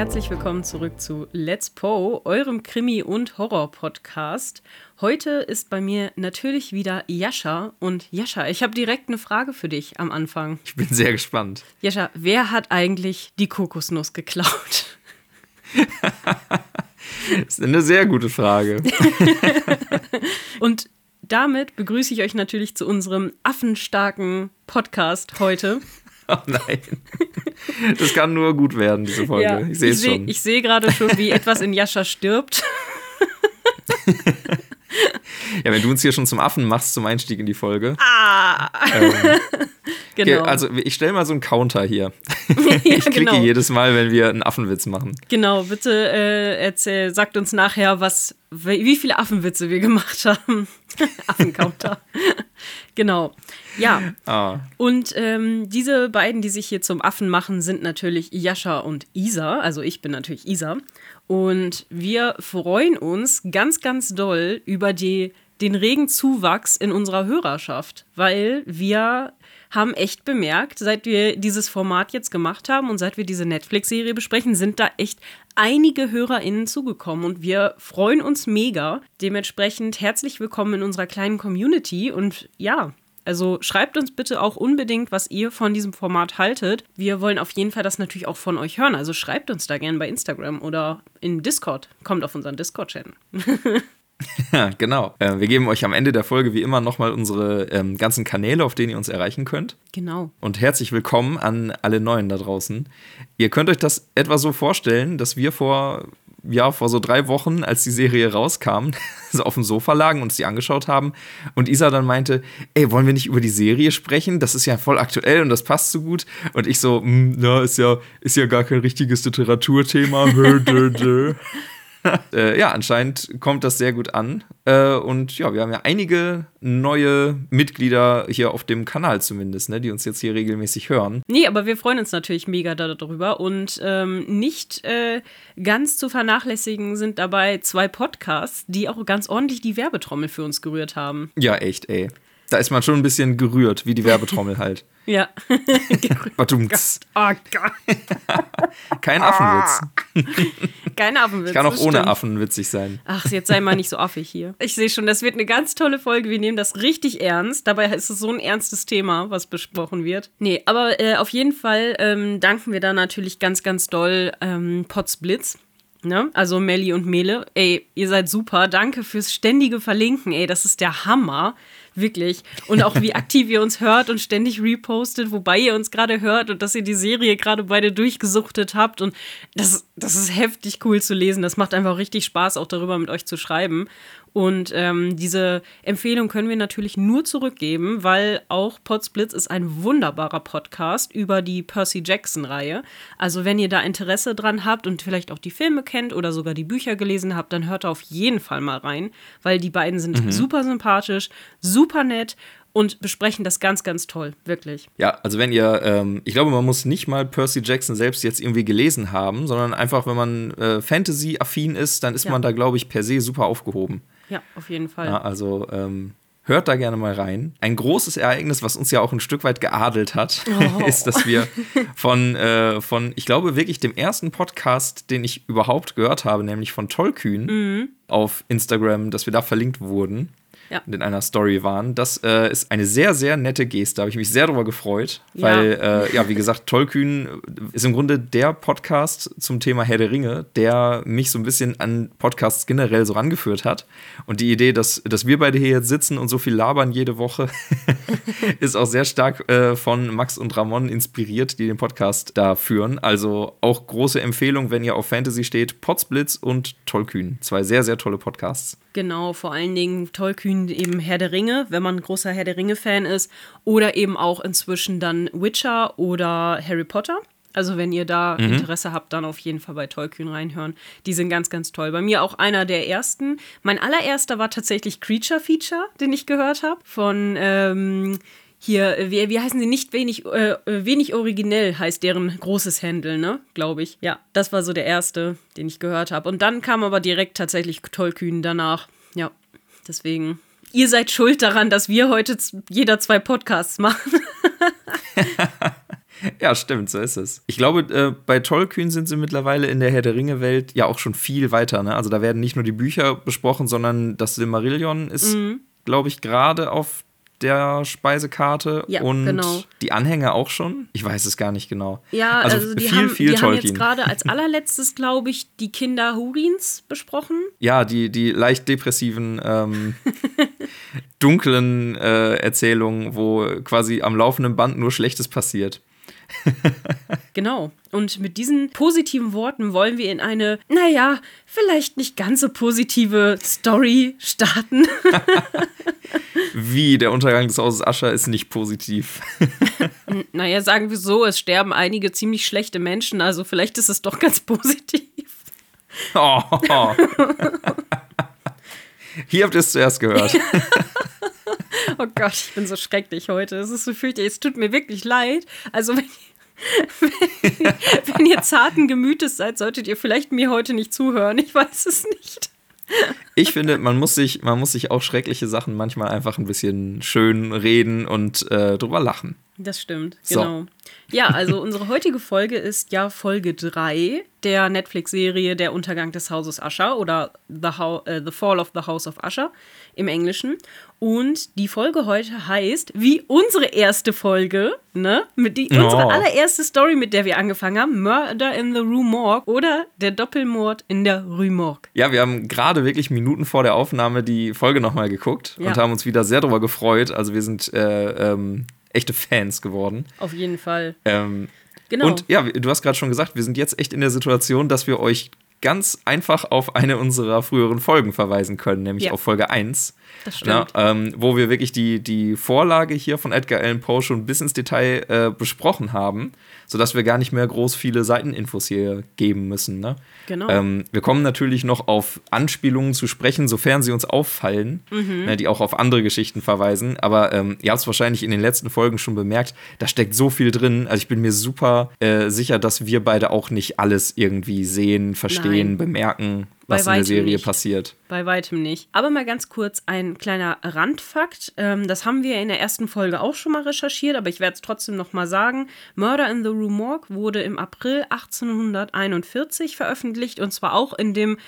herzlich willkommen zurück zu Let's Po, eurem Krimi- und Horror-Podcast. Heute ist bei mir natürlich wieder Jascha. Und Jascha, ich habe direkt eine Frage für dich am Anfang. Ich bin sehr gespannt. Jascha, wer hat eigentlich die Kokosnuss geklaut? das ist eine sehr gute Frage. und damit begrüße ich euch natürlich zu unserem affenstarken Podcast heute. Oh nein. Das kann nur gut werden, diese Folge. Ja, ich sehe es schon. Ich sehe gerade schon, wie etwas in Jascha stirbt. Ja, wenn du uns hier schon zum Affen machst zum Einstieg in die Folge. Ah! Ähm, genau. Also ich stelle mal so einen Counter hier. ja, ich klicke genau. jedes Mal, wenn wir einen Affenwitz machen. Genau, bitte äh, erzähl, sagt uns nachher, was, wie viele Affenwitze wir gemacht haben. Affencounter. genau. Ja. Ah. Und ähm, diese beiden, die sich hier zum Affen machen, sind natürlich Jascha und Isa. Also ich bin natürlich Isa. Und wir freuen uns ganz, ganz doll über die, den regen Zuwachs in unserer Hörerschaft, weil wir haben echt bemerkt, seit wir dieses Format jetzt gemacht haben und seit wir diese Netflix-Serie besprechen, sind da echt einige HörerInnen zugekommen und wir freuen uns mega. Dementsprechend herzlich willkommen in unserer kleinen Community und ja, also schreibt uns bitte auch unbedingt, was ihr von diesem Format haltet. Wir wollen auf jeden Fall das natürlich auch von euch hören. Also schreibt uns da gerne bei Instagram oder in Discord. Kommt auf unseren Discord-Channel. Ja, genau. Äh, wir geben euch am Ende der Folge wie immer nochmal unsere ähm, ganzen Kanäle, auf denen ihr uns erreichen könnt. Genau. Und herzlich willkommen an alle Neuen da draußen. Ihr könnt euch das etwa so vorstellen, dass wir vor ja, vor so drei Wochen, als die Serie rauskam, so auf dem Sofa lagen und sie angeschaut haben und Isa dann meinte, ey, wollen wir nicht über die Serie sprechen? Das ist ja voll aktuell und das passt so gut. Und ich so, na, hm, ist ja, ist ja gar kein richtiges Literaturthema. äh, ja, anscheinend kommt das sehr gut an. Äh, und ja, wir haben ja einige neue Mitglieder hier auf dem Kanal zumindest, ne, die uns jetzt hier regelmäßig hören. Nee, aber wir freuen uns natürlich mega darüber. Und ähm, nicht äh, ganz zu vernachlässigen sind dabei zwei Podcasts, die auch ganz ordentlich die Werbetrommel für uns gerührt haben. Ja, echt, ey. Da ist man schon ein bisschen gerührt, wie die Werbetrommel halt. Ja. Badumts. oh Gott. Kein Affenwitz. Kein Affenwitz. Kann auch ohne stimmt. Affen witzig sein. Ach, jetzt sei mal nicht so affig hier. Ich sehe schon, das wird eine ganz tolle Folge. Wir nehmen das richtig ernst. Dabei ist es so ein ernstes Thema, was besprochen wird. Nee, aber äh, auf jeden Fall ähm, danken wir da natürlich ganz, ganz doll ähm, Potsblitz Ne? Also Melli und Mele, ey, ihr seid super. Danke fürs ständige Verlinken, ey, das ist der Hammer. Wirklich. Und auch wie aktiv ihr uns hört und ständig repostet, wobei ihr uns gerade hört und dass ihr die Serie gerade beide durchgesuchtet habt. Und das, das ist heftig cool zu lesen. Das macht einfach richtig Spaß, auch darüber mit euch zu schreiben. Und ähm, diese Empfehlung können wir natürlich nur zurückgeben, weil auch Podsblitz ist ein wunderbarer Podcast über die Percy Jackson-Reihe. Also wenn ihr da Interesse dran habt und vielleicht auch die Filme kennt oder sogar die Bücher gelesen habt, dann hört da auf jeden Fall mal rein, weil die beiden sind mhm. super sympathisch, super nett und besprechen das ganz, ganz toll, wirklich. Ja, also wenn ihr, ähm, ich glaube, man muss nicht mal Percy Jackson selbst jetzt irgendwie gelesen haben, sondern einfach, wenn man äh, Fantasy-affin ist, dann ist ja. man da, glaube ich, per se super aufgehoben. Ja, auf jeden Fall. Ja, also ähm, hört da gerne mal rein. Ein großes Ereignis, was uns ja auch ein Stück weit geadelt hat, oh. ist, dass wir von, äh, von, ich glaube, wirklich dem ersten Podcast, den ich überhaupt gehört habe, nämlich von Tollkühn mhm. auf Instagram, dass wir da verlinkt wurden ja. und in einer Story waren. Das äh, ist eine sehr, sehr nette Geste. Da habe ich mich sehr darüber gefreut, weil, ja. Äh, ja, wie gesagt, Tollkühn ist im Grunde der Podcast zum Thema Herr der Ringe, der mich so ein bisschen an Podcasts generell so rangeführt hat. Und die Idee, dass, dass wir beide hier jetzt sitzen und so viel labern jede Woche, ist auch sehr stark äh, von Max und Ramon inspiriert, die den Podcast da führen. Also auch große Empfehlung, wenn ihr auf Fantasy steht, Potsblitz und Tollkühn. Zwei sehr, sehr tolle Podcasts. Genau, vor allen Dingen Tollkühn eben Herr der Ringe, wenn man ein großer Herr der Ringe-Fan ist. Oder eben auch inzwischen dann Witcher oder Harry Potter. Also wenn ihr da mhm. Interesse habt, dann auf jeden Fall bei Tollkühn reinhören. Die sind ganz, ganz toll. Bei mir auch einer der ersten. Mein allererster war tatsächlich Creature Feature, den ich gehört habe. Von ähm, hier, wie, wie heißen sie, nicht wenig, äh, wenig originell heißt deren großes Händel, ne? Glaube ich. Ja, das war so der erste, den ich gehört habe. Und dann kam aber direkt tatsächlich Tollkühn danach. Ja, deswegen. Ihr seid schuld daran, dass wir heute jeder zwei Podcasts machen. Ja, stimmt, so ist es. Ich glaube, äh, bei Tollkühn sind sie mittlerweile in der Herr der Ringe-Welt ja auch schon viel weiter. Ne? Also da werden nicht nur die Bücher besprochen, sondern das Silmarillion ist, mhm. glaube ich, gerade auf der Speisekarte ja, und genau. die Anhänger auch schon. Ich weiß es gar nicht genau. Ja, also, also die, viel, haben, viel die haben jetzt gerade als allerletztes, glaube ich, die Kinder Hurins besprochen. Ja, die, die leicht depressiven, ähm, dunklen äh, Erzählungen, wo quasi am laufenden Band nur Schlechtes passiert. genau. Und mit diesen positiven Worten wollen wir in eine, naja, vielleicht nicht ganz so positive Story starten. Wie, der Untergang des Hauses Ascher ist nicht positiv. naja, sagen wir so, es sterben einige ziemlich schlechte Menschen, also vielleicht ist es doch ganz positiv. Oh. Hier habt ihr es zuerst gehört. oh Gott, ich bin so schrecklich heute. Es ist so fürchterlich. Es tut mir wirklich leid. Also, wenn, wenn, wenn ihr zarten Gemütes seid, solltet ihr vielleicht mir heute nicht zuhören. Ich weiß es nicht. Ich finde, man muss sich, man muss sich auch schreckliche Sachen manchmal einfach ein bisschen schön reden und äh, drüber lachen. Das stimmt, genau. So. Ja, also unsere heutige Folge ist ja Folge 3 der Netflix-Serie Der Untergang des Hauses Usher oder The, How, äh, The Fall of the House of Usher im Englischen. Und die Folge heute heißt, wie unsere erste Folge, ne? Mit die, oh. Unsere allererste Story, mit der wir angefangen haben, Murder in the Rue Morgue oder der Doppelmord in der Rue Morgue. Ja, wir haben gerade wirklich Minuten vor der Aufnahme die Folge nochmal geguckt ja. und haben uns wieder sehr darüber gefreut. Also wir sind äh, ähm, echte Fans geworden. Auf jeden Fall. Ähm, genau. Und ja, du hast gerade schon gesagt, wir sind jetzt echt in der Situation, dass wir euch ganz einfach auf eine unserer früheren Folgen verweisen können, nämlich ja. auf Folge 1. Das stimmt. Na, ähm, wo wir wirklich die, die Vorlage hier von Edgar Allan Poe schon bis ins Detail äh, besprochen haben, sodass wir gar nicht mehr groß viele Seiteninfos hier geben müssen. Ne? Genau. Ähm, wir kommen natürlich noch auf Anspielungen zu sprechen, sofern sie uns auffallen, mhm. ne, die auch auf andere Geschichten verweisen. Aber ähm, ihr habt es wahrscheinlich in den letzten Folgen schon bemerkt, da steckt so viel drin. Also ich bin mir super äh, sicher, dass wir beide auch nicht alles irgendwie sehen, verstehen, Nein. bemerken was in der Serie nicht. passiert. Bei weitem nicht. Aber mal ganz kurz ein kleiner Randfakt. Ähm, das haben wir in der ersten Folge auch schon mal recherchiert, aber ich werde es trotzdem noch mal sagen. Murder in the Rue Morgue wurde im April 1841 veröffentlicht und zwar auch in dem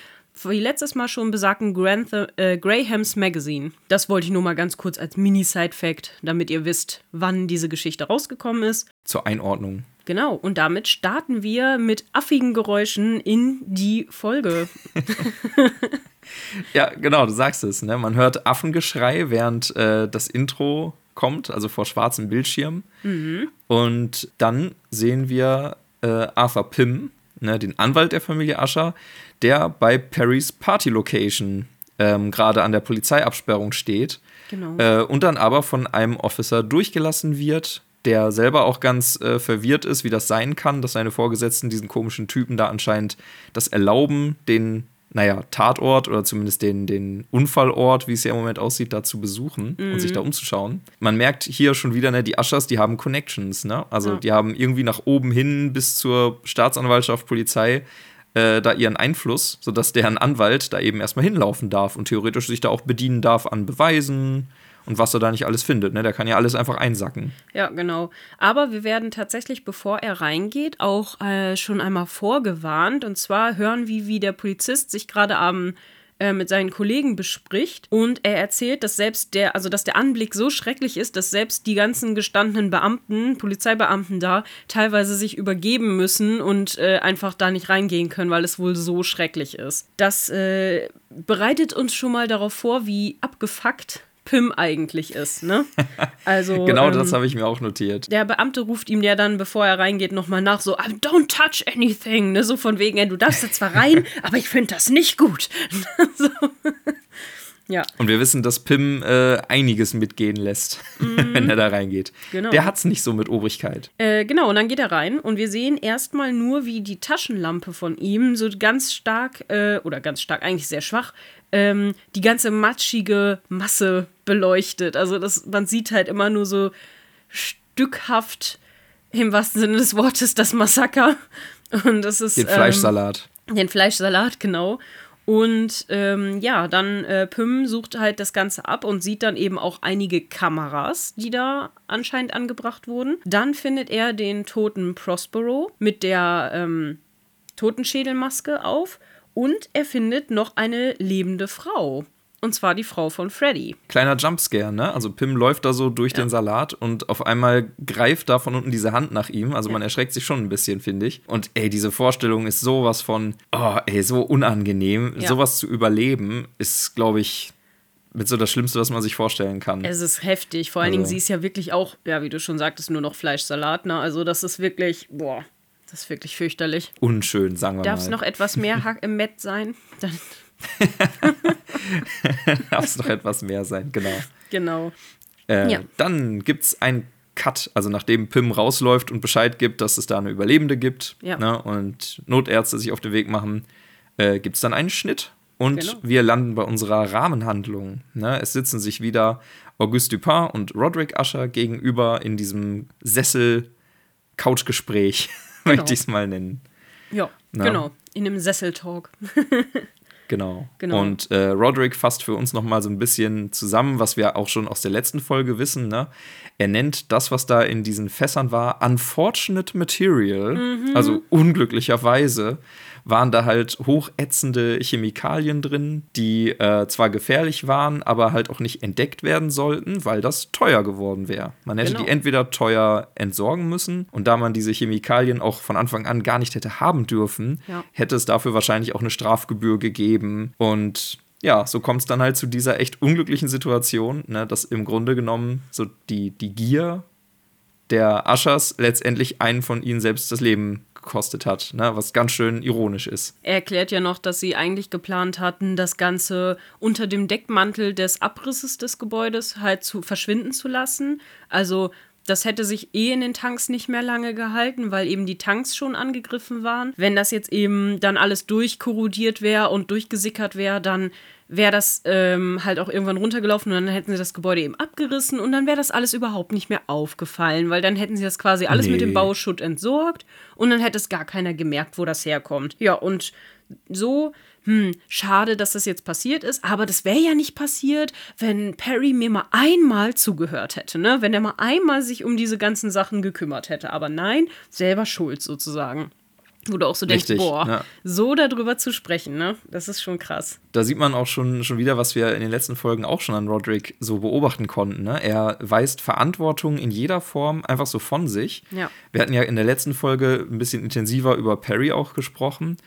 wie letztes Mal schon besagten Granth äh, Grahams Magazine. Das wollte ich nur mal ganz kurz als Mini-Side-Fact, damit ihr wisst, wann diese Geschichte rausgekommen ist. Zur Einordnung. Genau, und damit starten wir mit affigen Geräuschen in die Folge. ja, genau, du sagst es. Ne? Man hört Affengeschrei, während äh, das Intro kommt, also vor schwarzem Bildschirm. Mhm. Und dann sehen wir äh, Arthur Pym, ne, den Anwalt der Familie Ascher, der bei Perrys Party Location ähm, gerade an der Polizeiabsperrung steht. Genau. Äh, und dann aber von einem Officer durchgelassen wird der selber auch ganz äh, verwirrt ist, wie das sein kann, dass seine Vorgesetzten diesen komischen Typen da anscheinend das erlauben, den, naja, Tatort oder zumindest den, den Unfallort, wie es ja im Moment aussieht, da zu besuchen mhm. und sich da mhm. umzuschauen. Man merkt hier schon wieder, ne, die Aschers, die haben Connections, ne? Also ja. die haben irgendwie nach oben hin bis zur Staatsanwaltschaft, Polizei äh, da ihren Einfluss, sodass deren Anwalt da eben erstmal hinlaufen darf und theoretisch sich da auch bedienen darf an Beweisen und was er da nicht alles findet. Ne? Der kann ja alles einfach einsacken. Ja, genau. Aber wir werden tatsächlich, bevor er reingeht, auch äh, schon einmal vorgewarnt. Und zwar hören wir, wie der Polizist sich gerade am äh, mit seinen Kollegen bespricht und er erzählt, dass selbst der, also dass der Anblick so schrecklich ist, dass selbst die ganzen gestandenen Beamten, Polizeibeamten da, teilweise sich übergeben müssen und äh, einfach da nicht reingehen können, weil es wohl so schrecklich ist. Das äh, bereitet uns schon mal darauf vor, wie abgefuckt Pim eigentlich ist, ne? Also genau, ähm, das habe ich mir auch notiert. Der Beamte ruft ihm ja dann, bevor er reingeht, nochmal nach, so Don't touch anything, ne? So von wegen, ey, du darfst jetzt zwar rein, aber ich finde das nicht gut. so. Ja. Und wir wissen, dass Pim äh, einiges mitgehen lässt, mm. wenn er da reingeht. Genau. Der hat es nicht so mit Obrigkeit. Äh, genau, und dann geht er rein und wir sehen erstmal nur, wie die Taschenlampe von ihm so ganz stark, äh, oder ganz stark, eigentlich sehr schwach, ähm, die ganze matschige Masse beleuchtet. Also das, man sieht halt immer nur so stückhaft, im wahrsten Sinne des Wortes, das Massaker. Und das ist. Den Fleischsalat. Ähm, den Fleischsalat, genau. Und ähm, ja, dann äh, Pym sucht halt das Ganze ab und sieht dann eben auch einige Kameras, die da anscheinend angebracht wurden. Dann findet er den toten Prospero mit der ähm, Totenschädelmaske auf und er findet noch eine lebende Frau. Und zwar die Frau von Freddy. Kleiner Jumpscare, ne? Also Pim läuft da so durch ja. den Salat und auf einmal greift da von unten diese Hand nach ihm. Also ja. man erschreckt sich schon ein bisschen, finde ich. Und ey, diese Vorstellung ist sowas von, oh, ey, so unangenehm. Ja. Sowas zu überleben ist, glaube ich, mit so das Schlimmste, was man sich vorstellen kann. Es ist heftig. Vor allen also. Dingen, sie ist ja wirklich auch, ja, wie du schon sagtest, nur noch Fleischsalat, ne? Also das ist wirklich, boah, das ist wirklich fürchterlich. Unschön, sagen wir Darf mal. Darf es noch etwas mehr Hack im Met sein? Dann Darf es noch etwas mehr sein, genau. Genau. Äh, ja. Dann gibt es einen Cut, also nachdem Pim rausläuft und Bescheid gibt, dass es da eine Überlebende gibt ja. ne, und Notärzte sich auf den Weg machen, äh, gibt es dann einen Schnitt und genau. wir landen bei unserer Rahmenhandlung. Ne? Es sitzen sich wieder Auguste Dupin und Roderick Usher gegenüber in diesem Sessel-Couch-Gespräch, genau. möchte ich es mal nennen. Ja, Na? genau, in einem Sessel-Talk. Genau. genau. Und äh, Roderick fasst für uns noch mal so ein bisschen zusammen, was wir auch schon aus der letzten Folge wissen. Ne? Er nennt das, was da in diesen Fässern war, unfortunate material, mhm. also unglücklicherweise waren da halt hochätzende Chemikalien drin, die äh, zwar gefährlich waren, aber halt auch nicht entdeckt werden sollten, weil das teuer geworden wäre. Man hätte genau. die entweder teuer entsorgen müssen und da man diese Chemikalien auch von Anfang an gar nicht hätte haben dürfen, ja. hätte es dafür wahrscheinlich auch eine Strafgebühr gegeben und ja, so kommt es dann halt zu dieser echt unglücklichen Situation, ne, dass im Grunde genommen so die, die Gier der Aschers letztendlich einen von ihnen selbst das Leben gekostet hat, ne? was ganz schön ironisch ist. Er erklärt ja noch, dass sie eigentlich geplant hatten, das Ganze unter dem Deckmantel des Abrisses des Gebäudes halt zu verschwinden zu lassen. Also das hätte sich eh in den Tanks nicht mehr lange gehalten, weil eben die Tanks schon angegriffen waren. Wenn das jetzt eben dann alles durchkorrodiert wäre und durchgesickert wäre, dann wäre das ähm, halt auch irgendwann runtergelaufen und dann hätten sie das Gebäude eben abgerissen und dann wäre das alles überhaupt nicht mehr aufgefallen, weil dann hätten sie das quasi alles nee. mit dem Bauschutt entsorgt und dann hätte es gar keiner gemerkt, wo das herkommt. Ja, und so, hm, schade, dass das jetzt passiert ist, aber das wäre ja nicht passiert, wenn Perry mir mal einmal zugehört hätte, ne? Wenn er mal einmal sich um diese ganzen Sachen gekümmert hätte. Aber nein, selber schuld sozusagen. Wo du auch so denkst, Richtig, boah, ja. so darüber zu sprechen, ne? Das ist schon krass. Da sieht man auch schon, schon wieder, was wir in den letzten Folgen auch schon an Roderick so beobachten konnten. Ne? Er weist Verantwortung in jeder Form einfach so von sich. Ja. Wir hatten ja in der letzten Folge ein bisschen intensiver über Perry auch gesprochen.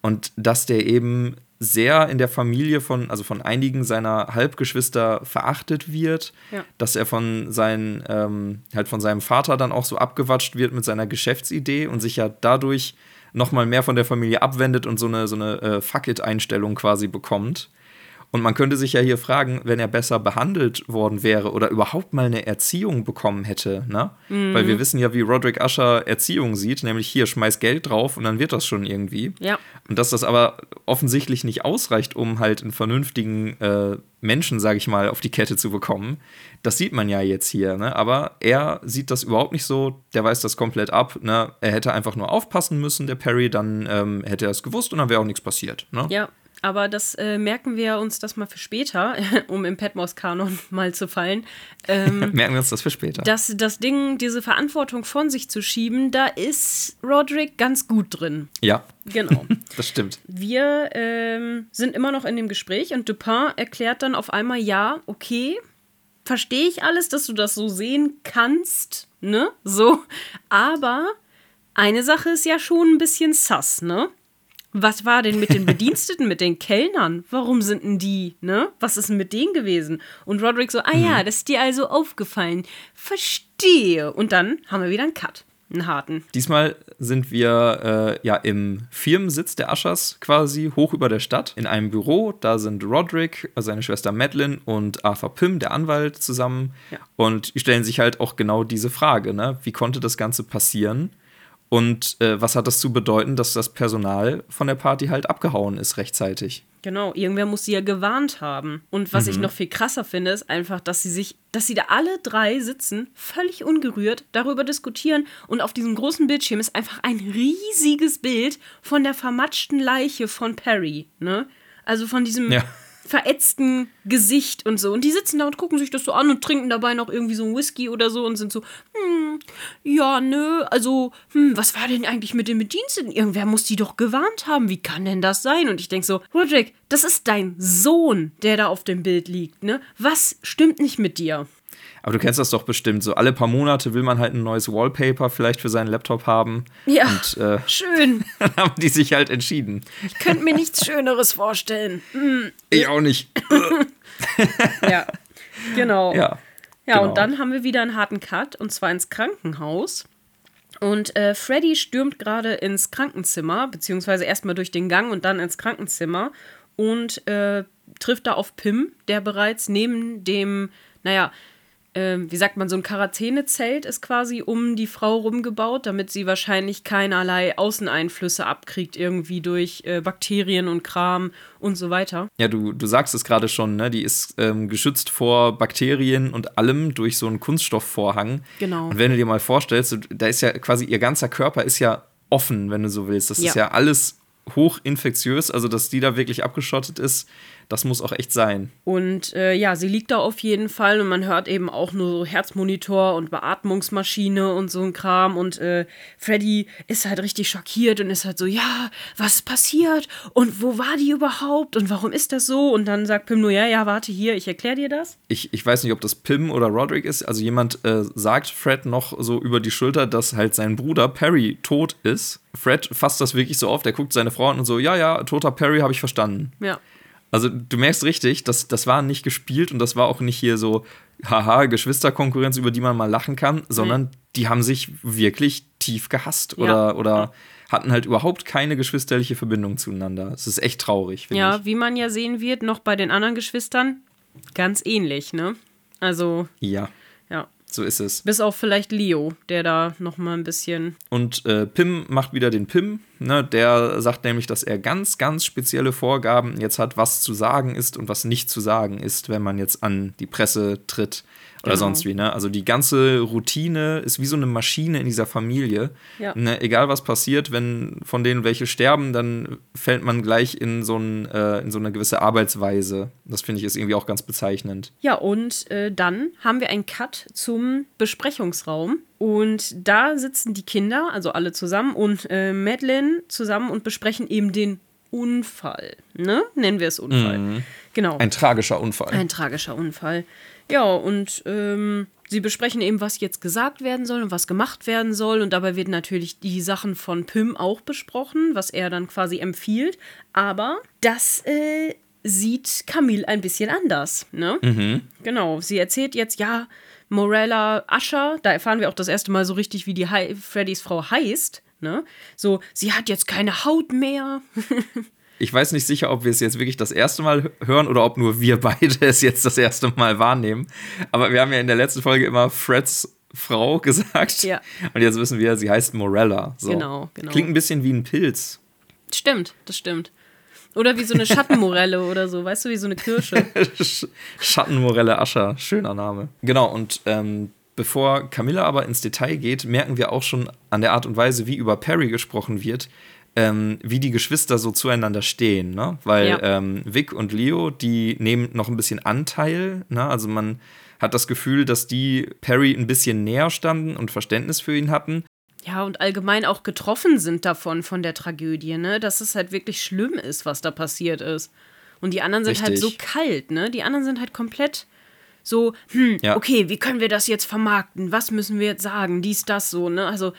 Und dass der eben sehr in der Familie von, also von einigen seiner Halbgeschwister verachtet wird, ja. dass er von seinen, ähm, halt von seinem Vater dann auch so abgewatscht wird mit seiner Geschäftsidee und sich ja dadurch nochmal mehr von der Familie abwendet und so eine, so eine äh, Fuck-it-Einstellung quasi bekommt. Und man könnte sich ja hier fragen, wenn er besser behandelt worden wäre oder überhaupt mal eine Erziehung bekommen hätte, ne? Mhm. Weil wir wissen ja, wie Roderick Usher Erziehung sieht, nämlich hier schmeiß Geld drauf und dann wird das schon irgendwie. Ja. Und dass das aber offensichtlich nicht ausreicht, um halt einen vernünftigen äh, Menschen, sage ich mal, auf die Kette zu bekommen. Das sieht man ja jetzt hier, ne? Aber er sieht das überhaupt nicht so, der weiß das komplett ab, ne? Er hätte einfach nur aufpassen müssen, der Perry, dann ähm, hätte er es gewusst und dann wäre auch nichts passiert, ne? Ja, aber das äh, merken wir uns das mal für später, um im Petmos-Kanon mal zu fallen. Ähm, merken wir uns das für später. Dass das Ding, diese Verantwortung von sich zu schieben, da ist Roderick ganz gut drin. Ja. Genau. das stimmt. Wir ähm, sind immer noch in dem Gespräch und Dupin erklärt dann auf einmal, ja, okay, verstehe ich alles, dass du das so sehen kannst, ne? So. Aber eine Sache ist ja schon ein bisschen sass, ne? Was war denn mit den Bediensteten, mit den Kellnern? Warum sind denn die, ne? Was ist denn mit denen gewesen? Und Roderick so, ah ja, mhm. das ist dir also aufgefallen. Verstehe. Und dann haben wir wieder einen Cut. Einen harten. Diesmal sind wir äh, ja im Firmensitz der Aschers quasi hoch über der Stadt in einem Büro. Da sind Roderick, seine Schwester Madeline und Arthur Pym, der Anwalt, zusammen. Ja. Und die stellen sich halt auch genau diese Frage: ne? Wie konnte das Ganze passieren? Und äh, was hat das zu bedeuten, dass das Personal von der Party halt abgehauen ist rechtzeitig? Genau, irgendwer muss sie ja gewarnt haben. Und was mhm. ich noch viel krasser finde, ist einfach, dass sie sich, dass sie da alle drei sitzen, völlig ungerührt, darüber diskutieren und auf diesem großen Bildschirm ist einfach ein riesiges Bild von der vermatschten Leiche von Perry, ne? Also von diesem Ja. Verätzten Gesicht und so. Und die sitzen da und gucken sich das so an und trinken dabei noch irgendwie so ein Whisky oder so und sind so, hm, ja, nö, also, hm, was war denn eigentlich mit den Bediensteten? Irgendwer muss die doch gewarnt haben. Wie kann denn das sein? Und ich denke so, Roderick, das ist dein Sohn, der da auf dem Bild liegt, ne? Was stimmt nicht mit dir? Aber du kennst das doch bestimmt. So alle paar Monate will man halt ein neues Wallpaper vielleicht für seinen Laptop haben. Ja, Und äh, schön. dann haben die sich halt entschieden. Ich könnte mir nichts Schöneres vorstellen. Hm, Ich auch nicht. ja, genau. ja. Ja, genau. und dann haben wir wieder einen harten Cut und zwar ins Krankenhaus. Und äh, Freddy stürmt gerade ins Krankenzimmer, beziehungsweise erstmal durch den Gang und dann ins Krankenzimmer und äh, trifft da auf Pim, der bereits neben dem, naja, äh, wie sagt man, so ein Quarantänezelt ist quasi um die Frau rumgebaut, damit sie wahrscheinlich keinerlei Außeneinflüsse abkriegt, irgendwie durch äh, Bakterien und Kram und so weiter. Ja, du, du sagst es gerade schon, ne? Die ist ähm, geschützt vor Bakterien und allem durch so einen Kunststoffvorhang. Genau. Und wenn du dir mal vorstellst, da ist ja quasi ihr ganzer Körper ist ja offen, wenn du so willst. Das ist Ja. ja alles hochinfektiös, also dass die da wirklich abgeschottet ist, das muss auch echt sein. Und äh, ja, sie liegt da auf jeden Fall und man hört eben auch nur so Herzmonitor und Beatmungsmaschine und so ein Kram. Und äh, Freddy ist halt richtig schockiert und ist halt so, ja, was ist passiert? Und wo war die überhaupt? Und warum ist das so? Und dann sagt Pim nur, ja, ja, warte hier, ich erkläre dir das. Ich, ich weiß nicht, ob das Pim oder Roderick ist. Also jemand äh, sagt Fred noch so über die Schulter, dass halt sein Bruder Perry tot ist. Fred fasst das wirklich so auf, der guckt seine Frau an und so, ja, ja, toter Perry habe ich verstanden. Ja. Also du merkst richtig, das, das war nicht gespielt und das war auch nicht hier so, haha, Geschwisterkonkurrenz, über die man mal lachen kann, sondern die haben sich wirklich tief gehasst Ja. oder, oder hatten halt überhaupt keine geschwisterliche Verbindung zueinander. Es ist echt traurig, finde Ja, ich. wie man ja sehen wird, noch bei den anderen Geschwistern, ganz ähnlich, ne? Also, Ja, ja. So ist es. Bis auf vielleicht Leo, der da noch mal ein bisschen Und äh, Pim macht wieder den Pim. Ne? Der sagt nämlich, dass er ganz, ganz spezielle Vorgaben jetzt hat, was zu sagen ist und was nicht zu sagen ist, wenn man jetzt an die Presse tritt oder Genau. sonst wie. Ne? Also die ganze Routine ist wie so eine Maschine in dieser Familie. Ja. Ne? Egal was passiert, wenn von denen welche sterben, dann fällt man gleich in so, ein, äh, in so eine gewisse Arbeitsweise. Das finde ich ist irgendwie auch ganz bezeichnend. Ja, und äh, dann haben wir einen Cut zum Besprechungsraum. Und da sitzen die Kinder, also alle zusammen, und äh, Madeline zusammen und besprechen eben den Unfall. Ne? Nennen wir es Unfall. Genau. Ein tragischer Unfall. Ein tragischer Unfall. Ja, und ähm, sie besprechen eben, was jetzt gesagt werden soll und was gemacht werden soll. Und dabei werden natürlich die Sachen von Pym auch besprochen, was er dann quasi empfiehlt. Aber das äh, sieht Camille ein bisschen anders. Ne? Genau. Sie erzählt jetzt, ja, Morella Ascher, da erfahren wir auch das erste Mal so richtig, wie die Hei- Freddys Frau heißt. Ne? So, sie hat jetzt keine Haut mehr. Ich weiß nicht sicher, ob wir es jetzt wirklich das erste Mal hören oder ob nur wir beide es jetzt das erste Mal wahrnehmen. Aber wir haben ja in der letzten Folge immer Freds Frau gesagt. Ja. Und jetzt wissen wir, sie heißt Morella. So. Genau, genau. Klingt ein bisschen wie ein Pilz. Stimmt, das stimmt. Oder wie so eine Schattenmorelle oder so, weißt du, wie so eine Kirsche. Sch- Schattenmorelle Ascher. Schöner Name. Genau, und ähm, bevor Camilla aber ins Detail geht, merken wir auch schon an der Art und Weise, wie über Perry gesprochen wird, ähm, wie die Geschwister so zueinander stehen. Ne? Weil Ja. ähm, Vic und Leo, die nehmen noch ein bisschen Anteil. Ne? Also man hat das Gefühl, dass die Perry ein bisschen näher standen und Verständnis für ihn hatten. Ja, und allgemein auch getroffen sind davon, von der Tragödie, ne? Dass es halt wirklich schlimm ist, was da passiert ist. Und die anderen sind halt so Richtig. kalt, ne? Die anderen sind halt komplett so, hm, Ja. okay, wie können wir das jetzt vermarkten? Was müssen wir jetzt sagen? Dies, das, so, ne? Also,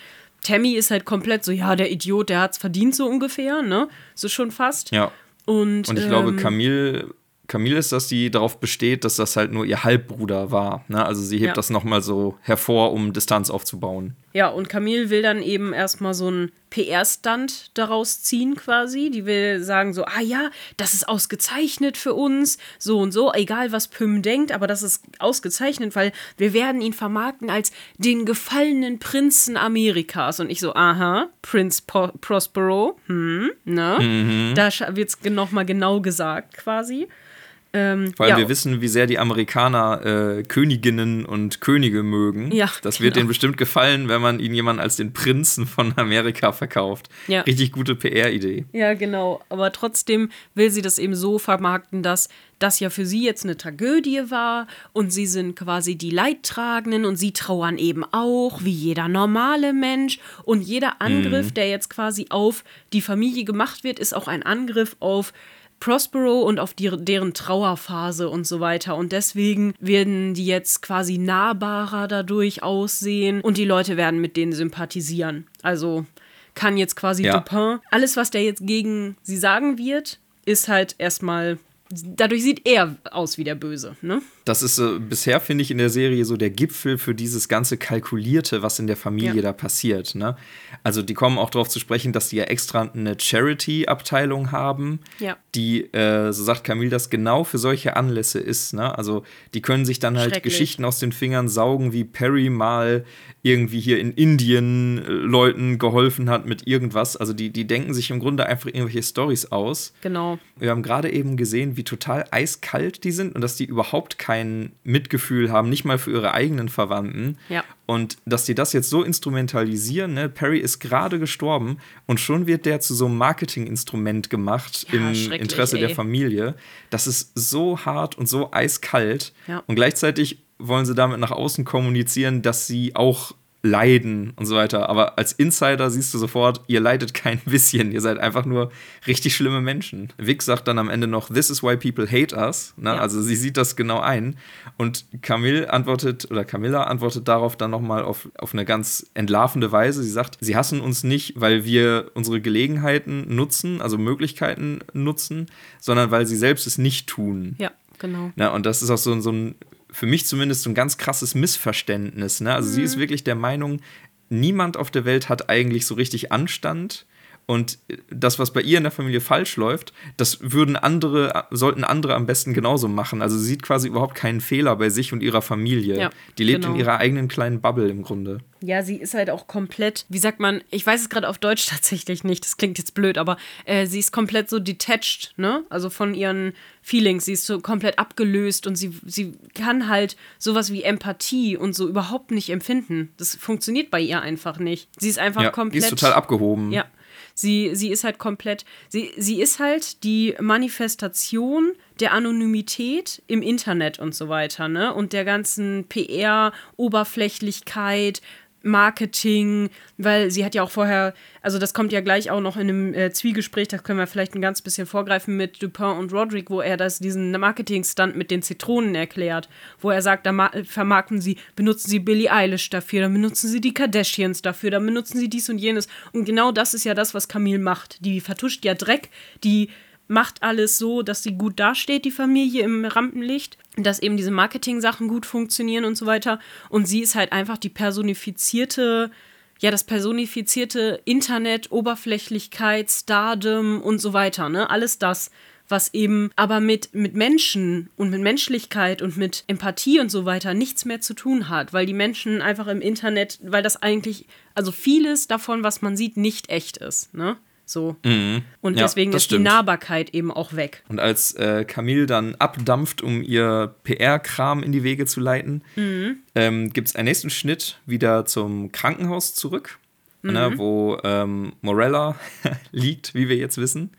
Tammy ist halt komplett so, ja, der Idiot, der hat's verdient, so ungefähr, ne? So schon fast. Ja. Und, Und ich glaube, ähm, Camille, Camille ist das, die darauf besteht, dass das halt nur ihr Halbbruder war. Ne? Also sie hebt Ja. das nochmal so hervor, um Distanz aufzubauen. Ja, und Camille will dann eben erstmal so einen PR-Stand daraus ziehen quasi. Die will sagen so, ah ja, das ist ausgezeichnet für uns, so und so, egal was Pym denkt, aber das ist ausgezeichnet, weil wir werden ihn vermarkten als den gefallenen Prinzen Amerikas. Und ich so, aha, Prinz po Prospero, hm, ne? Da wird es nochmal genau gesagt quasi. Ähm, Vor allem ja, wir wissen, wie sehr die Amerikaner äh, Königinnen und Könige mögen. Ja, das wird genau. denen bestimmt gefallen, wenn man ihnen jemanden als den Prinzen von Amerika verkauft. Ja. Richtig gute PR-Idee. Ja, genau. Aber trotzdem will sie das eben so vermarkten, dass das ja für sie jetzt eine Tragödie war und sie sind quasi die Leidtragenden und sie trauern eben auch, wie jeder normale Mensch. Und jeder Angriff, der jetzt quasi auf die Familie gemacht wird, ist auch ein Angriff auf Prospero und auf die, deren Trauerphase und so weiter. Und deswegen werden die jetzt quasi nahbarer dadurch aussehen und die Leute werden mit denen sympathisieren. Also kann jetzt quasi Ja. Dupin, alles, was der jetzt gegen sie sagen wird, ist halt erstmal. Dadurch sieht er aus wie der Böse, ne? Das ist äh, bisher, finde ich, in der Serie so der Gipfel für dieses ganze Kalkulierte, was in der Familie Ja. da passiert. Ne? Also die kommen auch darauf zu sprechen, dass die ja extra eine Charity-Abteilung haben, Ja. die, äh, so sagt Camille, das genau für solche Anlässe ist. Ne? Also die können sich dann halt. Geschichten aus den Fingern saugen, wie Perry mal irgendwie hier in Indien äh, Leuten geholfen hat mit irgendwas. Also die, die denken sich im Grunde einfach irgendwelche Stories aus. Genau. Wir haben gerade eben gesehen, wie total eiskalt die sind und dass die überhaupt kein Mitgefühl haben, nicht mal für ihre eigenen Verwandten. Ja. Und dass die das jetzt so instrumentalisieren, ne? Perry ist gerade gestorben und schon wird der zu so einem Marketinginstrument gemacht Ja, im Interesse der ey. Familie. Das ist so hart und so eiskalt. Ja. Und gleichzeitig wollen sie damit nach außen kommunizieren, dass sie auch leiden und so weiter. Aber als Insider siehst du sofort, ihr leidet kein bisschen. Ihr seid einfach nur richtig schlimme Menschen. Vic sagt dann am Ende noch, this is why people hate us. Ne? Ja. Also sie sieht das genau ein. Und Camille antwortet, oder Camilla antwortet darauf dann nochmal auf, auf eine ganz entlarvende Weise. Sie sagt, sie hassen uns nicht, weil wir unsere Gelegenheiten nutzen, also Möglichkeiten nutzen, sondern weil sie selbst es nicht tun. Ja, genau. Na, und das ist auch so, so ein, für mich zumindest so ein ganz krasses Missverständnis. Ne? Also sie ist wirklich der Meinung, niemand auf der Welt hat eigentlich so richtig Anstand. Und das, was bei ihr in der Familie falsch läuft, das würden andere, sollten andere am besten genauso machen. Also sie sieht quasi überhaupt keinen Fehler bei sich und ihrer Familie. Ja, Die lebt genau. in ihrer eigenen kleinen Bubble im Grunde. Ja, sie ist halt auch komplett, wie sagt man, ich weiß es gerade auf Deutsch tatsächlich nicht, das klingt jetzt blöd, aber äh, sie ist komplett so detached, ne? Also von ihren Feelings. Sie ist so komplett abgelöst und sie, sie kann halt sowas wie Empathie und so überhaupt nicht empfinden. Das funktioniert bei ihr einfach nicht. Sie ist einfach Ja, komplett. ist total abgehoben. Ja. Sie, sie ist halt komplett, sie, sie ist halt die Manifestation der Anonymität im Internet und so weiter, ne? Und der ganzen PR-Oberflächlichkeit, Marketing, weil sie hat ja auch vorher, also das kommt ja gleich auch noch in einem äh, Zwiegespräch, da können wir vielleicht ein ganz bisschen vorgreifen mit Dupin und Roderick, wo er das, diesen Marketing-Stunt mit den Zitronen erklärt, wo er sagt, da ma- vermarkten sie, benutzen sie Billie Eilish dafür, dann benutzen sie die Kardashians dafür, dann benutzen sie dies und jenes. Und genau das ist ja das, was Camille macht. Die vertuscht ja Dreck, die macht alles so, dass sie gut dasteht, die Familie im Rampenlicht, dass eben diese Marketing-Sachen gut funktionieren und so weiter. Und sie ist halt einfach die personifizierte, ja, das personifizierte Internet, Oberflächlichkeit, Stardom und so weiter, ne? Alles das, was eben aber mit, mit Menschen und mit Menschlichkeit und mit Empathie und so weiter nichts mehr zu tun hat, weil die Menschen einfach im Internet, weil das eigentlich, also vieles davon, was man sieht, nicht echt ist, ne? So. Und Ja, deswegen ist die stimmt. Nahbarkeit eben auch weg. Und als äh, Camille dann abdampft, um ihr PR-Kram in die Wege zu leiten, ähm, gibt es einen nächsten Schnitt wieder zum Krankenhaus zurück, ne, wo ähm, Morella liegt, wie wir jetzt wissen.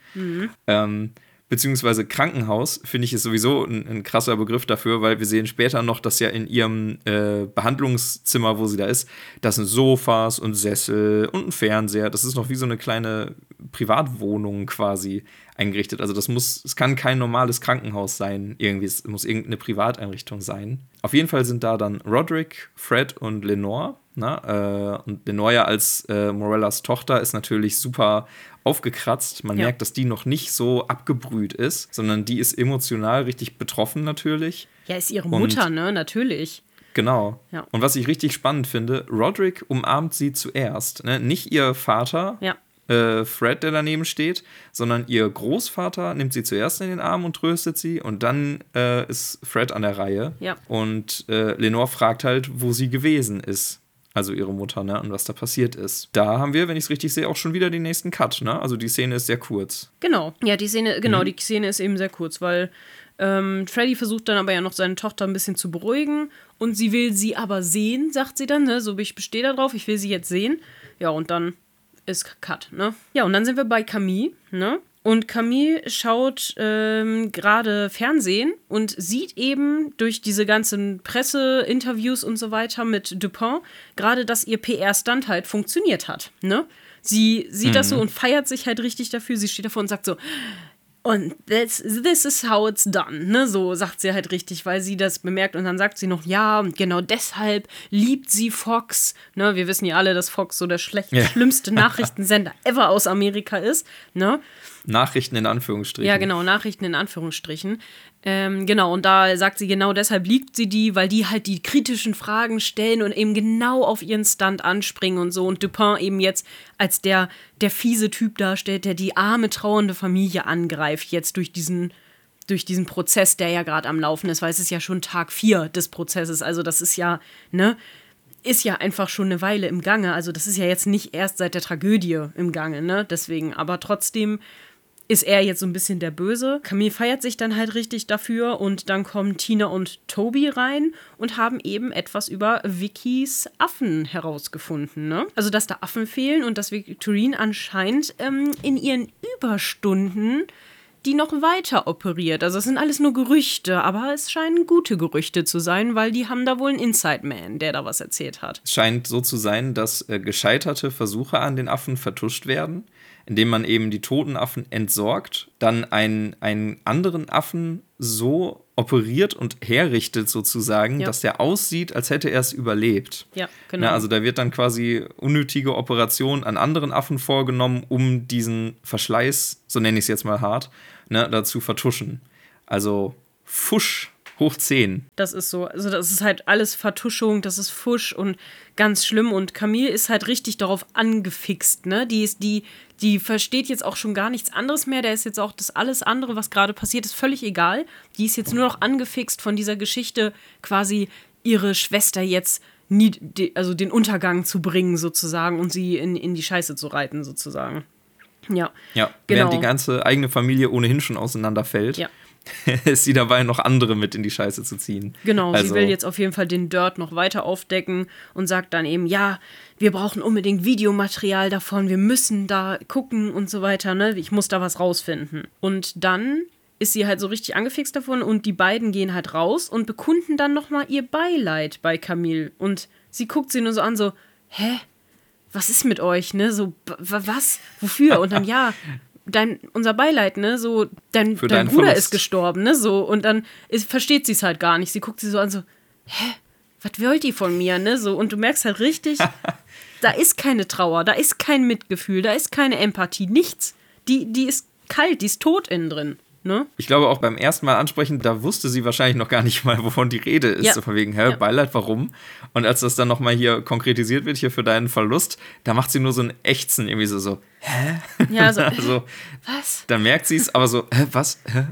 Ähm, beziehungsweise Krankenhaus, finde ich, ist sowieso ein, ein krasser Begriff dafür, weil wir sehen später noch, dass ja in ihrem äh, Behandlungszimmer, wo sie da ist, das sind Sofas und Sessel und ein Fernseher. Das ist noch wie so eine kleine Privatwohnung quasi eingerichtet. Also das muss, es kann kein normales Krankenhaus sein, irgendwie. Es muss irgendeine Privateinrichtung sein. Auf jeden Fall sind da dann Roderick, Fred und Lenore. Na, äh, und Lenore ja als äh, Morellas Tochter ist natürlich super aufgekratzt. Man Ja. merkt, dass die noch nicht so abgebrüht ist, sondern die ist emotional richtig betroffen natürlich. Ja, ist ihre Und- Mutter, ne? Natürlich. Genau. Ja. Und was ich richtig spannend finde, Roderick umarmt sie zuerst. Ne? Nicht ihr Vater, Ja. äh, Fred, der daneben steht, sondern ihr Großvater nimmt sie zuerst in den Arm und tröstet sie und dann äh, ist Fred an der Reihe. Ja. Und äh, Lenore fragt halt, wo sie gewesen ist. Also ihre Mutter, ne? Und was da passiert ist. Da haben wir, wenn ich es richtig sehe, auch schon wieder den nächsten Cut, ne? Also die Szene ist sehr kurz. Genau. Ja, die Szene, genau, Mhm. die Szene ist eben sehr kurz, weil Ähm, Freddy versucht dann aber ja noch seine Tochter ein bisschen zu beruhigen und sie will sie aber sehen, sagt sie dann, ne? So, ich bestehe darauf, ich will sie jetzt sehen. Ja, und dann ist Cut, ne? Ja, und dann sind wir bei Camille, ne? Und Camille schaut ähm, gerade Fernsehen und sieht eben durch diese ganzen Presseinterviews und so weiter mit Dupin gerade, dass ihr PR-Stand halt funktioniert hat. Ne? Sie sieht mhm. das so und feiert sich halt richtig dafür. Sie steht davor und sagt so, und this, this is how it's done, ne? So sagt sie halt richtig, weil sie das bemerkt und dann sagt sie noch, ja, und genau deshalb liebt sie Fox. Ne? Wir wissen ja alle, dass Fox so der schlecht, ja. schlimmste Nachrichtensender ever aus Amerika ist, ne? Nachrichten in Anführungsstrichen. Ja, genau, Nachrichten in Anführungsstrichen. Ähm, genau, und da sagt sie genau deshalb liebt sie die, weil die halt die kritischen Fragen stellen und eben genau auf ihren Stand anspringen und so. Und Dupin eben jetzt als der, der fiese Typ darstellt, der die arme, trauernde Familie angreift, jetzt durch diesen, durch diesen Prozess, der ja gerade am Laufen ist, weil es ist ja schon Tag 4 des Prozesses. Also, das ist ja, ne? ist ja einfach schon eine Weile im Gange. Also das ist ja jetzt nicht erst seit der Tragödie im Gange, ne? Deswegen, aber trotzdem ist er jetzt so ein bisschen der Böse. Camille feiert sich dann halt richtig dafür und dann kommen Tina und Toby rein und haben eben etwas über Vickys Affen herausgefunden. Ne? Also, dass da Affen fehlen und dass Victorine anscheinend ähm, in ihren Überstunden die noch weiter operiert. Also es sind alles nur Gerüchte, aber es scheinen gute Gerüchte zu sein, weil die haben da wohl einen Inside Man, der da was erzählt hat. Es scheint so zu sein, dass äh, gescheiterte Versuche an den Affen vertuscht werden indem man eben die toten Affen entsorgt, dann einen, einen anderen Affen so operiert und herrichtet sozusagen, ja. dass der aussieht, als hätte er es überlebt. Ja, genau. Na, also da wird dann quasi unnötige Operation an anderen Affen vorgenommen, um diesen Verschleiß, so nenne ich es jetzt mal hart, ne, dazu vertuschen. Also Fusch hoch 10. Das ist so. Also, das ist halt alles Vertuschung, das ist Fusch und ganz schlimm. Und Camille ist halt richtig darauf angefixt, ne? Die ist, die, die versteht jetzt auch schon gar nichts anderes mehr. Der ist jetzt auch das alles andere, was gerade passiert, ist völlig egal. Die ist jetzt nur noch angefixt von dieser Geschichte, quasi ihre Schwester jetzt nie, also den Untergang zu bringen, sozusagen, und sie in, in die Scheiße zu reiten, sozusagen. Ja. Ja, genau. während die ganze eigene Familie ohnehin schon auseinanderfällt. Ja. ist sie dabei, noch andere mit in die Scheiße zu ziehen. Genau, also. sie will jetzt auf jeden Fall den Dirt noch weiter aufdecken und sagt dann eben, ja, wir brauchen unbedingt Videomaterial davon, wir müssen da gucken und so weiter, ne? Ich muss da was rausfinden. Und dann ist sie halt so richtig angefixt davon und die beiden gehen halt raus und bekunden dann nochmal ihr Beileid bei Camille. Und sie guckt sie nur so an, so, hä? Was ist mit euch, ne? So, was? Wofür? Und dann, ja, dein, unser Beileid, ne? So, dein, dein Bruder Verlust. ist gestorben, ne? So, und dann ist, versteht sie es halt gar nicht. Sie guckt sie so an, so, hä? Was wollt ihr von mir, ne? So, und du merkst halt richtig, da ist keine Trauer, da ist kein Mitgefühl, da ist keine Empathie, nichts. Die, die ist kalt, die ist tot innen drin. Ne? Ich glaube auch beim ersten Mal ansprechen, da wusste sie wahrscheinlich noch gar nicht mal, wovon die Rede ist. Ja. So von wegen, hä, ja. Beileid, warum? Und als das dann nochmal hier konkretisiert wird, hier für deinen Verlust, da macht sie nur so ein Ächzen, irgendwie so, so hä? Ja, so, also, was? Dann merkt sie es, aber so, hä, was? Hä?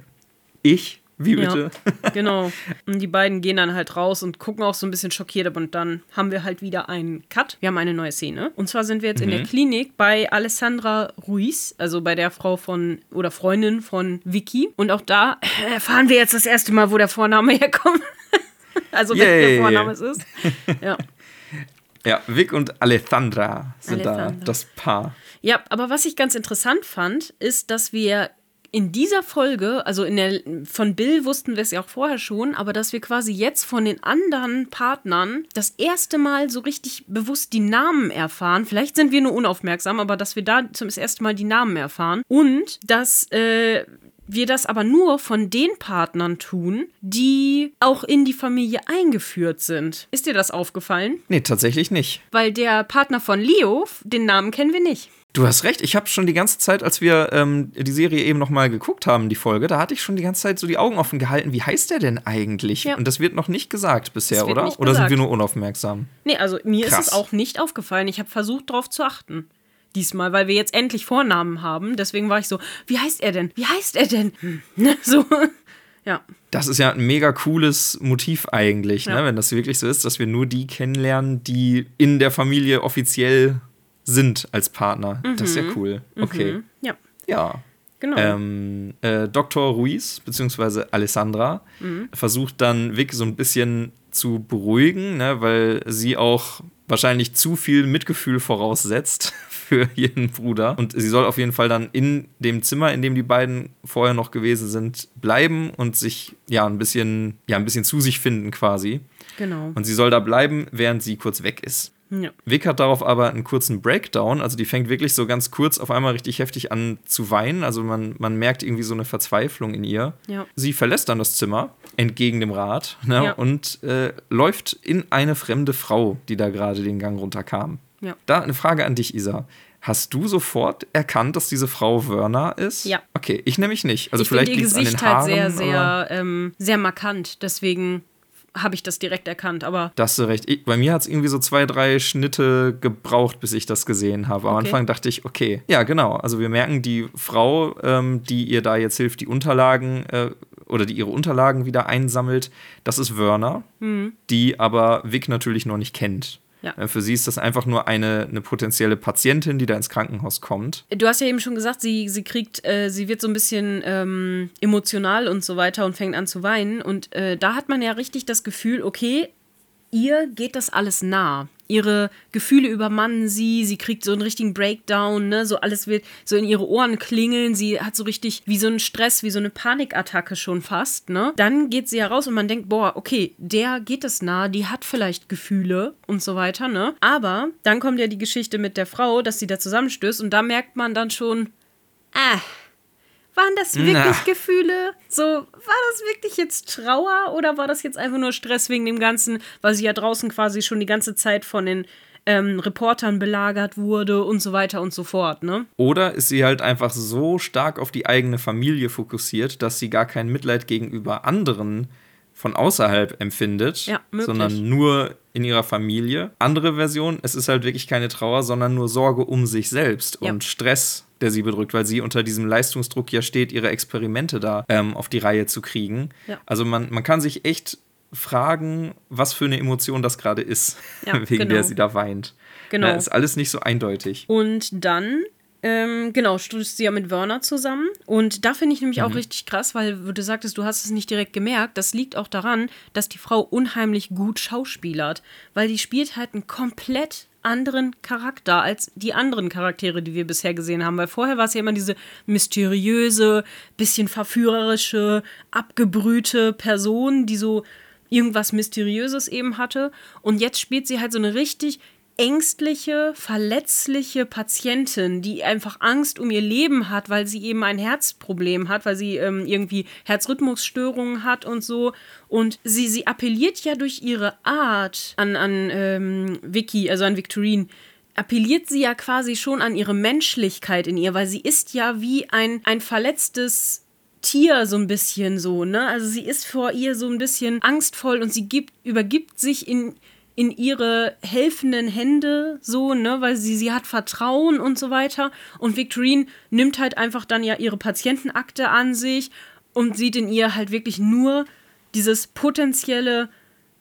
Ich? Wie bitte? Ja, genau. Und die beiden gehen dann halt raus und gucken auch so ein bisschen schockiert, und dann haben wir halt wieder einen Cut. Wir haben eine neue Szene. Und zwar sind wir jetzt mhm. in der mhm. Klinik bei Alessandra Ruiz, also bei der Frau von oder Freundin von Vicky. Und auch da erfahren wir jetzt das erste Mal, wo der Vorname herkommt. also, wer der Vorname es ist. Ja. Ja, Vic und Alessandra sind Alessandra. da, das Paar. Ja, aber was ich ganz interessant fand, ist, dass wir in dieser Folge, also in der von Bill wussten wir es ja auch vorher schon, aber dass wir quasi jetzt von den anderen Partnern das erste Mal so richtig bewusst die Namen erfahren. Vielleicht sind wir nur unaufmerksam, aber dass wir da zum ersten Mal die Namen erfahren und dass äh, wir das aber nur von den Partnern tun, die auch in die Familie eingeführt sind. Ist dir das aufgefallen? Nee, tatsächlich nicht. Weil der Partner von Leo, den Namen kennen wir nicht. Du hast recht, ich habe schon die ganze Zeit, als wir ähm, die Serie eben nochmal geguckt haben, die Folge, da hatte ich schon die ganze Zeit so die Augen offen gehalten. Wie heißt der denn eigentlich? Ja. Und das wird noch nicht gesagt bisher, oder? Oder gesagt. sind wir nur unaufmerksam? Nee, also mir Krass. ist es auch nicht aufgefallen. Ich habe versucht, darauf zu achten. Diesmal, weil wir jetzt endlich Vornamen haben. Deswegen war ich so, wie heißt er denn? Wie heißt er denn? Hm. so, ja. Das ist ja ein mega cooles Motiv eigentlich, ne? ja. ne? wenn das wirklich so ist, dass wir nur die kennenlernen, die in der Familie offiziell sind als Partner. Mhm. Das ist ja mhm. cool. Okay. Mhm. Ja. Ja. Genau. Ähm, äh, Dr. Ruiz, beziehungsweise Alessandra, Mhm. versucht dann Vic so ein bisschen zu beruhigen, ne, weil sie auch wahrscheinlich zu viel Mitgefühl voraussetzt für ihren Bruder. Und sie soll auf jeden Fall dann in dem Zimmer, in dem die beiden vorher noch gewesen sind, bleiben und sich ja ein bisschen, ja, ein bisschen zu sich finden quasi. Genau. Und sie soll da bleiben, während sie kurz weg ist. Ja. Vic hat darauf aber einen kurzen Breakdown, also die fängt wirklich so ganz kurz auf einmal richtig heftig an zu weinen. Also man, man merkt irgendwie so eine Verzweiflung in ihr. Ja. Sie verlässt dann das Zimmer, entgegen dem Rat, ne, Ja. und äh, läuft in eine fremde Frau, die da gerade den Gang runterkam. Ja. Da eine Frage an dich, Isa. Hast du sofort erkannt, dass diese Frau Werner ist? Ja. Okay, ich nämlich nicht. Also ich vielleicht ihr es an den Gesicht Haaren. halt sehr, sehr, ähm, sehr markant. Deswegen habe ich das direkt erkannt. Aber Da hast du recht. Ich, bei mir hat es irgendwie so zwei, drei Schnitte gebraucht, bis ich das gesehen habe. Am Okay. Anfang dachte ich, okay, ja, genau. Also wir merken, die Frau, ähm, die ihr da jetzt hilft, die Unterlagen äh, oder die ihre Unterlagen wieder einsammelt, das ist Werner, die aber Vic natürlich noch nicht kennt. Ja. Äh, Für sie ist das einfach nur eine, eine potenzielle Patientin, die da ins Krankenhaus kommt. du hast ja eben schon gesagt, sie, sie kriegt, äh, sie wird so ein bisschen ähm, emotional und so weiter und fängt an zu weinen. Und äh, da hat man ja richtig das Gefühl, okay, ihr geht das alles nah. Ihre Gefühle übermannen sie, sie kriegt so einen richtigen Breakdown, ne? So alles wird so in ihre Ohren klingeln, sie hat so richtig wie so einen Stress, wie so eine Panikattacke schon fast, ne? Dann geht sie ja raus und man denkt, boah, okay, der geht es nah, die hat vielleicht Gefühle und so weiter, ne? Aber dann kommt ja die Geschichte mit der Frau, dass sie da zusammenstößt und da merkt man dann schon, ah, waren das wirklich Na. Gefühle? So, war das wirklich jetzt Trauer oder war das jetzt einfach nur Stress wegen dem Ganzen, weil sie ja draußen quasi schon die ganze Zeit von den ähm, Reportern belagert wurde und so weiter und so fort, ne? Oder ist sie halt einfach so stark auf die eigene Familie fokussiert, dass sie gar kein Mitleid gegenüber anderen von außerhalb empfindet, Ja, sondern nur in ihrer Familie. Andere Version, es ist halt wirklich keine Trauer, sondern nur Sorge um sich selbst Ja. und Stress, der sie bedrückt, weil sie unter diesem Leistungsdruck ja steht, ihre Experimente da ähm, auf die Reihe zu kriegen. Ja. Also man, man kann sich echt fragen, was für eine Emotion das gerade ist, Ja, wegen genau. der sie da weint. Genau. Ja, ist alles nicht so eindeutig. Und dann, ähm, genau, stößt sie ja mit Werner zusammen. Und da finde ich nämlich auch richtig krass, weil du sagtest, du hast es nicht direkt gemerkt. Das liegt auch daran, dass die Frau unheimlich gut schauspielert. Weil die spielt halt einen komplett anderen Charakter als die anderen Charaktere, die wir bisher gesehen haben. Weil vorher war es ja immer diese mysteriöse, bisschen verführerische, abgebrühte Person, die so irgendwas Mysteriöses eben hatte. Und jetzt spielt sie halt so eine richtig ängstliche, verletzliche Patientin, die einfach Angst um ihr Leben hat, weil sie eben ein Herzproblem hat, weil sie ähm, irgendwie Herzrhythmusstörungen hat und so. Und sie, sie appelliert ja durch ihre Art an, an ähm, Vicky, also an Victorine, appelliert sie ja quasi schon an ihre Menschlichkeit in ihr, weil sie ist ja wie ein, ein verletztes Tier so ein bisschen so, ne? Also sie ist vor ihr so ein bisschen angstvoll und sie gibt, übergibt sich in, in ihre helfenden Hände so, ne? Weil sie, sie hat Vertrauen und so weiter. Und Victorine nimmt halt einfach dann ja ihre Patientenakte an sich und sieht in ihr halt wirklich nur dieses potenzielle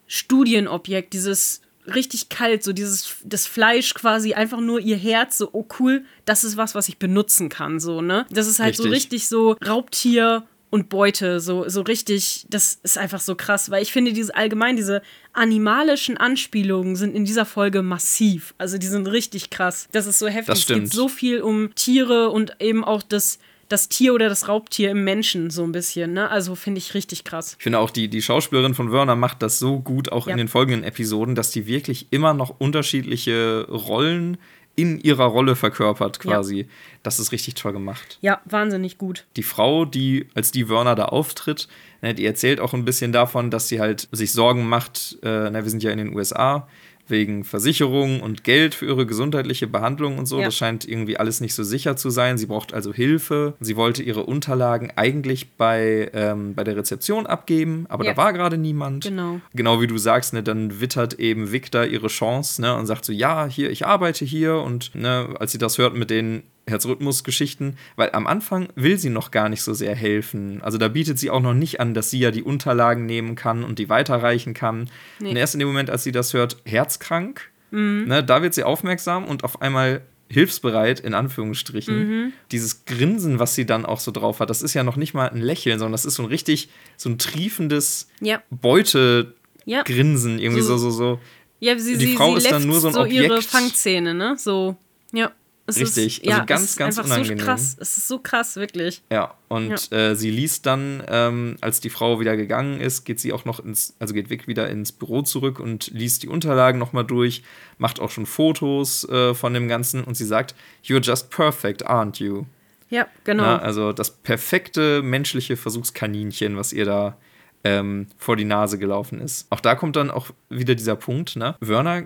Studienobjekt, dieses richtig kalt, so dieses das Fleisch quasi einfach nur ihr Herz, so oh cool, das ist was, was ich benutzen kann, so ne. Das ist halt so Richtig. richtig so Raubtier und Beute, so so richtig. Das ist einfach so krass, weil ich finde diese allgemein diese animalischen Anspielungen sind in dieser Folge massiv, also die sind richtig krass. Das ist so heftig. Das Es geht stimmt. so viel um Tiere und eben auch das das Tier oder das Raubtier im Menschen so ein bisschen, ne? Also finde ich richtig krass. Ich finde auch, die, die Schauspielerin von Werner macht das so gut, auch Ja. in den folgenden Episoden, dass die wirklich immer noch unterschiedliche Rollen in ihrer Rolle verkörpert, quasi. Das ist richtig toll gemacht. Ja, wahnsinnig gut. Die Frau, die, als die Werner da auftritt, ne, die erzählt auch ein bisschen davon, dass sie halt sich Sorgen macht, äh, na, wir sind ja in den USA, wegen Versicherung und Geld für ihre gesundheitliche Behandlung und so. Ja. Das scheint irgendwie alles nicht so sicher zu sein. Sie braucht also Hilfe. Sie wollte ihre Unterlagen eigentlich bei, ähm, bei der Rezeption abgeben, aber Ja. da war gerade niemand. Genau. Genau wie du sagst, ne, dann wittert eben Victor ihre Chance ne, und sagt so, ja, hier, ich arbeite hier. Und ne, als sie das hört mit den Herzrhythmus-Geschichten, weil am Anfang will sie noch gar nicht so sehr helfen. Also da bietet sie auch noch nicht an, dass sie ja die Unterlagen nehmen kann und die weiterreichen kann. Nee. Und erst in dem Moment, als sie das hört, herzkrank, ne, da wird sie aufmerksam und auf einmal hilfsbereit, in Anführungsstrichen. Mhm. Dieses Grinsen, was sie dann auch so drauf hat, das ist ja noch nicht mal ein Lächeln, sondern das ist so ein richtig, so ein triefendes ja. Beutegrinsen, irgendwie so, so, so. Ja, sie, die sie, Frau sie ist dann nur so ein so Objekt. ihre Fangzähne, ne? So, ja. Es Richtig, ist, also ja, ganz, ganz einfach unangenehm. So krass. Es ist so krass, wirklich. Ja, und ja. Äh, sie liest dann, ähm, als die Frau wieder gegangen ist, geht sie auch noch ins, also geht Vic wieder ins Büro zurück und liest die Unterlagen nochmal durch, macht auch schon Fotos äh, von dem Ganzen und sie sagt, You're just perfect, aren't you? Ja, genau. Na, also das perfekte menschliche Versuchskaninchen, was ihr da ähm, vor die Nase gelaufen ist. Auch da kommt dann auch wieder dieser Punkt, ne? Werner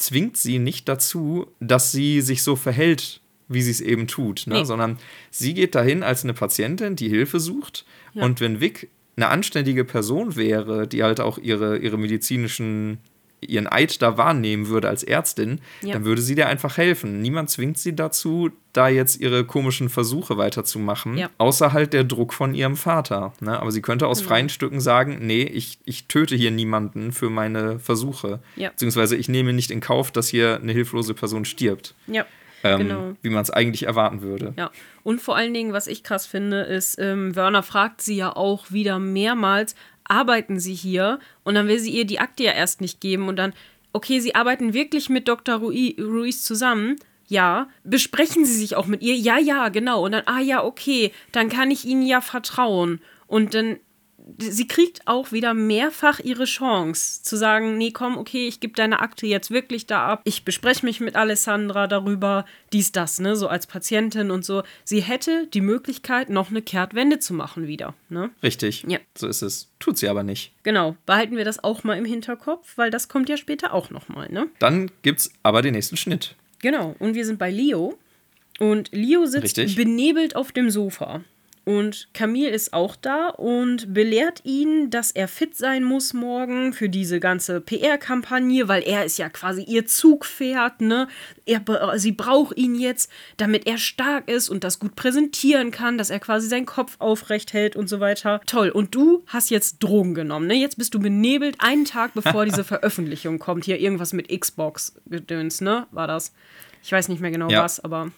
zwingt sie nicht dazu, dass sie sich so verhält, wie sie es eben tut, ne? Nee. sondern sie geht dahin als eine Patientin, die Hilfe sucht. Ja. Und wenn Vic eine anständige Person wäre, die halt auch ihre, ihre medizinischen ihren Eid da wahrnehmen würde als Ärztin, ja. dann würde sie dir einfach helfen. Niemand zwingt sie dazu, da jetzt ihre komischen Versuche weiterzumachen, ja. außer halt der Druck von ihrem Vater. Ne? Aber sie könnte aus genau. freien Stücken sagen, nee, ich, ich töte hier niemanden für meine Versuche. Ja. Beziehungsweise ich nehme nicht in Kauf, dass hier eine hilflose Person stirbt. Ja. Ähm, genau. Wie man es eigentlich erwarten würde. Ja, und vor allen Dingen, was ich krass finde, ist, ähm, Werner fragt sie ja auch wieder mehrmals, arbeiten Sie hier? Und dann will sie ihr die Akte ja erst nicht geben und dann, okay, Sie arbeiten wirklich mit Dr. Ruiz zusammen. Ja, besprechen Sie sich auch mit ihr? Ja, ja, genau. Und dann, ah ja, okay, dann kann ich Ihnen ja vertrauen. Und dann sie kriegt auch wieder mehrfach ihre Chance zu sagen, nee, komm, okay, ich gebe deine Akte jetzt wirklich da ab. Ich bespreche mich mit Alessandra darüber, dies, das, ne, so als Patientin und so. Sie hätte die Möglichkeit, noch eine Kehrtwende zu machen wieder, ne? Richtig. Ja. So ist es. Tut sie aber nicht. Genau. Behalten wir das auch mal im Hinterkopf, weil das kommt ja später auch nochmal, ne? Dann gibt's aber den nächsten Schnitt. Genau. Und wir sind bei Leo. Und Leo sitzt Richtig. benebelt auf dem Sofa. Und Camille ist auch da und belehrt ihn, dass er fit sein muss morgen für diese ganze PR-Kampagne, weil er ist ja quasi ihr Zugpferd, ne? Er, sie braucht ihn jetzt, damit er stark ist und das gut präsentieren kann, dass er quasi seinen Kopf aufrecht hält und so weiter. Toll. Und du hast jetzt Drogen genommen, ne? Jetzt bist du benebelt, einen Tag bevor diese Veröffentlichung kommt. Hier irgendwas mit Xbox-Gedöns, ne? War das? Ich weiß nicht mehr genau ja. was, aber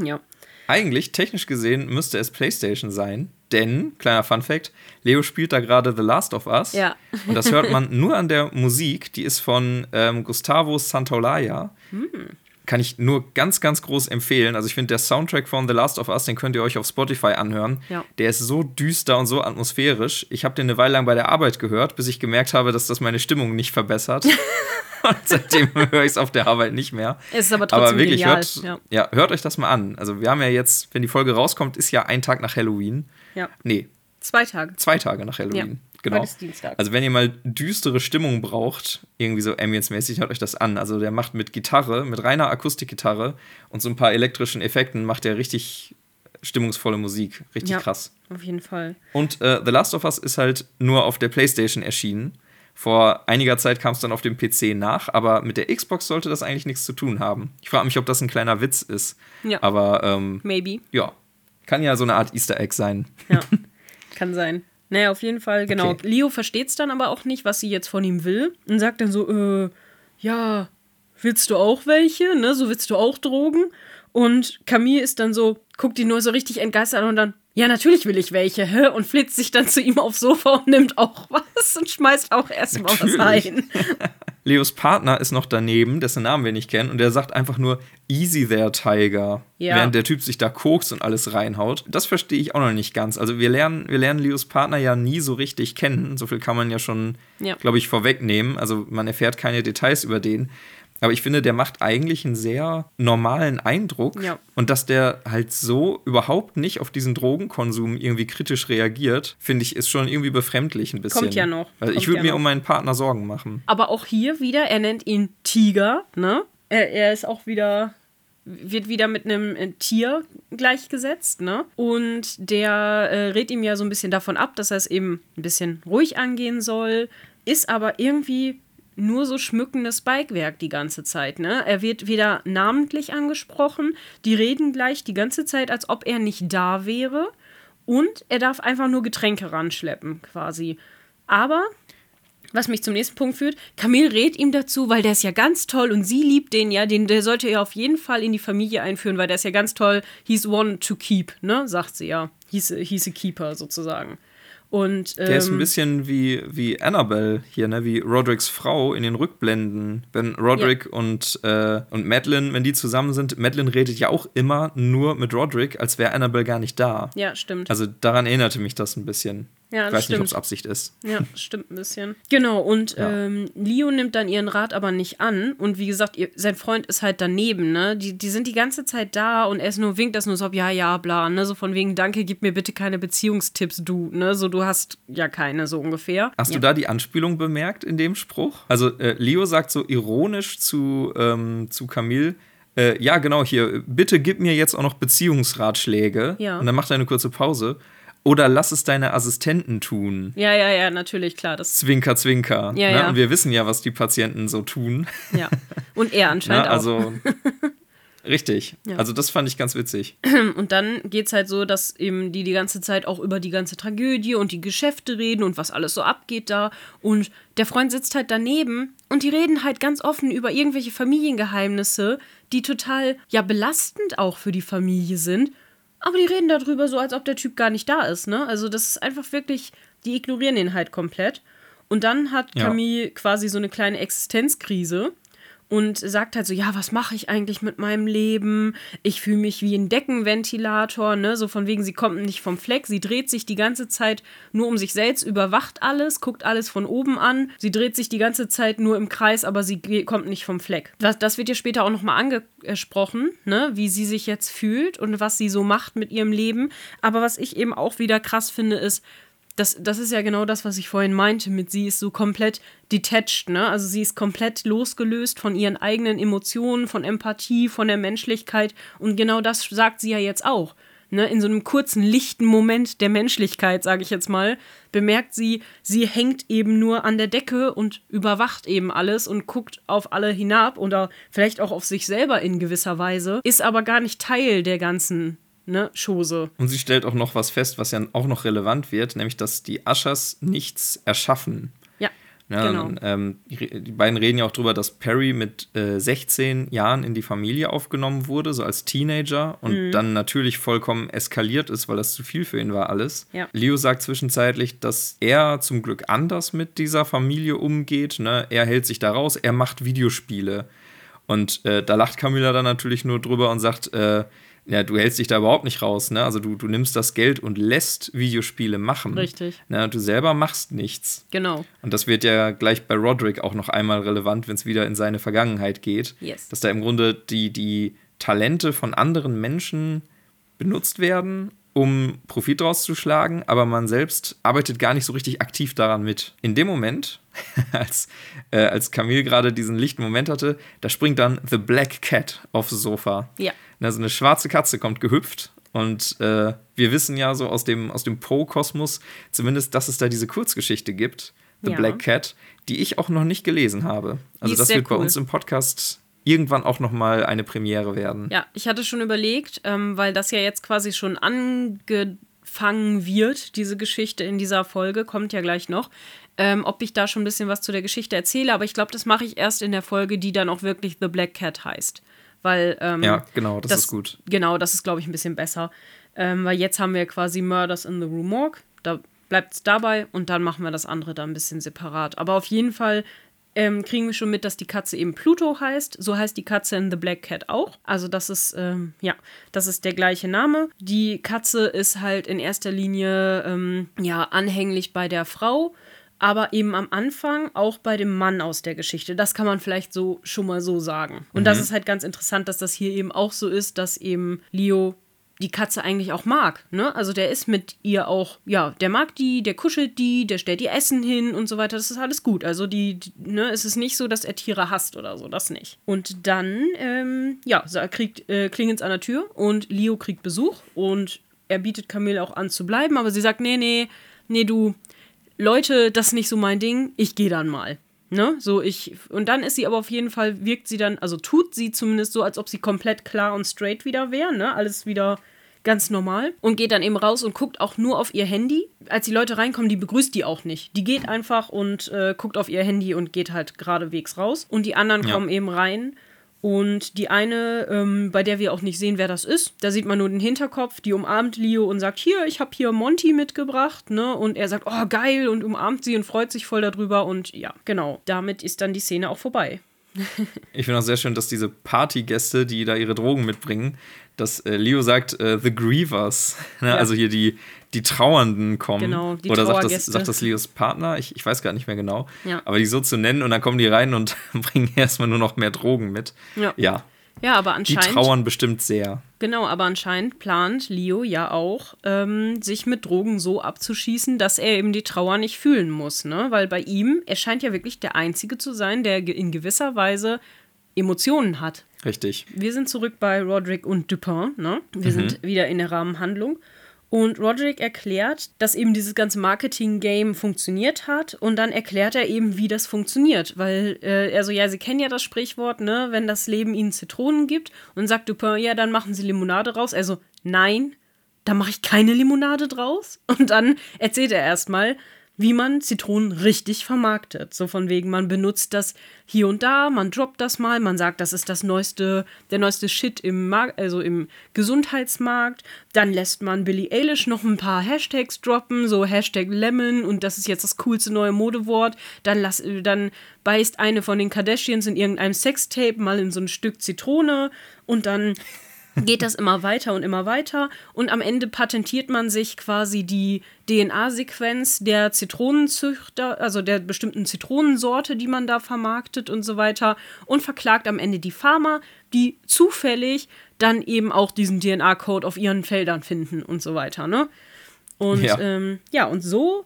ja. Eigentlich, technisch gesehen, müsste es PlayStation sein, denn, kleiner Fun Fact, Leo spielt da gerade The Last of Us. Ja. Und das hört man nur an der Musik, die ist von ähm, Gustavo Santaolalla. Hm. Kann ich nur ganz, ganz groß empfehlen. Also ich finde, der Soundtrack von The Last of Us, den könnt ihr euch auf Spotify anhören. Ja. Der ist so düster und so atmosphärisch. Ich habe den eine Weile lang bei der Arbeit gehört, bis ich gemerkt habe, dass das meine Stimmung nicht verbessert. und seitdem höre ich es auf der Arbeit nicht mehr. Es ist aber trotzdem aber wirklich, genial. Hört, ja. ja. hört euch das mal an. Also wir haben ja jetzt, wenn die Folge rauskommt, ist ja ein Tag nach Halloween. Ja. Nee. Zwei Tage. Zwei Tage nach Halloween. Ja. Genau. Also wenn ihr mal düstere Stimmung braucht, irgendwie so Ambience-mäßig, hört euch das an. Also der macht mit Gitarre, mit reiner Akustikgitarre und so ein paar elektrischen Effekten macht er richtig stimmungsvolle Musik. Richtig ja, krass. Auf jeden Fall. Und äh, The Last of Us ist halt nur auf der PlayStation erschienen. Vor einiger Zeit kam es dann auf dem PC nach, aber mit der Xbox sollte das eigentlich nichts zu tun haben. Ich frage mich, ob das ein kleiner Witz ist. Ja. Aber ähm, maybe. Ja, kann ja so eine Art Easter Egg sein. Ja, kann sein. Naja, auf jeden Fall, genau. Okay. Leo versteht es dann aber auch nicht, was sie jetzt von ihm will und sagt dann so, äh, ja, willst du auch welche? Ne, so willst du auch Drogen? Und Camille ist dann so, guckt ihn nur so richtig entgeistert an und dann, ja, natürlich will ich welche, hä? Und flitzt sich dann zu ihm aufs Sofa und nimmt auch was und schmeißt auch erstmal was rein. Leos Partner ist noch daneben, dessen Namen wir nicht kennen, und der sagt einfach nur Easy there, Tiger. Ja. Während der Typ sich da kokst und alles reinhaut. Das verstehe ich auch noch nicht ganz. Also wir lernen, wir lernen Leos Partner ja nie so richtig kennen. So viel kann man ja schon, ja. glaube ich, vorwegnehmen. Also man erfährt keine Details über den. Aber ich finde, der macht eigentlich einen sehr normalen Eindruck. Ja. Und dass der halt so überhaupt nicht auf diesen Drogenkonsum irgendwie kritisch reagiert, finde ich, ist schon irgendwie befremdlich ein bisschen. Kommt ja noch. Also ich würde ja mir noch. um meinen Partner Sorgen machen. Aber auch hier wieder, er nennt ihn Tiger, ne? Er, er ist auch wieder wird wieder mit einem äh, Tier gleichgesetzt, ne? Und der äh, rät ihm ja so ein bisschen davon ab, dass er es eben ein bisschen ruhig angehen soll, ist aber irgendwie nur so schmückendes Bikewerk die ganze Zeit. Ne? Er wird weder namentlich angesprochen, die reden gleich die ganze Zeit, als ob er nicht da wäre. Und er darf einfach nur Getränke ranschleppen, quasi. Aber Was mich zum nächsten Punkt führt. Camille rät ihm dazu, weil der ist ja ganz toll und sie liebt den ja. Den, der sollte er auf jeden Fall in die Familie einführen, weil der ist ja ganz toll. He's one to keep, ne? Sagt sie ja. He's a keeper sozusagen. Und, ähm, Der ist ein bisschen wie, wie Annabelle hier, ne? wie Rodricks Frau in den Rückblenden. Wenn Roderick ja. und, äh, und Madeline, wenn die zusammen sind, Madeline redet ja auch immer nur mit Roderick, als wäre Annabelle gar nicht da. Ja, stimmt. Also daran erinnerte mich das ein bisschen. Ja, ich weiß stimmt. nicht, ob es Absicht ist. Ja, stimmt ein bisschen. Genau, und ja. ähm, Leo nimmt dann ihren Rat aber nicht an. Und wie gesagt, ihr, sein Freund ist halt daneben, ne? Die, die sind die ganze Zeit da und er ist nur, winkt das nur so, ja, ja, bla, ne? So von wegen, danke, gib mir bitte keine Beziehungstipps, du, ne? So, du hast ja keine, so ungefähr. Hast ja. du da die Anspielung bemerkt in dem Spruch? Also, äh, Leo sagt so ironisch zu, ähm, zu Camille, äh, ja, genau, hier, bitte gib mir jetzt auch noch Beziehungsratschläge. Ja. Und dann macht er eine kurze Pause. Oder lass es deine Assistenten tun. Ja, ja, ja, natürlich, klar. Das zwinker, zwinker. Ja, ne? ja. Und wir wissen ja, was die Patienten so tun. Ja. Und er anscheinend Na, also, auch. Richtig. Ja. Also das fand ich ganz witzig. Und dann geht es halt so, dass eben die die ganze Zeit auch über die ganze Tragödie und die Geschäfte reden und was alles so abgeht da. Und der Freund sitzt halt daneben und die reden halt ganz offen über irgendwelche Familiengeheimnisse, die total ja belastend auch für die Familie sind. Aber die reden darüber so, als ob der Typ gar nicht da ist, ne? Also das ist einfach wirklich, die ignorieren ihn halt komplett. Und dann hat Camille ja. quasi so eine kleine Existenzkrise und sagt halt so, ja, was mache ich eigentlich mit meinem Leben? Ich fühle mich wie ein Deckenventilator, ne? So von wegen, sie kommt nicht vom Fleck, sie dreht sich die ganze Zeit nur um sich selbst, überwacht alles, guckt alles von oben an. Sie dreht sich die ganze Zeit nur im Kreis, aber sie kommt nicht vom Fleck. Das, das wird ihr später auch nochmal angesprochen, ne? Wie sie sich jetzt fühlt und was sie so macht mit ihrem Leben. Aber was ich eben auch wieder krass finde, ist, das, das ist ja genau das, was ich vorhin meinte, mit sie ist so komplett detached, ne? Also sie ist komplett losgelöst von ihren eigenen Emotionen, von Empathie, von der Menschlichkeit. Und genau das sagt sie ja jetzt auch. Ne? In so einem kurzen, lichten Moment der Menschlichkeit, sage ich jetzt mal, bemerkt sie, sie hängt eben nur an der Decke und überwacht eben alles und guckt auf alle hinab oder vielleicht auch auf sich selber in gewisser Weise, ist aber gar nicht Teil der ganzen ne, Chose. Und sie stellt auch noch was fest, was ja auch noch relevant wird, nämlich, dass die Aschers nichts erschaffen. Ja. Ja, genau. Und, ähm, die beiden reden ja auch darüber, dass Perry mit äh, 16 Jahren in die Familie aufgenommen wurde, so als Teenager, und mhm. dann natürlich vollkommen eskaliert ist, weil das zu viel für ihn war alles. Ja. Leo sagt zwischenzeitlich, dass er zum Glück anders mit dieser Familie umgeht. Ne? Er hält sich da raus, er macht Videospiele. Und äh, da lacht Camilla dann natürlich nur drüber und sagt, äh, ja, du hältst dich da überhaupt nicht raus, ne? Also du, du nimmst das Geld und lässt Videospiele machen. Richtig. Ne? Du selber machst nichts. Genau. Und das wird ja gleich bei Roderick auch noch einmal relevant, wenn es wieder in seine Vergangenheit geht. Yes. Dass da im Grunde die, die Talente von anderen Menschen benutzt werden, um Profit draus zu schlagen, aber man selbst arbeitet gar nicht so richtig aktiv daran mit. In dem Moment, als, äh, als Camille gerade diesen lichten Moment hatte, da springt dann The Black Cat aufs Sofa. Ja. Also eine schwarze Katze kommt gehüpft und äh, wir wissen ja so aus dem, aus dem Poe-Kosmos zumindest, dass es da diese Kurzgeschichte gibt, The ja. Black Cat, die ich auch noch nicht gelesen habe. Also das wird cool. bei uns im Podcast irgendwann auch noch mal eine Premiere werden. Ja, ich hatte schon überlegt, ähm, weil das ja jetzt quasi schon angefangen wird, diese Geschichte in dieser Folge, kommt ja gleich noch, ähm, ob ich da schon ein bisschen was zu der Geschichte erzähle, aber ich glaube, das mache ich erst in der Folge, die dann auch wirklich The Black Cat heißt. Weil, ähm, ja, genau, das, das, ist gut. Genau, das ist, glaube ich, ein bisschen besser. Ähm, weil jetzt haben wir quasi Murders in the Rue Morgue. Da bleibt es dabei und dann machen wir das andere da ein bisschen separat. Aber auf jeden Fall ähm, kriegen wir schon mit, dass die Katze eben Pluto heißt. So heißt die Katze in The Black Cat auch. Also das ist, ähm, ja, das ist der gleiche Name. Die Katze ist halt in erster Linie, ähm, ja, anhänglich bei der Frau aber eben am Anfang auch bei dem Mann aus der Geschichte. Das kann man vielleicht so schon mal so sagen. Und mhm. das ist halt ganz interessant, dass das hier eben auch so ist, dass eben Leo die Katze eigentlich auch mag. Ne? Also der ist mit ihr auch, ja, der mag die, der kuschelt die, der stellt ihr Essen hin und so weiter. Das ist alles gut. Also die, die ne, es ist nicht so, dass er Tiere hasst oder so, das nicht. Und dann, ähm, ja, kriegt äh, Klingens an der Tür und Leo kriegt Besuch und er bietet Camille auch an zu bleiben, aber sie sagt, nee, nee, nee, du, Leute, das ist nicht so mein Ding, ich gehe dann mal. Ne? So, ich, und dann ist sie aber auf jeden Fall, wirkt sie dann, also tut sie zumindest so, als ob sie komplett klar und straight wieder wäre, ne? Alles wieder ganz normal und geht dann eben raus und guckt auch nur auf ihr Handy. Als die Leute reinkommen, die begrüßt die auch nicht. Die geht einfach und äh, guckt auf ihr Handy und geht halt geradewegs raus. Und die anderen ja. kommen eben rein. Und die eine, ähm, bei der wir auch nicht sehen, wer das ist, da sieht man nur den Hinterkopf, die umarmt Leo und sagt, hier, ich habe hier Monty mitgebracht, ne? Und er sagt, oh, geil, und umarmt sie und freut sich voll darüber. Und ja, genau, damit ist dann die Szene auch vorbei. ich finde auch sehr schön, dass diese Partygäste, die da ihre Drogen mitbringen, dass äh, Leo sagt, äh, The Grievers, ne? ja. also hier die, die Trauernden kommen. Genau, die Oder sagt das, sagt das Leos Partner? Ich, ich weiß gar nicht mehr genau. Ja. Aber die so zu nennen und dann kommen die rein und bringen erstmal nur noch mehr Drogen mit. Ja. ja. Ja, aber anscheinend. Die trauern bestimmt sehr. Genau, aber anscheinend plant Leo ja auch, ähm, sich mit Drogen so abzuschießen, dass er eben die Trauer nicht fühlen muss, ne? Weil bei ihm, er scheint ja wirklich der Einzige zu sein, der in gewisser Weise Emotionen hat. Richtig. Wir sind zurück bei Roderick und Dupin, ne? Wir mhm. sind wieder in der Rahmenhandlung. Und Roderick erklärt, dass eben dieses ganze Marketing-Game funktioniert hat. Und dann erklärt er eben, wie das funktioniert. Weil äh, er so, ja, Sie kennen ja das Sprichwort, ne, wenn das Leben Ihnen Zitronen gibt. Und sagt Dupin, ja, dann machen Sie Limonade raus. Also, nein, da mache ich keine Limonade draus. Und dann erzählt er erstmal, wie man Zitronen richtig vermarktet. So von wegen, man benutzt das hier und da, man droppt das mal, man sagt, das ist das neueste, der neueste Shit im Markt, also im Gesundheitsmarkt. Dann lässt man Billie Eilish noch ein paar Hashtags droppen, so Hashtag Lemon und das ist jetzt das coolste neue Modewort. Dann, lass, dann beißt eine von den Kardashians in irgendeinem Sextape mal in so ein Stück Zitrone und dann geht das immer weiter und immer weiter und am Ende patentiert man sich quasi die DNA-Sequenz der Zitronenzüchter, also der bestimmten Zitronensorte, die man da vermarktet und so weiter und verklagt am Ende die Farmer, die zufällig dann eben auch diesen DNA-Code auf ihren Feldern finden und so weiter, ne? Und ja. Ähm, ja, und so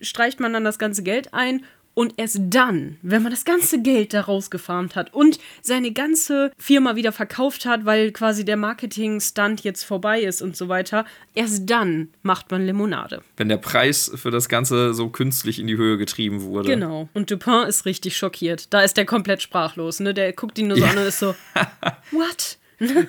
streicht man dann das ganze Geld ein und erst dann, wenn man das ganze Geld daraus gefarmt hat und seine ganze Firma wieder verkauft hat, weil quasi der Marketing-Stunt jetzt vorbei ist und so weiter, erst dann macht man Limonade. Wenn der Preis für das Ganze so künstlich in die Höhe getrieben wurde. Genau. Und Dupin ist richtig schockiert. Da ist der komplett sprachlos. Ne? Der guckt ihn nur so ja. an und ist so, what?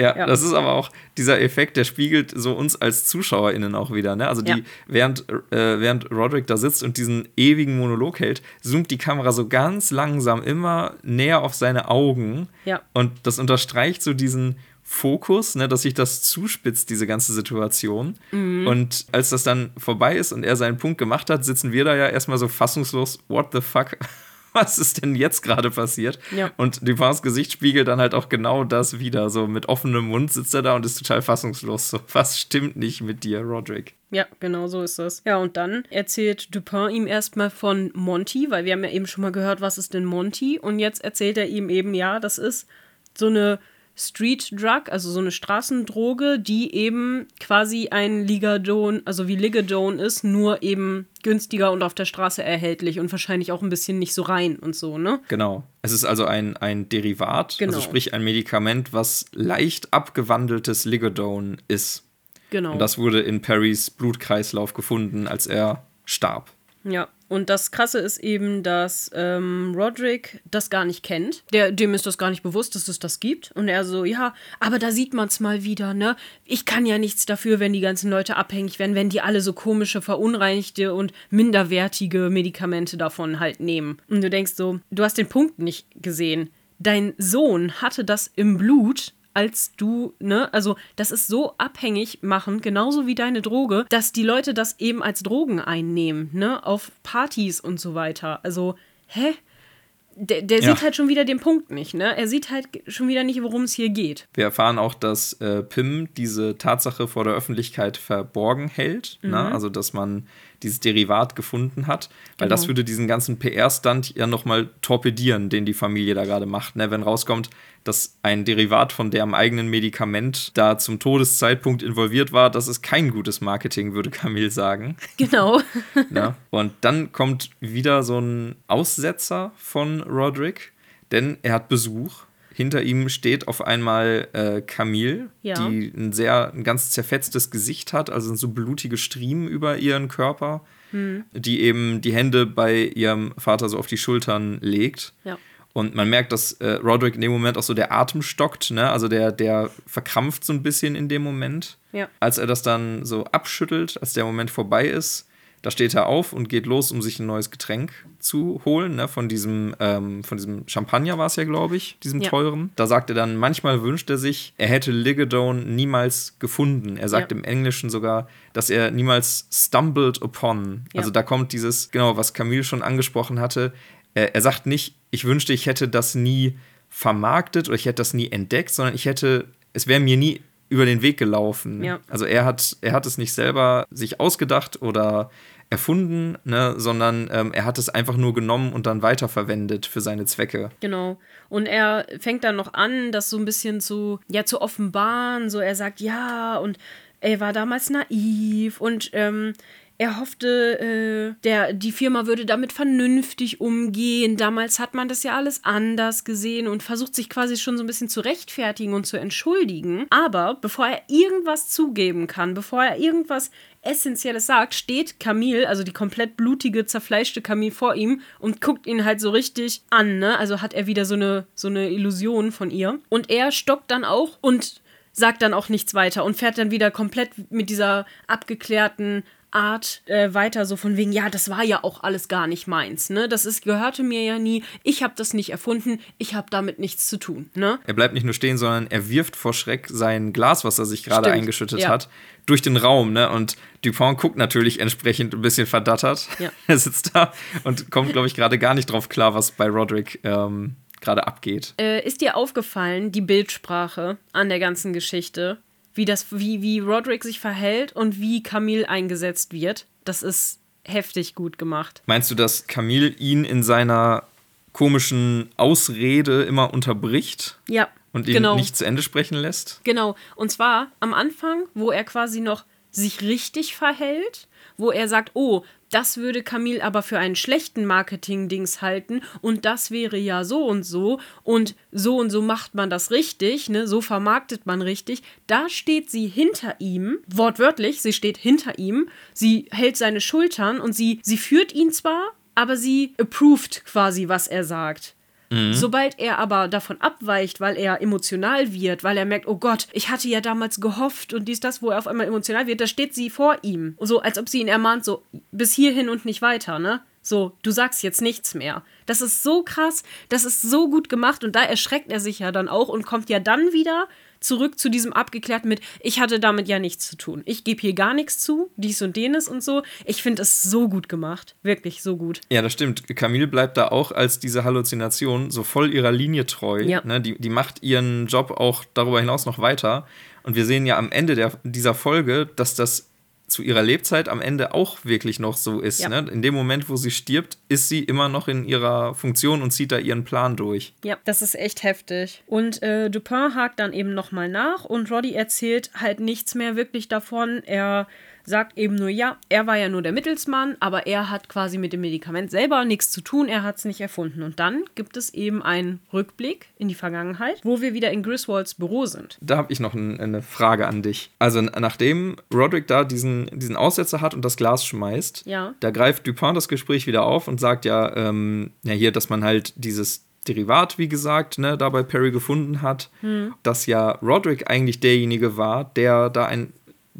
Ja, ja, das ist aber auch dieser Effekt, der spiegelt so uns als ZuschauerInnen auch wieder. Ne? Also die, ja. während, äh, während Roderick da sitzt und diesen ewigen Monolog hält, zoomt die Kamera so ganz langsam immer näher auf seine Augen. Ja. Und das unterstreicht so diesen Fokus, ne, dass sich das zuspitzt, diese ganze Situation. Mhm. Und als das dann vorbei ist und er seinen Punkt gemacht hat, sitzen wir da ja erstmal so fassungslos, what the fuck? was ist denn jetzt gerade passiert? Ja. Und Dupins Gesicht spiegelt dann halt auch genau das wieder. So mit offenem Mund sitzt er da und ist total fassungslos. So, was stimmt nicht mit dir, Roderick? Ja, genau so ist das. Ja, und dann erzählt Dupin ihm erstmal von Monty, weil wir haben ja eben schon mal gehört, was ist denn Monty? Und jetzt erzählt er ihm eben, ja, das ist so eine Street Drug, also so eine Straßendroge, die eben quasi ein Ligadon, also wie Ligadon ist, nur eben günstiger und auf der Straße erhältlich und wahrscheinlich auch ein bisschen nicht so rein und so, ne? Genau. Es ist also ein, ein Derivat, also genau. also sprich ein Medikament, was leicht abgewandeltes Ligadon ist. Genau. Und das wurde in Perrys Blutkreislauf gefunden, als er starb. Ja, und das Krasse ist eben, dass ähm, Roderick das gar nicht kennt. Der, dem ist das gar nicht bewusst, dass es das gibt. Und er so, ja, aber da sieht man es mal wieder, ne? Ich kann ja nichts dafür, wenn die ganzen Leute abhängig werden, wenn die alle so komische, verunreinigte und minderwertige Medikamente davon halt nehmen. Und du denkst so, du hast den Punkt nicht gesehen. Dein Sohn hatte das im Blut als du, ne? Also, das ist so abhängig machen, genauso wie deine Droge, dass die Leute das eben als Drogen einnehmen, ne? Auf Partys und so weiter. Also, hä? Der, der ja. sieht halt schon wieder den Punkt nicht, ne? Er sieht halt schon wieder nicht, worum es hier geht. Wir erfahren auch, dass äh, Pim diese Tatsache vor der Öffentlichkeit verborgen hält, ne? mhm. ne? Also, dass man dieses Derivat gefunden hat, weil genau. das würde diesen ganzen PR-Stand ja nochmal torpedieren, den die Familie da gerade macht. Ne? Wenn rauskommt, dass ein Derivat von deren eigenen Medikament da zum Todeszeitpunkt involviert war, das ist kein gutes Marketing, würde Camille sagen. Genau. ja, und dann kommt wieder so ein Aussetzer von Roderick, denn er hat Besuch. Hinter ihm steht auf einmal äh, Camille, ja. die ein sehr, ein ganz zerfetztes Gesicht hat, also so blutige Striemen über ihren Körper, hm. die eben die Hände bei ihrem Vater so auf die Schultern legt. Ja. Und man merkt, dass äh, Roderick in dem Moment auch so der Atem stockt, ne? Also der, der verkrampft so ein bisschen in dem Moment. Ja. Als er das dann so abschüttelt, als der Moment vorbei ist, da steht er auf und geht los, um sich ein neues Getränk zu holen, ne? von, diesem, ähm, von diesem Champagner war es ja, glaube ich, diesem Ja. teuren. Da sagt er dann, manchmal wünscht er sich, er hätte Ligadone niemals gefunden. Er sagt Ja. im Englischen sogar, dass er niemals stumbled upon. Ja. Also da kommt dieses, genau, was Camille schon angesprochen hatte. Er, er sagt nicht, ich wünschte, ich hätte das nie vermarktet oder ich hätte das nie entdeckt, sondern ich hätte, es wäre mir nie über den Weg gelaufen. Ja. Also er hat, er hat es nicht selber sich ausgedacht oder erfunden, ne, sondern ähm, er hat es einfach nur genommen und dann weiterverwendet für seine Zwecke. Genau. Und er fängt dann noch an, das so ein bisschen zu, ja, zu offenbaren. So, er sagt, ja, und er war damals naiv und ähm, er hoffte, äh, der, die Firma würde damit vernünftig umgehen. Damals hat man das ja alles anders gesehen und versucht sich quasi schon so ein bisschen zu rechtfertigen und zu entschuldigen. Aber bevor er irgendwas zugeben kann, bevor er irgendwas Essentielles sagt, steht Camille, also die komplett blutige, zerfleischte Camille vor ihm und guckt ihn halt so richtig an, ne? Also hat er wieder so eine, so eine Illusion von ihr. Und er stockt dann auch und sagt dann auch nichts weiter und fährt dann wieder komplett mit dieser abgeklärten Art äh, weiter, so von wegen, ja, das war ja auch alles gar nicht meins, ne? Das ist, gehörte mir ja nie, ich habe das nicht erfunden, ich habe damit nichts zu tun, ne? Er bleibt nicht nur stehen, sondern er wirft vor Schreck sein Glas, was er sich gerade eingeschüttet ja. hat, durch den Raum. Ne? Und Dupont guckt natürlich entsprechend ein bisschen verdattert. Ja. Er sitzt da und kommt, glaube ich, gerade gar nicht drauf klar, was bei Roderick ähm, gerade abgeht. Äh, ist dir aufgefallen, die Bildsprache an der ganzen Geschichte? Wie, das, wie, wie Roderick sich verhält und wie Camille eingesetzt wird? Das ist heftig gut gemacht. Meinst du, dass Camille ihn in seiner komischen Ausrede immer unterbricht Ja. und ihn genau. nicht zu Ende sprechen lässt? Genau. Und zwar am Anfang, wo er quasi noch sich richtig verhält, wo er sagt, oh, das würde Camille aber für einen schlechten Marketing-Dings halten und das wäre ja so und so und so und so macht man das richtig, ne? so vermarktet man richtig. Da steht sie hinter ihm, wortwörtlich, sie steht hinter ihm, sie hält seine Schultern und sie, sie führt ihn zwar, aber sie approved quasi, was er sagt. Sobald er aber davon abweicht, weil er emotional wird, weil er merkt, oh Gott, ich hatte ja damals gehofft und dies, das, wo er auf einmal emotional wird, da steht sie vor ihm. So, als ob sie ihn ermahnt, so, bis hierhin und nicht weiter, ne? So, du sagst jetzt nichts mehr. Das ist so krass, das ist so gut gemacht und da erschreckt er sich ja dann auch und kommt ja dann wieder zurück zu diesem Abgeklärten mit, ich hatte damit ja nichts zu tun. Ich gebe hier gar nichts zu, dies und jenes und so. Ich finde es so gut gemacht. Wirklich so gut. Ja, das stimmt. Camille bleibt da auch als diese Halluzination so voll ihrer Linie treu. Ja. Ne? Die, die macht ihren Job auch darüber hinaus noch weiter. Und wir sehen ja am Ende der, dieser Folge, dass das zu ihrer Lebzeit am Ende auch wirklich noch so ist. Ja. Ne? In dem Moment, wo sie stirbt, ist sie immer noch in ihrer Funktion und zieht da ihren Plan durch. Ja, das ist echt heftig. Und äh, Dupin hakt dann eben nochmal nach und Roddy erzählt halt nichts mehr wirklich davon. Er sagt eben nur, ja, er war ja nur der Mittelsmann, aber er hat quasi mit dem Medikament selber nichts zu tun, er hat es nicht erfunden. Und dann gibt es eben einen Rückblick in die Vergangenheit, wo wir wieder in Griswolds Büro sind. Da habe ich noch ein, eine Frage an dich. Also nachdem Roderick da diesen, diesen Aussetzer hat und das Glas schmeißt, Ja. da greift Dupin das Gespräch wieder auf und sagt ja, ähm, ja hier, dass man halt dieses Derivat, wie gesagt, ne, da bei Perry gefunden hat, Hm. dass ja Roderick eigentlich derjenige war, der da ein,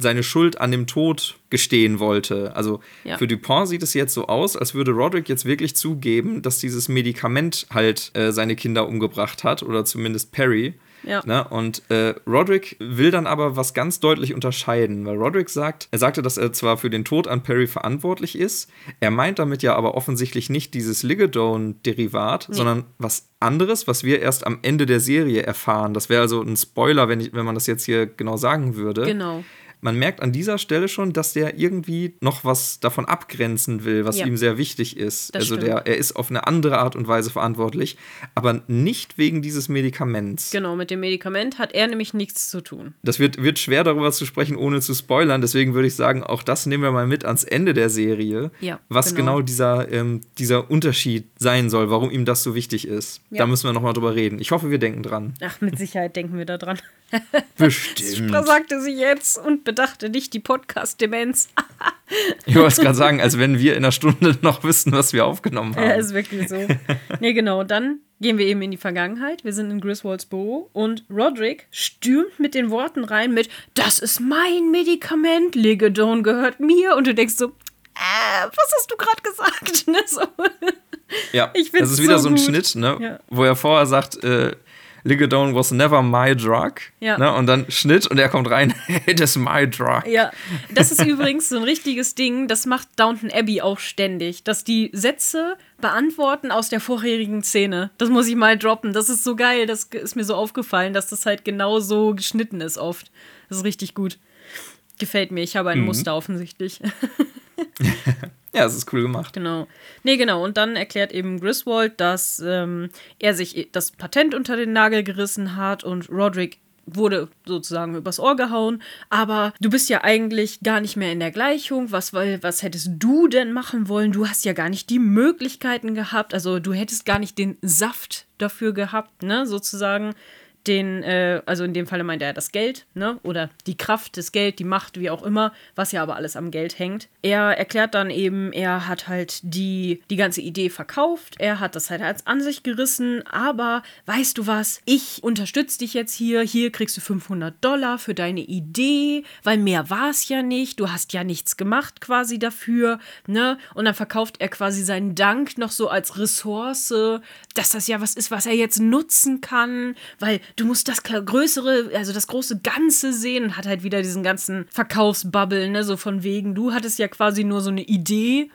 seine Schuld an dem Tod gestehen wollte. Also Ja. für Dupin sieht es jetzt so aus, als würde Roderick jetzt wirklich zugeben, dass dieses Medikament halt äh, seine Kinder umgebracht hat oder zumindest Perry. Ja. Ne? Und äh, Roderick will dann aber was ganz deutlich unterscheiden, weil Roderick sagt, er sagte, dass er zwar für den Tod an Perry verantwortlich ist, er meint damit ja aber offensichtlich nicht dieses Ligadone-Derivat, sondern was anderes, was wir erst am Ende der Serie erfahren. Das wäre also ein Spoiler, wenn, ich, wenn man das jetzt hier genau sagen würde. Genau. Man merkt an dieser Stelle schon, dass der irgendwie noch was davon abgrenzen will, was Ja. ihm sehr wichtig ist. Das also stimmt. der, er ist auf eine andere Art und Weise verantwortlich, aber nicht wegen dieses Medikaments. Genau, mit dem Medikament hat er nämlich nichts zu tun. Das wird, wird schwer darüber zu sprechen, ohne zu spoilern. Deswegen würde ich sagen, auch das nehmen wir mal mit ans Ende der Serie, Ja, was genau, genau. dieser, ähm, dieser Unterschied sein soll, warum ihm das so wichtig ist. Ja. Da müssen wir nochmal drüber reden. Ich hoffe, wir denken dran. Ach, mit Sicherheit denken wir da dran. Bestimmt. Sagte sie jetzt und bedachte nicht die Podcast-Demenz. Ich wollte es gerade sagen, als wenn wir in einer Stunde noch wissen, was wir aufgenommen haben. Ja, ist wirklich so. nee, genau. Dann gehen wir eben in die Vergangenheit. Wir sind in Griswolds Büro und Roderick stürmt mit den Worten rein mit Das ist mein Medikament, Ligedon gehört mir. Und du denkst so, äh, was hast du gerade gesagt? Ne, so. Ja, ich das ist wieder so, so ein Schnitt, ne, ja. wo er vorher sagt, äh, Ligadone was never my drug. Ja. Ne? Und dann Schnitt und er kommt rein, it is my drug. Ja, das ist übrigens so ein richtiges Ding, das macht Downton Abbey auch ständig, dass die Sätze beantworten aus der vorherigen Szene. Das muss ich mal droppen. Das ist so geil, das ist mir so aufgefallen, dass das halt genau so geschnitten ist oft. Das ist richtig gut. Gefällt mir, ich habe ein mhm. Muster offensichtlich. Ja, es ist cool gemacht. Genau. Nee, genau. Und dann erklärt eben Griswold, dass ähm, er sich das Patent unter den Nagel gerissen hat und Roderick wurde sozusagen übers Ohr gehauen, aber du bist ja eigentlich gar nicht mehr in der Gleichung. Was, was hättest du denn machen wollen? Du hast ja gar nicht die Möglichkeiten gehabt, also du hättest gar nicht den Saft dafür gehabt, ne, sozusagen den, äh, also in dem Falle meint er das Geld, ne? Oder die Kraft, das Geld, die Macht, wie auch immer, was ja aber alles am Geld hängt. Er erklärt dann eben, er hat halt die, die ganze Idee verkauft, er hat das halt als an sich gerissen, aber weißt du was, ich unterstütze dich jetzt hier, hier kriegst du 500 Dollar für deine Idee, weil mehr war es ja nicht, du hast ja nichts gemacht quasi dafür, ne? Und dann verkauft er quasi seinen Dank noch so als Ressource, dass das ja was ist, was er jetzt nutzen kann, weil du musst das größere, also das große Ganze sehen und hat halt wieder diesen ganzen Verkaufsbubble, ne, so von wegen, du hattest ja quasi nur so eine Idee.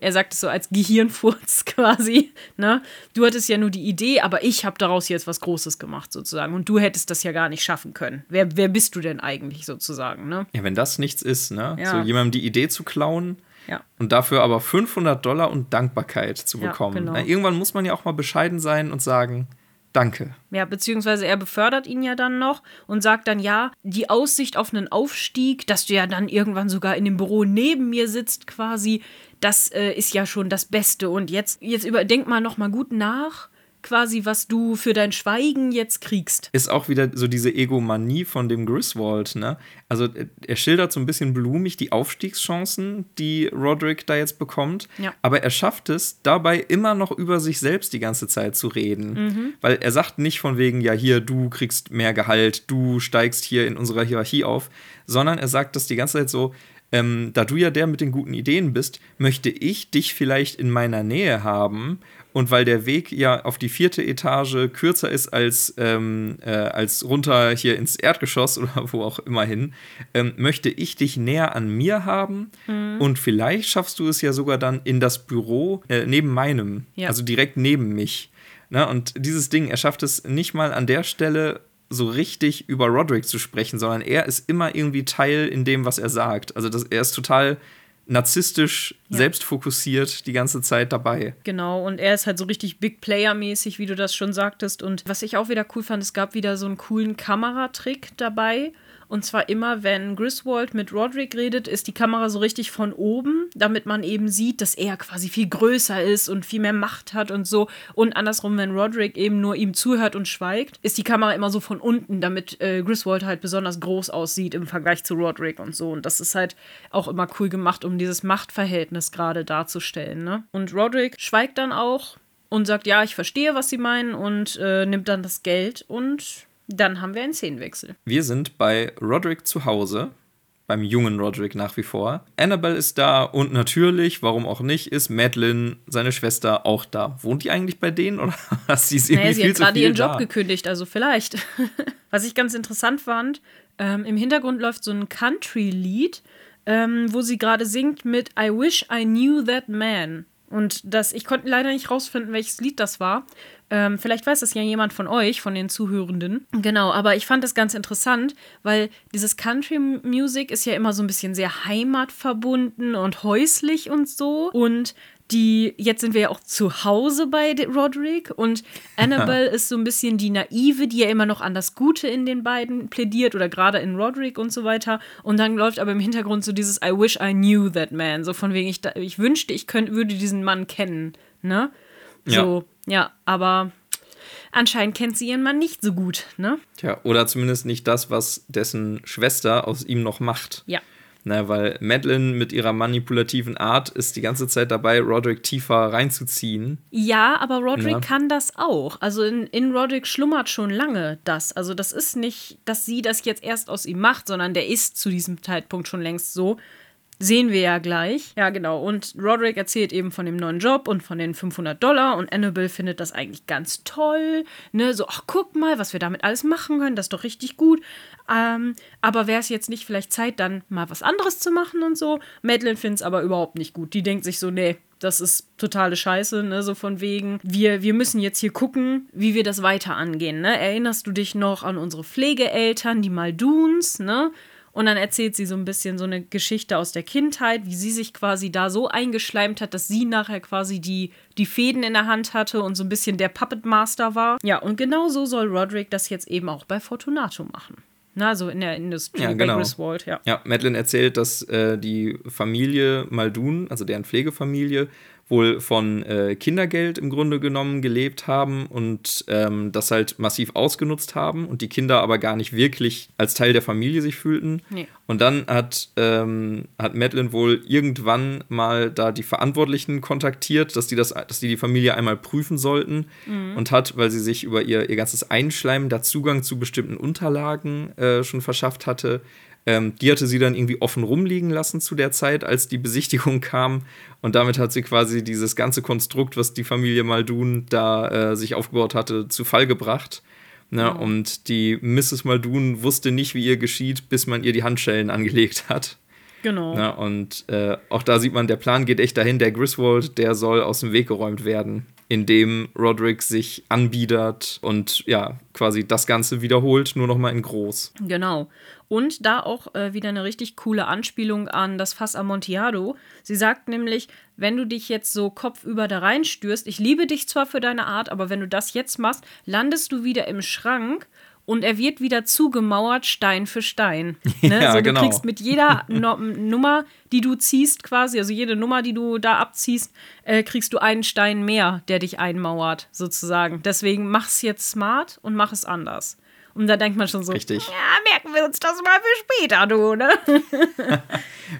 Er sagt es so als Gehirnfurz quasi, ne? Du hattest ja nur die Idee, aber ich habe daraus jetzt was Großes gemacht sozusagen und du hättest das ja gar nicht schaffen können. Wer, wer bist du denn eigentlich sozusagen, ne? Ja, wenn das nichts ist, ne? Ja. So jemandem die Idee zu klauen, ja. Und dafür aber 500 Dollar und Dankbarkeit zu bekommen. Ja, genau. Na, irgendwann muss man ja auch mal bescheiden sein und sagen, Danke. Ja, beziehungsweise er befördert ihn ja dann noch und sagt dann, ja, die Aussicht auf einen Aufstieg, dass du ja dann irgendwann sogar in dem Büro neben mir sitzt quasi, das äh, ist ja schon das Beste. Und jetzt, jetzt überdenk mal noch mal gut nach quasi, was du für dein Schweigen jetzt kriegst. Ist auch wieder so diese Egomanie von dem Griswold, ne? Also er schildert so ein bisschen blumig die Aufstiegschancen, die Roderick da jetzt bekommt, ja. aber er schafft es dabei immer noch über sich selbst die ganze Zeit zu reden, mhm. weil er sagt nicht von wegen, ja hier, du kriegst mehr Gehalt, du steigst hier in unserer Hierarchie auf, sondern er sagt das die ganze Zeit so, ähm, da du ja der mit den guten Ideen bist, möchte ich dich vielleicht in meiner Nähe haben und weil der Weg ja auf die vierte Etage kürzer ist als, ähm, äh, als runter hier ins Erdgeschoss oder wo auch immer hin, ähm, möchte ich dich näher an mir haben. Mhm. Und vielleicht schaffst du es ja sogar dann in das Büro äh, neben meinem, ja. also direkt neben mich. Na, und dieses Ding, er schafft es nicht mal an der Stelle so richtig über Roderick zu sprechen, sondern er ist immer irgendwie Teil in dem, was er sagt. Also das, er ist total narzisstisch, ja. selbstfokussiert die ganze Zeit dabei. Genau, und er ist halt so richtig Big Player-mäßig, wie du das schon sagtest. Und was ich auch wieder cool fand, es gab wieder so einen coolen Kameratrick dabei. Und zwar immer, wenn Griswold mit Roderick redet, ist die Kamera so richtig von oben, damit man eben sieht, dass er quasi viel größer ist und viel mehr Macht hat und so. Und andersrum, wenn Roderick eben nur ihm zuhört und schweigt, ist die Kamera immer so von unten, damit äh, Griswold halt besonders groß aussieht im Vergleich zu Roderick und so. Und das ist halt auch immer cool gemacht, um dieses Machtverhältnis gerade darzustellen. Ne? Und Roderick schweigt dann auch und sagt, ja, ich verstehe, was sie meinen und äh, nimmt dann das Geld und dann haben wir einen Szenenwechsel. Wir sind bei Roderick zu Hause, beim jungen Roderick nach wie vor. Annabelle ist da und natürlich, warum auch nicht, ist Madeline, seine Schwester, auch da. Wohnt die eigentlich bei denen oder hast sie es irgendwie naja, sie viel hat gerade ihren Job gekündigt, also vielleicht. Was ich ganz interessant fand, ähm, im Hintergrund läuft so ein Country-Lied, ähm, wo sie gerade singt mit I wish I knew that man. Und das, ich konnte leider nicht rausfinden, welches Lied das war. Ähm, vielleicht weiß das ja jemand von euch, von den Zuhörenden. Genau, aber ich fand das ganz interessant, weil dieses Country Music ist ja immer so ein bisschen sehr heimatverbunden und häuslich und so. Und die, jetzt sind wir ja auch zu Hause bei Roderick und Annabelle ist so ein bisschen die Naive, die ja immer noch an das Gute in den beiden plädiert oder gerade in Roderick und so weiter. Und dann läuft aber im Hintergrund so dieses I wish I knew that man. So von wegen, ich, ich wünschte, ich könnte, würde diesen Mann kennen. Ne? So, ja, ja aber anscheinend kennt sie ihren Mann nicht so gut, ne? Tja, oder zumindest nicht das, was dessen Schwester aus ihm noch macht. Ja. Na, weil Madeline mit ihrer manipulativen Art ist die ganze Zeit dabei, Roderick tiefer reinzuziehen. Ja, aber Roderick ja. kann das auch. Also in, in Roderick schlummert schon lange das. Also das ist nicht, dass sie das jetzt erst aus ihm macht, sondern der ist zu diesem Zeitpunkt schon längst so. Sehen wir ja gleich. Ja, genau. Und Roderick erzählt eben von dem neuen Job und von den 500 Dollar. Und Annabelle findet das eigentlich ganz toll. Ne, so, ach, guck mal, was wir damit alles machen können. Das ist doch richtig gut. Ähm, aber wäre es jetzt nicht vielleicht Zeit, dann mal was anderes zu machen und so? Madeline findet es aber überhaupt nicht gut. Die denkt sich so, nee, das ist totale Scheiße, ne? So von wegen, wir, wir müssen jetzt hier gucken, wie wir das weiter angehen, ne? Erinnerst du dich noch an unsere Pflegeeltern, die Malduns, ne? Und dann erzählt sie so ein bisschen so eine Geschichte aus der Kindheit, wie sie sich quasi da so eingeschleimt hat, dass sie nachher quasi die, die Fäden in der Hand hatte und so ein bisschen der Puppet Master war. Ja, und genau so soll Roderick das jetzt eben auch bei Fortunato machen. Na, so in der Industrie ja, genau. Griswold, ja. Ja, Madeline erzählt, dass äh, die Familie Maldun, also deren Pflegefamilie, wohl von äh, Kindergeld im Grunde genommen gelebt haben und ähm, das halt massiv ausgenutzt haben und die Kinder aber gar nicht wirklich als Teil der Familie sich fühlten. Nee. Und dann hat, ähm, hat Madeline wohl irgendwann mal da die Verantwortlichen kontaktiert, dass die, das, dass die die Familie einmal prüfen sollten mhm. und hat, weil sie sich über ihr, ihr ganzes Einschleimen da Zugang zu bestimmten Unterlagen äh, schon verschafft hatte, ähm, die hatte sie dann irgendwie offen rumliegen lassen zu der Zeit, als die Besichtigung kam. Und damit hat sie quasi dieses ganze Konstrukt, was die Familie Maldun da äh, sich aufgebaut hatte, zu Fall gebracht. Ne? Mhm. Und die Mrs. Maldun wusste nicht, wie ihr geschieht, bis man ihr die Handschellen angelegt hat. Genau. Ne? Und äh, auch da sieht man, der Plan geht echt dahin. Der Griswold, der soll aus dem Weg geräumt werden, indem Roderick sich anbiedert und ja, quasi das Ganze wiederholt, nur noch mal in groß. Genau. Und da auch äh, wieder eine richtig coole Anspielung an das Fass Amontillado. Sie sagt nämlich, wenn du dich jetzt so kopfüber da reinstürst, ich liebe dich zwar für deine Art, aber wenn du das jetzt machst, landest du wieder im Schrank und er wird wieder zugemauert, Stein für Stein. Ne? Ja, so, du genau. kriegst mit jeder no Nummer, die du ziehst, quasi, also jede Nummer, die du da abziehst, äh, kriegst du einen Stein mehr, der dich einmauert, sozusagen. Deswegen mach's jetzt smart und mach es anders. Und da denkt man schon so, Richtig. ja, merken wir uns das mal für später, du, ne?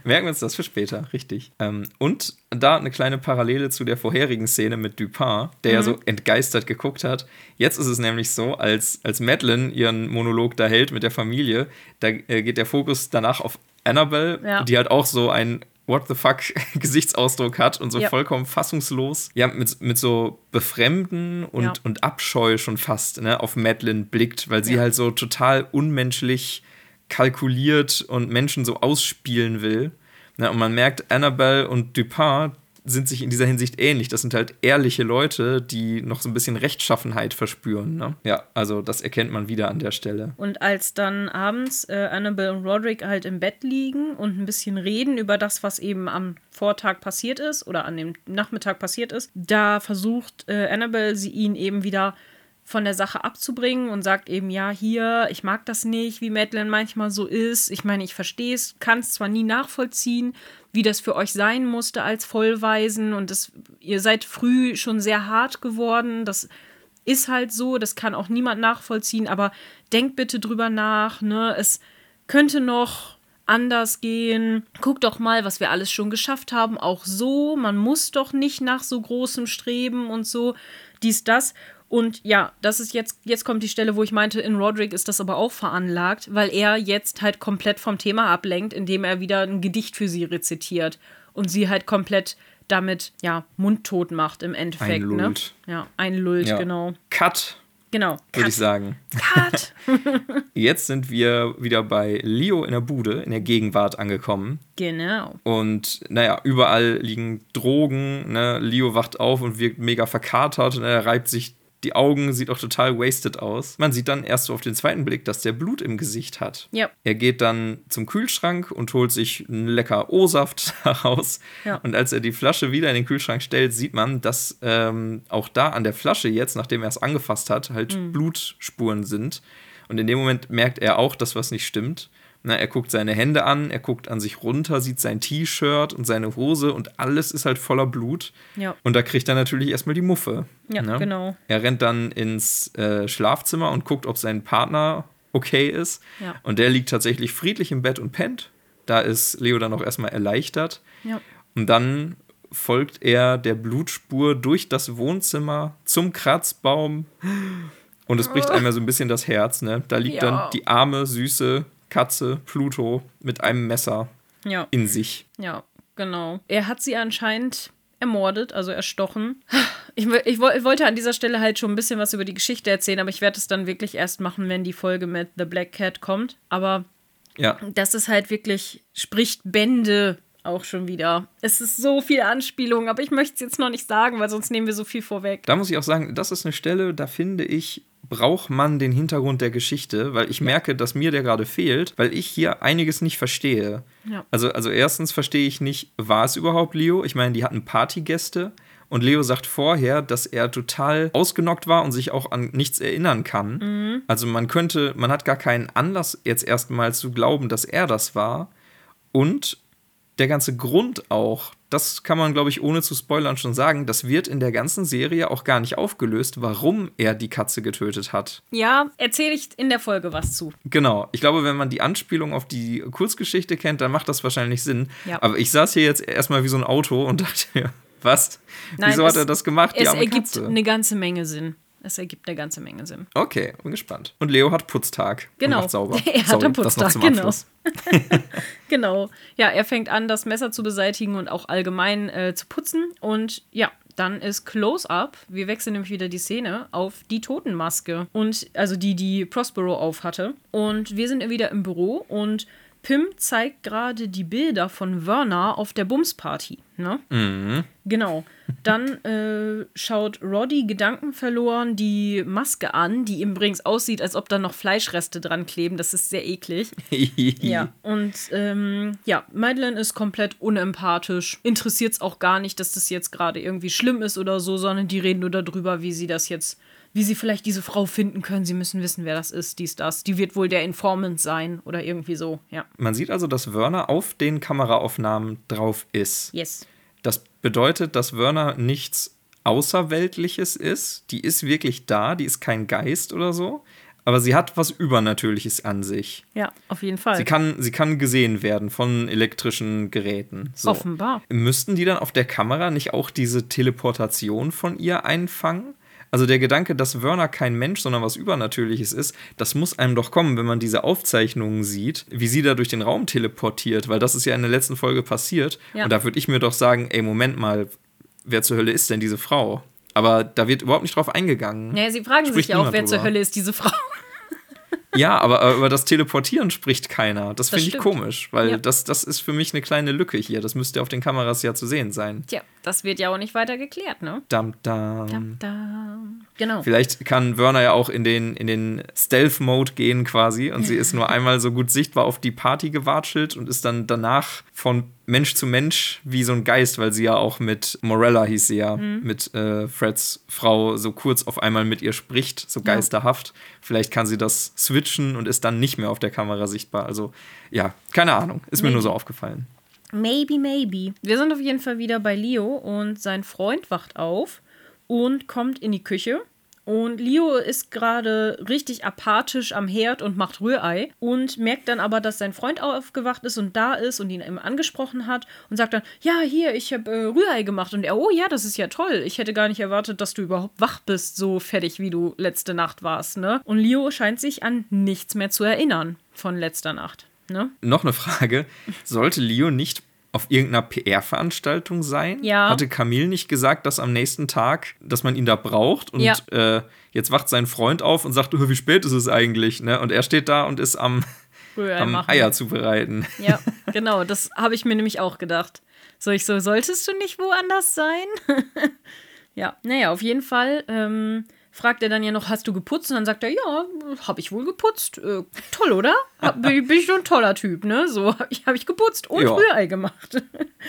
merken wir uns das für später, richtig. Ähm, und da eine kleine Parallele zu der vorherigen Szene mit Dupin, der mhm. ja so entgeistert geguckt hat. Jetzt ist es nämlich so, als, als Madeline ihren Monolog da hält mit der Familie, da äh, geht der Fokus danach auf Annabelle, ja. die halt auch so ein What the fuck Gesichtsausdruck hat und so ja. vollkommen fassungslos, ja, mit, mit so Befremden und, ja. und Abscheu schon fast ne, auf Madeline blickt, weil sie ja. halt so total unmenschlich kalkuliert und Menschen so ausspielen will. Ne, und man merkt, Annabelle und Dupin, sind sich in dieser Hinsicht ähnlich. Das sind halt ehrliche Leute, die noch so ein bisschen Rechtschaffenheit verspüren. Ne? Ja, also das erkennt man wieder an der Stelle. Und als dann abends äh, Annabelle und Roderick halt im Bett liegen und ein bisschen reden über das, was eben am Vortag passiert ist oder an dem Nachmittag passiert ist, da versucht äh, Annabelle sie ihn eben wieder von der Sache abzubringen und sagt eben, ja, hier, ich mag das nicht, wie Madeline manchmal so ist. Ich meine, ich verstehe es, kann es zwar nie nachvollziehen, wie das für euch sein musste als Vollweisen und das, ihr seid früh schon sehr hart geworden. Das ist halt so, das kann auch niemand nachvollziehen, aber denkt bitte drüber nach, ne? Es könnte noch anders gehen. Guckt doch mal, was wir alles schon geschafft haben, auch so. Man muss doch nicht nach so großem Streben und so, dies, das. Und ja, das ist jetzt, jetzt kommt die Stelle, wo ich meinte, in Roderick ist das aber auch veranlagt, weil er jetzt halt komplett vom Thema ablenkt, indem er wieder ein Gedicht für sie rezitiert und sie halt komplett damit, ja, mundtot macht im Endeffekt. Einlullt. Ne? Ja, einlullt, ja. genau. Cut. Genau. Würde ich sagen. Cut. Jetzt sind wir wieder bei Leo in der Bude, in der Gegenwart angekommen. Genau. Und naja, überall liegen Drogen. Ne? Leo wacht auf und wirkt mega verkatert. Ne? Er reibt sich die Augen sieht auch total wasted aus. Man sieht dann erst so auf den zweiten Blick, dass der Blut im Gesicht hat. Ja. Er geht dann zum Kühlschrank und holt sich einen lecker O-Saft daraus. Ja. Und als er die Flasche wieder in den Kühlschrank stellt, sieht man, dass ähm, auch da an der Flasche jetzt, nachdem er es angefasst hat, halt mhm. Blutspuren sind. Und in dem Moment merkt er auch, dass was nicht stimmt. Na, er guckt seine Hände an, er guckt an sich runter, sieht sein T-Shirt und seine Hose und alles ist halt voller Blut. Ja. Und da kriegt er natürlich erstmal die Muffe. Ja, ne? genau. Er rennt dann ins äh, Schlafzimmer und guckt, ob sein Partner okay ist. Ja. Und der liegt tatsächlich friedlich im Bett und pennt. Da ist Leo dann auch erstmal erleichtert. Ja. Und dann folgt er der Blutspur durch das Wohnzimmer zum Kratzbaum. Und es bricht einmal so ein bisschen das Herz, ne? Da liegt Ja. dann die arme, süße Katze Pluto mit einem Messer Ja. in sich. Ja, genau. Er hat sie anscheinend ermordet, also erstochen. Ich, ich, ich wollte an dieser Stelle halt schon ein bisschen was über die Geschichte erzählen, aber ich werde es dann wirklich erst machen, wenn die Folge mit The Black Cat kommt. Aber Ja, das ist halt wirklich, spricht Bände auch schon wieder. Es ist so viel Anspielung, aber ich möchte es jetzt noch nicht sagen, weil sonst nehmen wir so viel vorweg. da muss ich auch sagen, das ist eine Stelle, da finde ich, braucht man den Hintergrund der Geschichte, weil ich merke, dass mir der gerade fehlt, weil ich hier einiges nicht verstehe. Ja. Also, also erstens verstehe ich nicht, war es überhaupt Leo? Ich meine, die hatten Partygäste und Leo sagt vorher, dass er total ausgenockt war und sich auch an nichts erinnern kann. Also man könnte, man hat gar keinen Anlass jetzt erstmal zu glauben, dass er das war. Und der ganze Grund auch, das kann man, glaube ich, ohne zu spoilern schon sagen, das wird in der ganzen Serie auch gar nicht aufgelöst, warum er die Katze getötet hat. Ja, erzähle ich in der Folge was zu. Genau. Ich glaube, wenn man die Anspielung auf die Kurzgeschichte kennt, dann macht das wahrscheinlich Sinn. Ja. Aber ich saß hier jetzt erstmal wie so ein Auto und dachte mir, was? Nein, Wieso hat es- er das gemacht? Es ergibt eine ganze Menge Sinn. Es ergibt eine ganze Menge Sinn. Okay, bin gespannt. Und Leo hat Putztag. Genau. Und macht sauber. Er hat Sorry, einen Putztag, genau. Genau. Ja, er fängt an, das Messer zu beseitigen und auch allgemein äh, zu putzen. Und ja, dann ist Close-Up. Wir wechseln nämlich wieder die Szene auf die Totenmaske. Und also die, die Prospero auf hatte. Und wir sind wieder im Büro und Pim zeigt gerade die Bilder von Werner auf der Bumsparty. Ne? Mhm. Genau. Dann äh, schaut Roddy gedankenverloren die Maske an, die ihm übrigens aussieht, als ob da noch Fleischreste dran kleben. Das ist sehr eklig. Ja, und ähm, ja, Madeleine ist komplett unempathisch. Interessiert es auch gar nicht, dass das jetzt gerade irgendwie schlimm ist oder so, sondern die reden nur darüber, wie sie das jetzt, wie sie vielleicht diese Frau finden können. Sie müssen wissen, wer das ist, dies, das. Die wird wohl der Informant sein oder irgendwie so, ja. Man sieht also, dass Werner auf den Kameraaufnahmen drauf ist. Yes. Das bedeutet, dass Werner nichts Außerweltliches ist. Die ist wirklich da, die ist kein Geist oder so. Aber sie hat was Übernatürliches an sich. Ja, auf jeden Fall. Sie kann, sie kann gesehen werden von elektrischen Geräten. So. Offenbar. Müssten die dann auf der Kamera nicht auch diese Teleportation von ihr einfangen? Also der Gedanke, dass Werner kein Mensch, sondern was Übernatürliches ist, das muss einem doch kommen, wenn man diese Aufzeichnungen sieht, wie sie da durch den Raum teleportiert, weil das ist ja in der letzten Folge passiert. Ja. Und da würde ich mir doch sagen, ey, Moment mal, wer zur Hölle ist denn diese Frau? Aber da wird überhaupt nicht drauf eingegangen. Naja, sie fragen Spricht sich ja auch, wer zur drüber. Hölle ist diese Frau. Ja, aber, über das Teleportieren spricht keiner. Das, Das finde ich komisch, weil Ja. das, das ist für mich eine kleine Lücke hier. Das müsste auf den Kameras ja zu sehen sein. Tja, das wird ja auch nicht weiter geklärt, ne? Dam, dam. Dam, dam. Genau. Vielleicht kann Werner ja auch in den, in den Stealth-Mode gehen quasi und sie ist nur einmal so gut sichtbar auf die Party gewatschelt und ist dann danach von Mensch zu Mensch wie so ein Geist, weil sie ja auch mit Morella hieß sie ja, mit äh, Freds Frau so kurz auf einmal mit ihr spricht, so Ja. geisterhaft. Vielleicht kann sie das switchen und ist dann nicht mehr auf der Kamera sichtbar. Also ja, keine Ahnung, ist mir Maybe. nur so aufgefallen. Maybe, maybe. Wir sind auf jeden Fall wieder bei Leo und sein Freund wacht auf und kommt in die Küche. Und Leo ist gerade richtig apathisch am Herd und macht Rührei und merkt dann aber, dass sein Freund aufgewacht ist und da ist und ihn eben angesprochen hat und sagt dann, ja, hier, ich habe äh, Rührei gemacht. Und er, oh ja, das ist ja toll. Ich hätte gar nicht erwartet, dass du überhaupt wach bist, so fertig, wie du letzte Nacht warst, ne? Und Leo scheint sich an nichts mehr zu erinnern von letzter Nacht, ne? Noch eine Frage. Sollte Leo nicht auf irgendeiner PR-Veranstaltung sein? Ja. Hatte Camille nicht gesagt, dass am nächsten Tag, dass man ihn da braucht? Und Ja. äh, jetzt wacht sein Freund auf und sagt, "Oh, wie spät ist es eigentlich? Ne? Und er steht da und ist am, Rührei am machen. Eier zubereiten. Ja, genau, das habe ich mir nämlich auch gedacht. So, ich so, solltest du nicht woanders sein? ja, naja, auf jeden Fall ähm, fragt er dann ja noch, hast du geputzt? Und dann sagt er, ja, habe ich wohl geputzt. Äh, toll, oder? Hab, bin, ich schon ein toller Typ, ne? So, habe ich, hab ich geputzt und Ja. Rührei gemacht.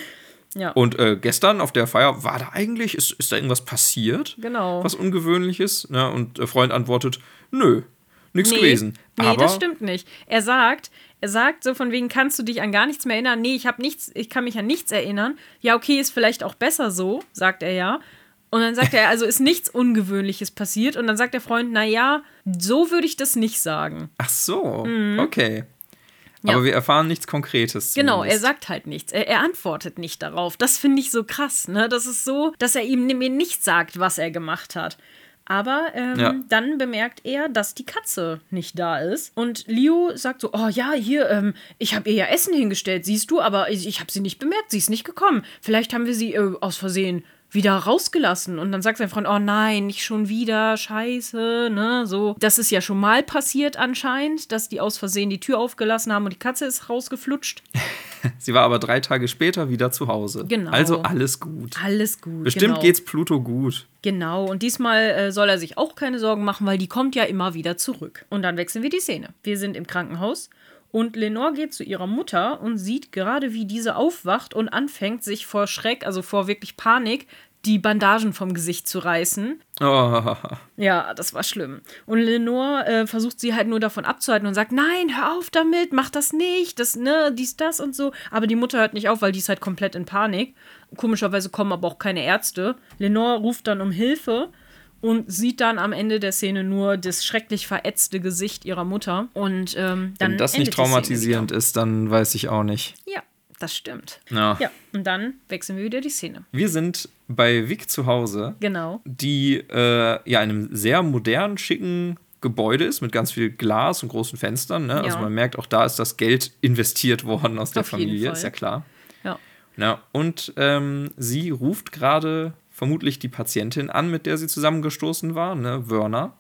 ja, Und äh, gestern auf der Feier, war da eigentlich, ist, ist da irgendwas passiert? genau. Was Ungewöhnliches? Ne? Und der Freund antwortet, nö, nichts Nee, gewesen. Nee, Aber das stimmt nicht. Er sagt, er sagt so von wegen, kannst du dich an gar nichts mehr erinnern? Nee, ich habe nichts, ich kann mich an nichts erinnern. Ja, okay, ist vielleicht auch besser so, sagt er ja. Und dann sagt er, also ist nichts Ungewöhnliches passiert. Und dann sagt der Freund, na ja, so würde ich das nicht sagen. Ach so, Mhm. okay. Ja. Aber wir erfahren nichts Konkretes. Genau, er zumindest. sagt halt nichts. Er, er antwortet nicht darauf. Das finde ich so krass, ne? Das ist so, dass er ihm mir nicht sagt, was er gemacht hat. Aber ähm, Ja. dann bemerkt er, dass die Katze nicht da ist. Und Leo sagt so: Oh ja, hier, ähm, ich habe ihr ja Essen hingestellt, siehst du, aber ich, ich habe sie nicht bemerkt, sie ist nicht gekommen. Vielleicht haben wir sie äh, aus Versehen wieder rausgelassen. Und dann sagt sein Freund: Oh nein, nicht schon wieder, scheiße, ne? So. Das ist ja schon mal passiert anscheinend, dass die aus Versehen die Tür aufgelassen haben und die Katze ist rausgeflutscht. Sie war aber drei Tage später wieder zu Hause. Genau. Also alles gut. Alles gut. Bestimmt genau. geht's Pluto gut. Genau, und diesmal äh, soll er sich auch keine Sorgen machen, weil die kommt ja immer wieder zurück. Und dann wechseln wir die Szene. Wir sind im Krankenhaus und Lenore geht zu ihrer Mutter und sieht gerade, wie diese aufwacht und anfängt, sich vor Schreck, also vor wirklich Panik, die Bandagen vom Gesicht zu reißen. Oh, Ja, das war schlimm. Und Lenore äh, versucht sie halt nur davon abzuhalten und sagt, nein, hör auf damit, mach das nicht, das, ne, dies, das und so. Aber die Mutter hört nicht auf, weil die ist halt komplett in Panik. Komischerweise kommen aber auch keine Ärzte. Lenore ruft dann um Hilfe und sieht dann am Ende der Szene nur das schrecklich verätzte Gesicht ihrer Mutter. Und ähm, dann wenn das nicht traumatisierend ist, dann weiß ich auch nicht. Ja, das stimmt. Ja. Ja, und dann wechseln wir wieder die Szene. Wir sind bei Vic zu Hause, Genau. die äh, ja in einem sehr modernen, schicken Gebäude ist, mit ganz viel Glas und großen Fenstern. Ne? Also Ja. man merkt, auch da ist das Geld investiert worden aus der Auf Familie, ist ja klar. Ja. Ja, und ähm, sie ruft gerade vermutlich die Patientin an, mit der sie zusammengestoßen war, ne, Werner,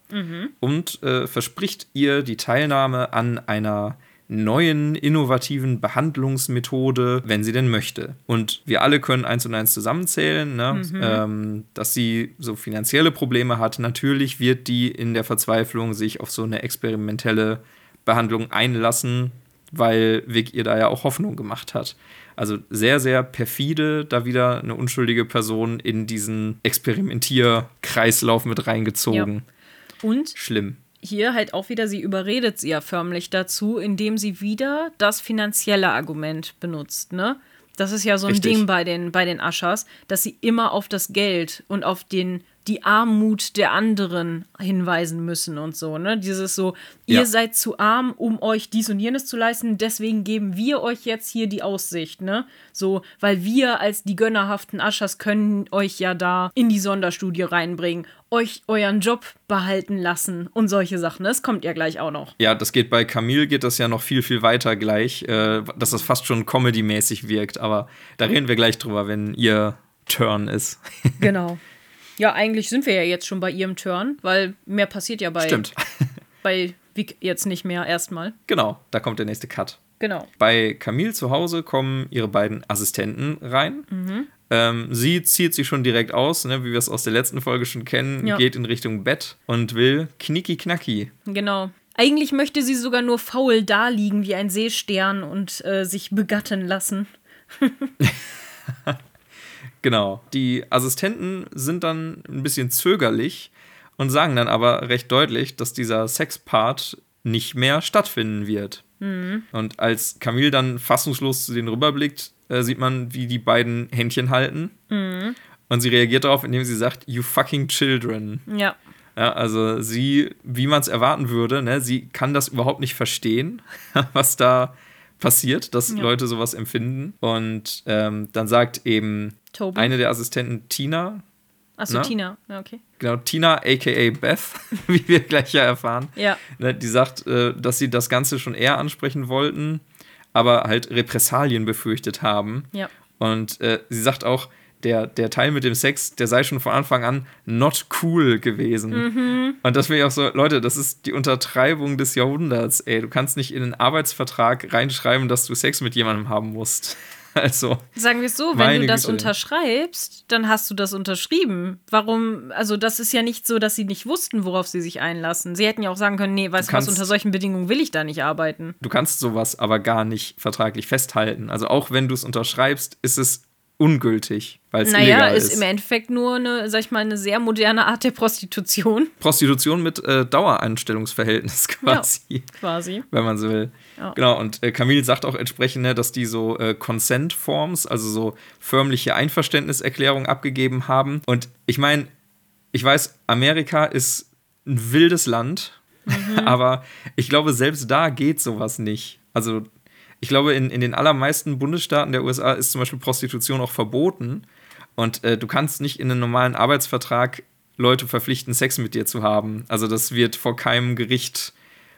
und äh, verspricht ihr die Teilnahme an einer neuen, innovativen Behandlungsmethode, wenn sie denn möchte. Und wir alle können eins und eins zusammenzählen, ne, ähm, dass sie so finanzielle Probleme hat. Natürlich wird die in der Verzweiflung sich auf so eine experimentelle Behandlung einlassen, weil Vic ihr da ja auch Hoffnung gemacht hat. Also sehr, sehr perfide, da wieder eine unschuldige Person in diesen Experimentierkreislauf mit reingezogen. Und Schlimm. hier halt auch wieder, sie überredet sie ja förmlich dazu, indem sie wieder das finanzielle Argument benutzt, ne? Das ist ja so ein Richtig. Ding bei den, bei den Aschers, dass sie immer auf das Geld und auf den, die Armut der anderen hinweisen müssen und so, ne? Dieses so, ihr Ja. seid zu arm, um euch dies und jenes zu leisten, deswegen geben wir euch jetzt hier die Aussicht, ne? So, weil wir als die gönnerhaften Aschers können euch ja da in die Sonderstudie reinbringen, euch euren Job behalten lassen und solche Sachen. Das kommt ja gleich auch noch. Ja, das geht bei Camille geht das ja noch viel, viel weiter gleich, äh, dass das fast schon comedy-mäßig wirkt, aber da reden wir gleich drüber, wenn ihr Turn ist. Genau. Ja, eigentlich sind wir ja jetzt schon bei ihrem Turn, weil mehr passiert ja bei, Stimmt. bei Vic jetzt nicht mehr erstmal. genau, da kommt der nächste Cut. Genau. Bei Camille zu Hause kommen ihre beiden Assistenten rein. Mhm. Ähm, sie zieht sich schon direkt aus, ne, wie wir es aus der letzten Folge schon kennen, Ja. geht in Richtung Bett und will knicki knacki. Genau. Eigentlich möchte sie sogar nur faul daliegen wie ein Seestern und äh, sich begatten lassen. Genau. Die Assistenten sind dann ein bisschen zögerlich und sagen dann aber recht deutlich, dass dieser Sexpart nicht mehr stattfinden wird. Und als Camille dann fassungslos zu denen rüberblickt, äh, sieht man, wie die beiden Händchen halten. Und sie reagiert darauf, indem sie sagt, you fucking children. Ja. Ja, also sie, wie man es erwarten würde, ne, sie kann das überhaupt nicht verstehen, was da passiert, dass Ja. Leute sowas empfinden. Und ähm, dann sagt eben Toby. eine der Assistenten Tina, Achso, Na? Tina. Ja, okay. genau, Tina aka Beth, wie wir gleich ja erfahren, Ja. ne, die sagt, äh, dass sie das Ganze schon eher ansprechen wollten, aber halt Repressalien befürchtet haben. Ja. Und äh, sie sagt auch, der, der Teil mit dem Sex, der sei schon von Anfang an not cool gewesen. Mhm. Und das finde ich auch so, Leute, das ist die Untertreibung des Jahrhunderts. Ey, du kannst nicht in einen Arbeitsvertrag reinschreiben, dass du Sex mit jemandem haben musst. Also, Sagen wir es so, wenn du das Güte. unterschreibst, dann hast du das unterschrieben. Warum, also das ist ja nicht so, dass sie nicht wussten, worauf sie sich einlassen. Sie hätten ja auch sagen können, nee, weißt du was, kannst- unter solchen Bedingungen will ich da nicht arbeiten. du kannst sowas aber gar nicht vertraglich festhalten. Also, auch wenn du es unterschreibst, ist es ungültig, weil es Naja, illegal ist ist. im Endeffekt nur eine, sag ich mal, eine sehr moderne Art der Prostitution, Prostitution mit äh, Daueranstellungsverhältnis quasi. quasi. wenn man so will. Ja. Genau, und äh, Camille sagt auch entsprechend, ne, dass die so äh, Consent-Forms, also so förmliche Einverständniserklärungen abgegeben haben. Und ich meine, ich weiß, Amerika ist ein wildes Land, Mhm. aber ich glaube, selbst da geht sowas nicht. Also ich glaube, in, in den allermeisten Bundesstaaten der USA ist zum Beispiel Prostitution auch verboten. Und äh, du kannst nicht in einen normalen Arbeitsvertrag Leute verpflichten, Sex mit dir zu haben. Also das wird vor keinem Gericht.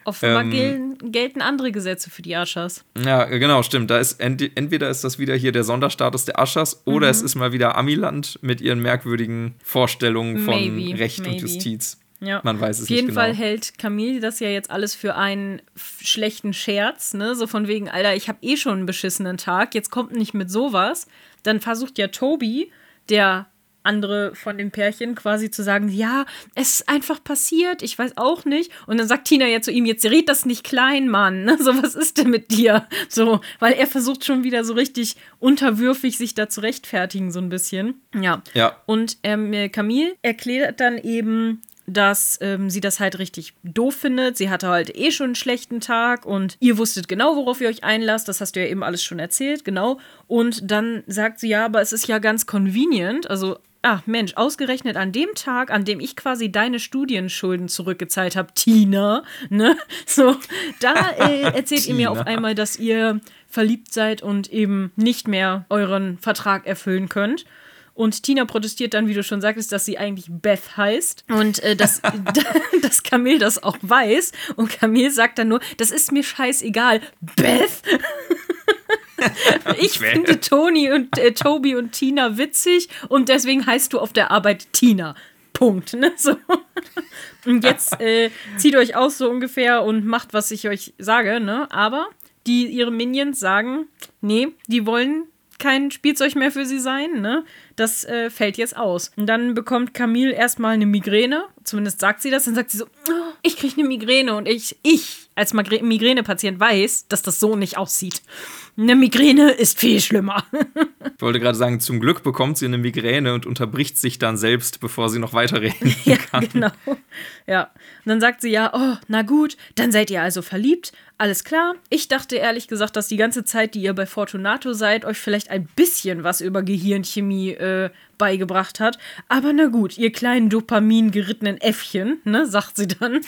Offenbar ähm, gelten, gelten andere Gesetze für die Aschers. Ja, genau, stimmt. Da ist ent entweder ist das wieder hier der Sonderstatus der Aschers mhm. oder es ist mal wieder Amiland mit ihren merkwürdigen Vorstellungen von maybe, Recht maybe. und Justiz. Ja. Man weiß es Auf jeden nicht Fall genau. hält Camille das ja jetzt alles für einen schlechten Scherz, ne? So von wegen, Alter, ich habe eh schon einen beschissenen Tag, jetzt kommt nicht mit sowas. Dann versucht ja Toby, der andere von dem Pärchen quasi zu sagen, ja, es ist einfach passiert, ich weiß auch nicht. Und dann sagt Tina ja zu ihm, jetzt red das nicht klein, Mann. Ne? So, was ist denn mit dir? So, weil er versucht schon wieder so richtig unterwürfig sich da zu rechtfertigen, so ein bisschen. Ja. ja. Und ähm, Camille erklärt dann eben, dass ähm, sie das halt richtig doof findet. Sie hatte halt eh schon einen schlechten Tag und ihr wusstet genau, worauf ihr euch einlasst. Das hast du ja eben alles schon erzählt, genau. Und dann sagt sie, ja, aber es ist ja ganz convenient. Also, ach Mensch, ausgerechnet an dem Tag, an dem ich quasi deine Studienschulden zurückgezahlt habe, Tina, ne? So, da äh, erzählt ihr mir auf einmal, dass ihr verliebt seid und eben nicht mehr euren Vertrag erfüllen könnt. Und Tina protestiert dann, wie du schon sagtest, dass sie eigentlich Beth heißt und äh, dass, dass Camille das auch weiß. Und Camille sagt dann nur, das ist mir scheißegal. Beth? ich finde Toni und äh, Toby und Tina witzig und deswegen heißt du auf der Arbeit Tina. Punkt. Ne? So. Und jetzt äh, zieht euch aus so ungefähr und macht, was ich euch sage, ne? Aber die ihre Minions sagen, nee, die wollen kein Spielzeug mehr für sie sein, ne? Das äh, fällt jetzt aus. Und dann bekommt Camille erstmal eine Migräne, zumindest sagt sie das, dann sagt sie so, oh, ich kriege eine Migräne und ich, ich als Migränepatient weiß, dass das so nicht aussieht. Eine Migräne ist viel schlimmer. ich wollte gerade sagen, zum Glück bekommt sie eine Migräne und unterbricht sich dann selbst, bevor sie noch weiterreden ja, kann. Genau. Ja. Und dann sagt sie ja, oh, na gut, dann seid ihr also verliebt. Alles klar. Ich dachte ehrlich gesagt, dass die ganze Zeit, die ihr bei Fortunato seid, euch vielleicht ein bisschen was über Gehirnchemie äh, beigebracht hat. Aber na gut, ihr kleinen Dopamin gerittenen Äffchen, ne, sagt sie dann.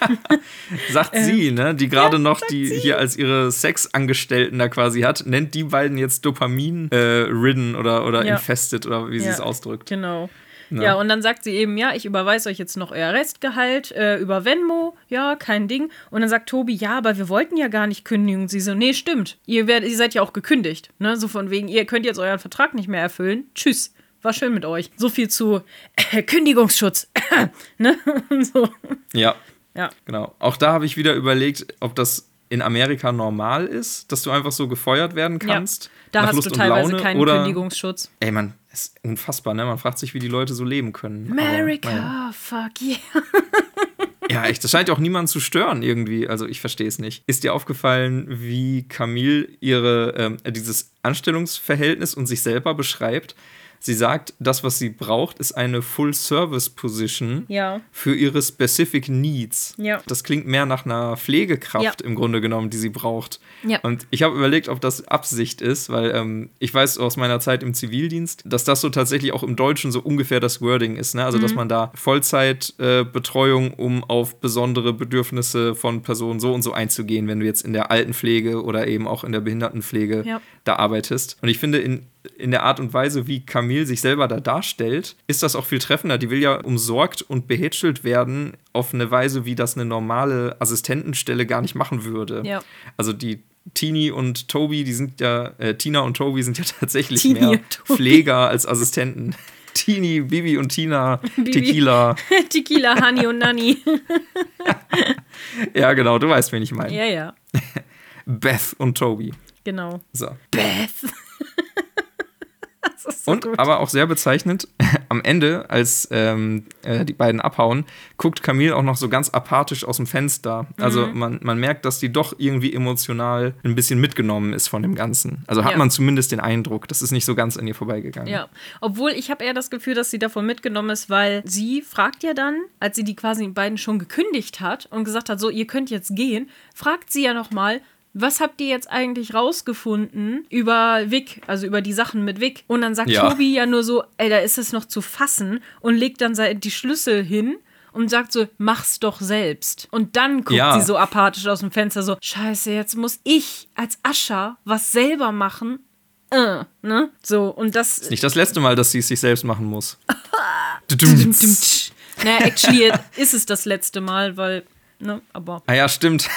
sagt ähm, sie, ne, die gerade ja, noch die sie. hier als ihre Sexangestellten da quasi hat, nennt die beiden jetzt Dopamin-ridden äh, oder, oder ja. infested oder wie ja, sie es ausdrückt. Genau. Ja. ja. und dann sagt sie eben, ja, ich überweise euch jetzt noch euer Restgehalt äh, über Venmo, ja, kein Ding. Und dann sagt Tobi, ja, aber wir wollten ja gar nicht kündigen. Und sie so, nee, stimmt. Ihr, werdet, ihr seid ja auch gekündigt. Ne? So von wegen, ihr könnt jetzt euren Vertrag nicht mehr erfüllen. Tschüss. War schön mit euch. So viel zu äh, Kündigungsschutz. ne? so. Ja. Ja. Genau. Auch da habe ich wieder überlegt, ob das in Amerika normal ist, dass du einfach so gefeuert werden kannst. Ja. Da hast Lust du teilweise Laune, keinen oder, Kündigungsschutz. Ey, man, ist unfassbar, ne? Man fragt sich, wie die Leute so leben können. America, Aber, fuck yeah. ja, echt. Das scheint ja auch niemanden zu stören irgendwie. Also ich verstehe es nicht. Ist dir aufgefallen, wie Camille ihre ähm, dieses Anstellungsverhältnis und sich selber beschreibt? Sie sagt, das, was sie braucht, ist eine Full-Service-Position ja. für ihre Specific Needs. Ja. Das klingt mehr nach einer Pflegekraft ja. im Grunde genommen, die sie braucht. Und ich habe überlegt, ob das Absicht ist, weil ähm, ich weiß aus meiner Zeit im Zivildienst, dass das so tatsächlich auch im Deutschen so ungefähr das Wording ist. Ne? Also, mhm. dass man da Vollzeitbetreuung, äh, um auf besondere Bedürfnisse von Personen so und so einzugehen, wenn du jetzt in der Altenpflege oder eben auch in der Behindertenpflege da arbeitest. Und ich finde, in in der Art und Weise, wie Camille sich selber da darstellt, ist das auch viel treffender. Die will ja umsorgt und behätschelt werden auf eine Weise, wie das eine normale Assistentenstelle gar nicht machen würde. Ja. Also die Tini und Toby, die sind ja, äh, Tina und Toby sind ja tatsächlich Tini mehr Pfleger als Assistenten. Tini, Bibi und Tina, Bibi. Tequila. Tequila, Honey und Nanny. ja, genau, du weißt, wen ich meine. Ja, ja. Beth und Toby. Genau. So. Beth. Und gut. aber auch sehr bezeichnend, am Ende, als ähm, äh, die beiden abhauen, guckt Camille auch noch so ganz apathisch aus dem Fenster. Also mhm. man, man merkt, dass die doch irgendwie emotional ein bisschen mitgenommen ist von dem Ganzen. Also hat ja. man zumindest den Eindruck, das ist nicht so ganz an ihr vorbeigegangen. Ja, obwohl ich habe eher das Gefühl, dass sie davon mitgenommen ist, weil sie fragt ja dann, als sie die quasi beiden schon gekündigt hat und gesagt hat, so, ihr könnt jetzt gehen, fragt sie ja noch mal, was habt ihr jetzt eigentlich rausgefunden über Vic, also über die Sachen mit Vic? Und dann sagt ja. Tobi ja nur so, ey, da ist es noch zu fassen und legt dann die Schlüssel hin und sagt so, mach's doch selbst. Und dann guckt Ja. sie so apathisch aus dem Fenster so, scheiße, jetzt muss ich als Ascher was selber machen. Äh, ne? So, und das Ist nicht das letzte Mal, dass sie es sich selbst machen muss. Naja, actually ist es das letzte Mal, weil, ne, aber. Ah ja, stimmt.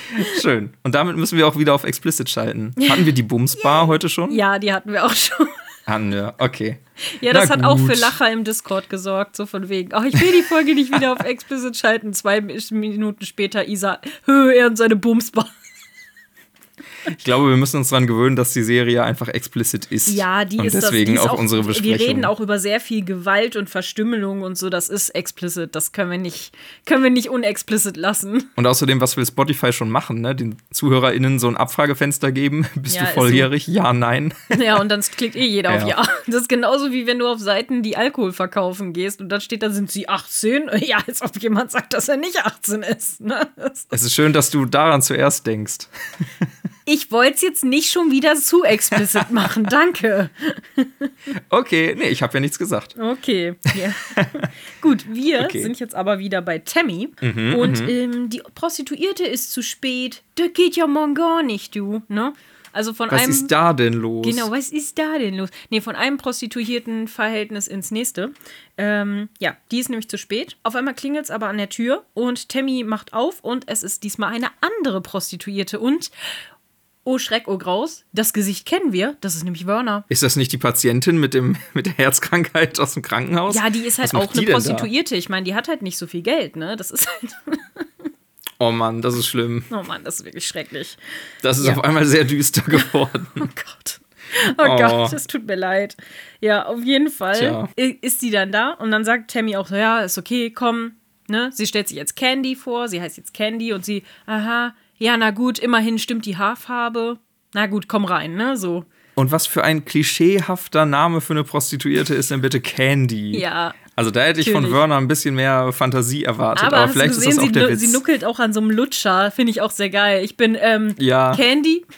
Schön. Und damit müssen wir auch wieder auf Explicit schalten. Hatten wir die Bumsbar heute schon? Ja, die hatten wir auch schon. Hatten wir, okay. Ja, das hat auch für Lacher im Discord gesorgt, so von wegen. Ach, ich will die Folge nicht wieder auf Explicit schalten. Zwei Minuten später Isa, hö, er und seine Bumsbar. Ich glaube, wir müssen uns daran gewöhnen, dass die Serie einfach explicit ist. Ja, die und ist deswegen das. Die ist auch, unsere Besprechung. Wir reden auch über sehr viel Gewalt und Verstümmelung und so. Das ist explicit. Das können wir nicht, können wir nicht unexplicit lassen. Und außerdem, was will Spotify schon machen? Ne? Den ZuhörerInnen so ein Abfragefenster geben. Bist Ja, du ist so. volljährig? Ja, nein. Ja, und dann klickt eh jeder auf Ja. Ja. Das ist genauso wie wenn du auf Seiten, die Alkohol verkaufen gehst und dann steht da, sind sie 18? Ja, als ob jemand sagt, dass er nicht 18 ist. Ne? Es ist schön, dass du daran zuerst denkst. Ich wollte es jetzt nicht schon wieder zu explicit machen. Danke. Okay, nee, ich habe ja nichts gesagt. Okay. Ja. Gut, wir Okay. Mhm, sind jetzt aber wieder bei Tammy. und ähm, die Prostituierte ist zu spät. Das geht ja morgen gar nicht, du. Ne? Also von Was einem. ist da denn los? Genau, was ist da denn los? Nee, von einem Prostituiertenverhältnis ins nächste. Ähm, ja, die ist nämlich zu spät. Auf einmal klingelt es aber an der Tür und Tammy macht auf und es ist diesmal eine andere Prostituierte und. Oh Schreck, oh Graus, das Gesicht kennen wir, das ist nämlich Werner. Ist das nicht die Patientin mit, dem, mit der Herzkrankheit aus dem Krankenhaus? Ja, die ist halt auch die eine Prostituierte. Ich meine, die hat halt nicht so viel Geld, ne? Das ist halt. Oh Mann, das ist schlimm. Oh Mann, das ist wirklich schrecklich. Das ist Ja. auf einmal sehr düster geworden. Oh Gott. Oh, Oh. Gott, es tut mir leid. Ja, auf jeden Fall Tja. ist sie dann da und dann sagt Tammy auch so, ja, ist okay, komm. Ne? Sie stellt sich jetzt Candy vor, sie heißt jetzt Candy und sie, aha, ja, na gut, immerhin stimmt die Haarfarbe. Na gut, komm rein, ne? So. Und was für ein klischeehafter Name für eine Prostituierte ist denn bitte Candy? Ja. Also da hätte ich von. Werner ein bisschen mehr Fantasie erwartet, aber, Aber, vielleicht gesehen, ist das auch sie, der Witz. sie nuckelt auch an so einem Lutscher. Finde ich auch sehr geil. Ich bin ähm, Ja. Candy.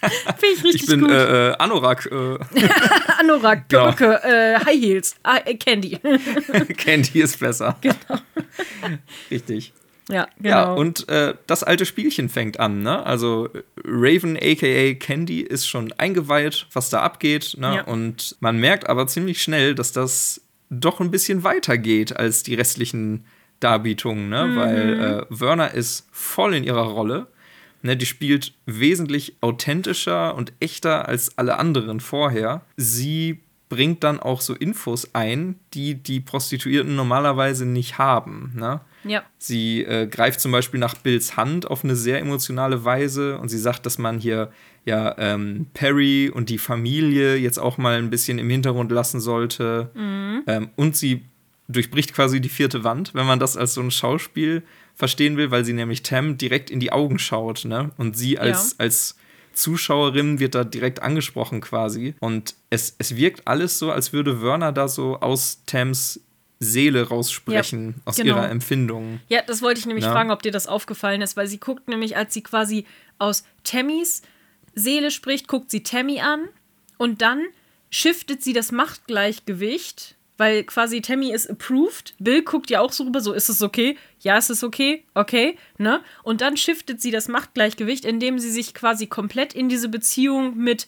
Finde ich richtig ich bin gut. äh, äh, Anorak. Äh, Anorak, Genau. Perücke, äh, High Heels, ah, äh, Candy. Candy ist besser. Genau. Richtig. Ja, genau. Ja, und äh, das alte Spielchen fängt an, ne? Also Raven aka Candy ist schon eingeweiht, was da abgeht, ne? Ja. Und man merkt aber ziemlich schnell, dass das doch ein bisschen weiter geht als die restlichen Darbietungen, ne? Mhm. Weil äh, Werner ist voll in ihrer Rolle. Ne, die spielt wesentlich authentischer und echter als alle anderen vorher. Sie bringt dann auch so Infos ein, die die Prostituierten normalerweise nicht haben. Ne? Ja. Sie äh, greift zum Beispiel nach Bills Hand auf eine sehr emotionale Weise und sie sagt, dass man hier ja ähm, Perry und die Familie jetzt auch mal ein bisschen im Hintergrund lassen sollte. Ähm, und sie durchbricht quasi die vierte Wand, wenn man das als so ein Schauspiel verstehen will, weil sie nämlich Tam direkt in die Augen schaut, ne? Und sie als, Ja. als Zuschauerin wird da direkt angesprochen quasi. Und es, es wirkt alles so, als würde Werner da so aus Tams Seele raussprechen, aus genau. ihrer Empfindung. Ja, das wollte ich nämlich Ja. fragen, ob dir das aufgefallen ist, weil sie guckt nämlich, als sie quasi aus Tammys Seele spricht, guckt sie Tammy an und dann shiftet sie das Machtgleichgewicht, weil quasi Tammy ist approved. Bill guckt ja auch so rüber, so ist es okay? Ja, ist es okay? Okay, ne? Und dann shiftet sie das Machtgleichgewicht, indem sie sich quasi komplett in diese Beziehung mit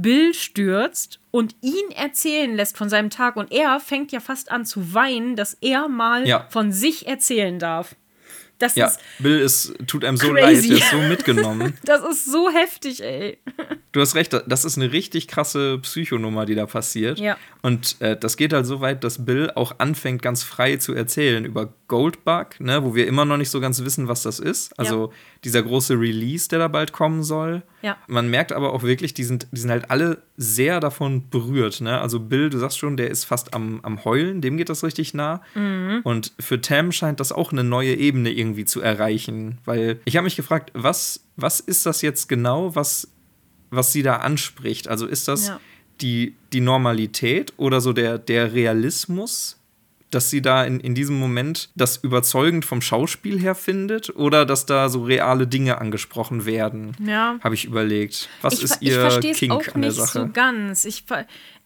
Bill stürzt und ihn erzählen lässt von seinem Tag und er fängt ja fast an zu weinen, dass er mal Ja. von sich erzählen darf. Das Ja, ist Bill ist, tut einem so Crazy. leid, der ist so mitgenommen. das ist so heftig, ey. Du hast recht, das ist eine richtig krasse Psychonummer, die da passiert. Ja. Und äh, das geht halt so weit, dass Bill auch anfängt, ganz frei zu erzählen über Goldbug, ne, wo wir immer noch nicht so ganz wissen, was das ist. Also dieser große Release, der da bald kommen soll. Ja. Man merkt aber auch wirklich, die sind, die sind halt alle sehr davon berührt. Ne? Also Bill, du sagst schon, der ist fast am, am Heulen, dem geht das richtig nah. Mhm. Und für Tam scheint das auch eine neue Ebene irgendwie zu erreichen. Weil ich habe mich gefragt, was, was ist das jetzt genau, was, was sie da anspricht? Also ist das Ja. die, die Normalität oder so der, der Realismus, dass sie da in, in diesem Moment das überzeugend vom Schauspiel her findet oder dass da so reale Dinge angesprochen werden. Ja. Habe ich überlegt. Was ich, ist ich ihr verstehe es Kink auch an der nicht Sache? so ganz. Ich,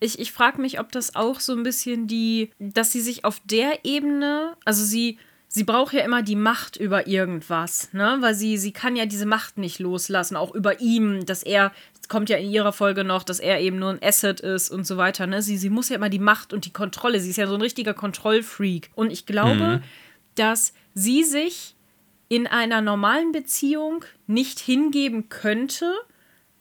ich, ich frage mich, ob das auch so ein bisschen die, dass sie sich auf der Ebene, also sie, sie braucht ja immer die Macht über irgendwas, ne? Weil sie, sie kann ja diese Macht nicht loslassen, auch über ihm, dass er, es kommt ja in ihrer Folge noch, dass er eben nur ein Asset ist und so weiter, ne? Sie, sie muss ja immer die Macht und die Kontrolle, sie ist ja so ein richtiger Kontrollfreak. Und ich glaube, dass sie sich in einer normalen Beziehung nicht hingeben könnte,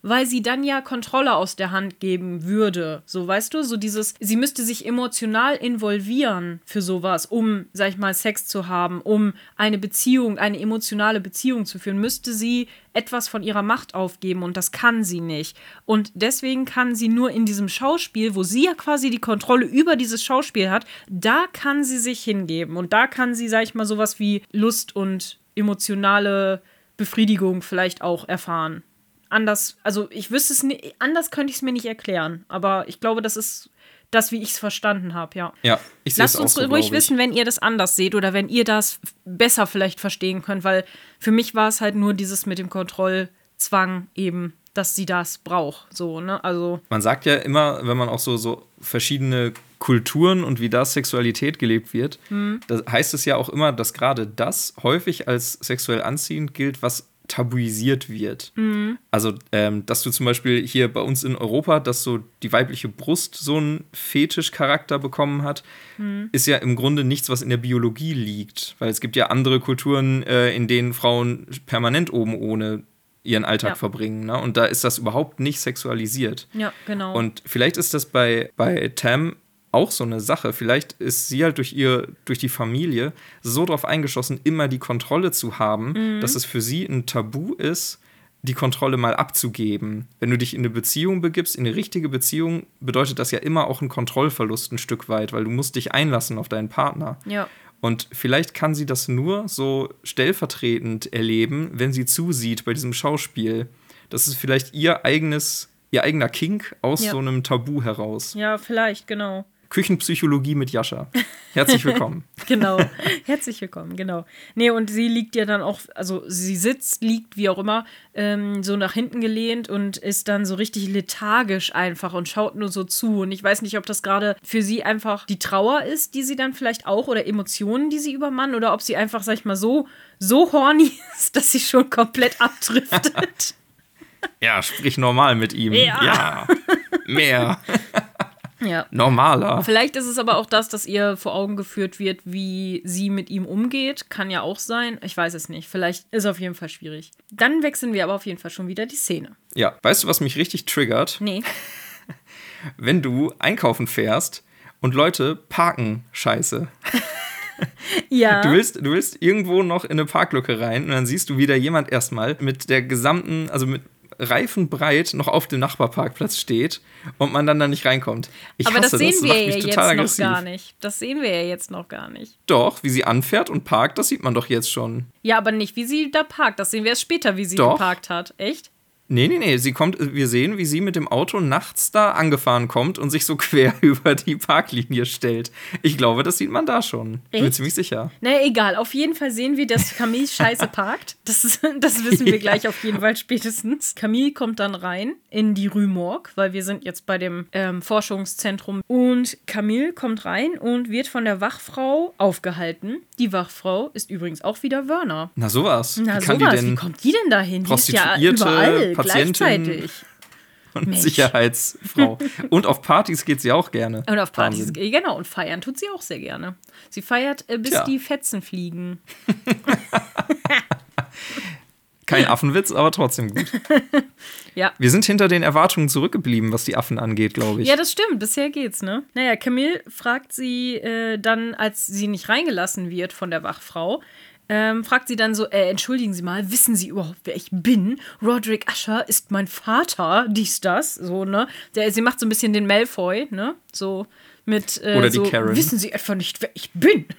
weil sie dann ja Kontrolle aus der Hand geben würde. So, weißt du, so dieses, sie müsste sich emotional involvieren für sowas, um, sag ich mal, Sex zu haben, um eine Beziehung, eine emotionale Beziehung zu führen, müsste sie etwas von ihrer Macht aufgeben und das kann sie nicht. Und deswegen kann sie nur in diesem Schauspiel, wo sie ja quasi die Kontrolle über dieses Schauspiel hat, da kann sie sich hingeben und da kann sie, sag ich mal, sowas wie Lust und emotionale Befriedigung vielleicht auch erfahren anders, also ich wüsste es nicht, anders könnte ich es mir nicht erklären, aber ich glaube, das ist das, wie ich es verstanden habe, ja. Ja, ich sehe es Lasst auch uns so, ruhig wissen, wenn ihr das anders seht oder wenn ihr das besser vielleicht verstehen könnt, weil für mich war es halt nur dieses mit dem Kontrollzwang eben, dass sie das braucht, so, ne? Also, Man sagt ja immer, wenn man auch so, so verschiedene Kulturen und wie da Sexualität gelebt wird, Hm. da heißt es ja auch immer, dass gerade das häufig als sexuell anziehend gilt, was tabuisiert wird. Hm. Also, ähm, dass du zum Beispiel hier bei uns in Europa, dass so die weibliche Brust so einen Fetischcharakter bekommen hat, Hm. ist ja im Grunde nichts, was in der Biologie liegt. Weil es gibt ja andere Kulturen, äh, in denen Frauen permanent oben ohne ihren Alltag Ja. verbringen. Ne? Und da ist das überhaupt nicht sexualisiert. ja, genau. Und vielleicht ist das bei, bei Tam auch so eine Sache. Vielleicht ist sie halt durch ihr, durch die Familie so darauf eingeschossen, immer die Kontrolle zu haben, dass es für sie ein Tabu ist, die Kontrolle mal abzugeben. Wenn du dich in eine Beziehung begibst, in eine richtige Beziehung, bedeutet das ja immer auch ein Kontrollverlust ein Stück weit, weil du musst dich einlassen auf deinen Partner. ja. Und vielleicht kann sie das nur so stellvertretend erleben, wenn sie zusieht bei diesem Schauspiel. Das ist vielleicht ihr eigenes, ihr eigener Kink aus Ja. so einem Tabu heraus. Ja, vielleicht, genau. Küchenpsychologie mit Jascha. Herzlich willkommen. Genau. Herzlich willkommen, genau. Nee, und sie liegt ja dann auch, also sie sitzt, liegt, wie auch immer, ähm, so nach hinten gelehnt und ist dann so richtig lethargisch einfach und schaut nur so zu. Und ich weiß nicht, ob das gerade für sie einfach die Trauer ist, die sie dann vielleicht auch, oder Emotionen, die sie übermannen, oder ob sie einfach, sag ich mal, so, so horny ist, dass sie schon komplett abdriftet. Ja, sprich normal mit ihm. Ja. ja. Mehr. Ja. Normaler. Vielleicht ist es aber auch das, dass ihr vor Augen geführt wird, wie sie mit ihm umgeht. Kann ja auch sein. Ich weiß es nicht. Vielleicht ist auf jeden Fall schwierig. Dann wechseln wir aber auf jeden Fall schon wieder die Szene. Ja, weißt du, was mich richtig triggert? Nee. Wenn du einkaufen fährst und Leute parken scheiße. Ja. Du willst, du willst irgendwo noch in eine Parklücke rein und dann siehst du wieder jemand erstmal mit der gesamten, also mit reifenbreit noch auf dem Nachbarparkplatz steht und man dann da nicht reinkommt. Ich aber das hasse sehen das, das wir macht ja jetzt total noch aggressiv. gar nicht. Das sehen wir ja jetzt noch gar nicht. Doch, wie sie anfährt und parkt, das sieht man doch jetzt schon. Ja, aber nicht, wie sie da parkt. Das sehen wir erst später, wie sie Doch. geparkt hat. Echt? Nee, nee, nee, sie kommt, wir sehen, wie sie mit dem Auto nachts da angefahren kommt und sich so quer über die Parklinie stellt. Ich glaube, das sieht man da schon. Bin mir Echt? ziemlich sicher. Naja, egal. Auf jeden Fall sehen wir, dass Camille scheiße parkt. Das, ist, das wissen wir gleich auf jeden Fall spätestens. Camille kommt dann rein in die Rue Morgue, weil wir sind jetzt bei dem ähm, Forschungszentrum. Und Camille kommt rein und wird von der Wachfrau aufgehalten. Die Wachfrau ist übrigens auch wieder Werner. Na sowas. Na wie sowas, wie kommt die denn dahin? Die ist ja Prostituierte, überall Patientin? gleichzeitig. und Mensch. Sicherheitsfrau. und auf Partys geht sie auch gerne. Und auf Partys, Wahnsinn. genau, und feiern tut sie auch sehr gerne. Sie feiert, äh, bis Tja. die Fetzen fliegen. Kein Affenwitz, aber trotzdem gut. Ja. Wir sind hinter den Erwartungen zurückgeblieben, was die Affen angeht, glaube ich. Ja, das stimmt. Bisher geht's, ne? Naja, Camille fragt sie äh, dann, als sie nicht reingelassen wird von der Wachfrau, ähm, fragt sie dann so, äh, entschuldigen Sie mal, wissen Sie überhaupt, wer ich bin? Roderick Usher ist mein Vater, dies, das, so, ne? Der, sie macht so ein bisschen den Malfoy, ne? So mit, äh, Oder die so, Karen. wissen Sie etwa nicht, wer ich bin?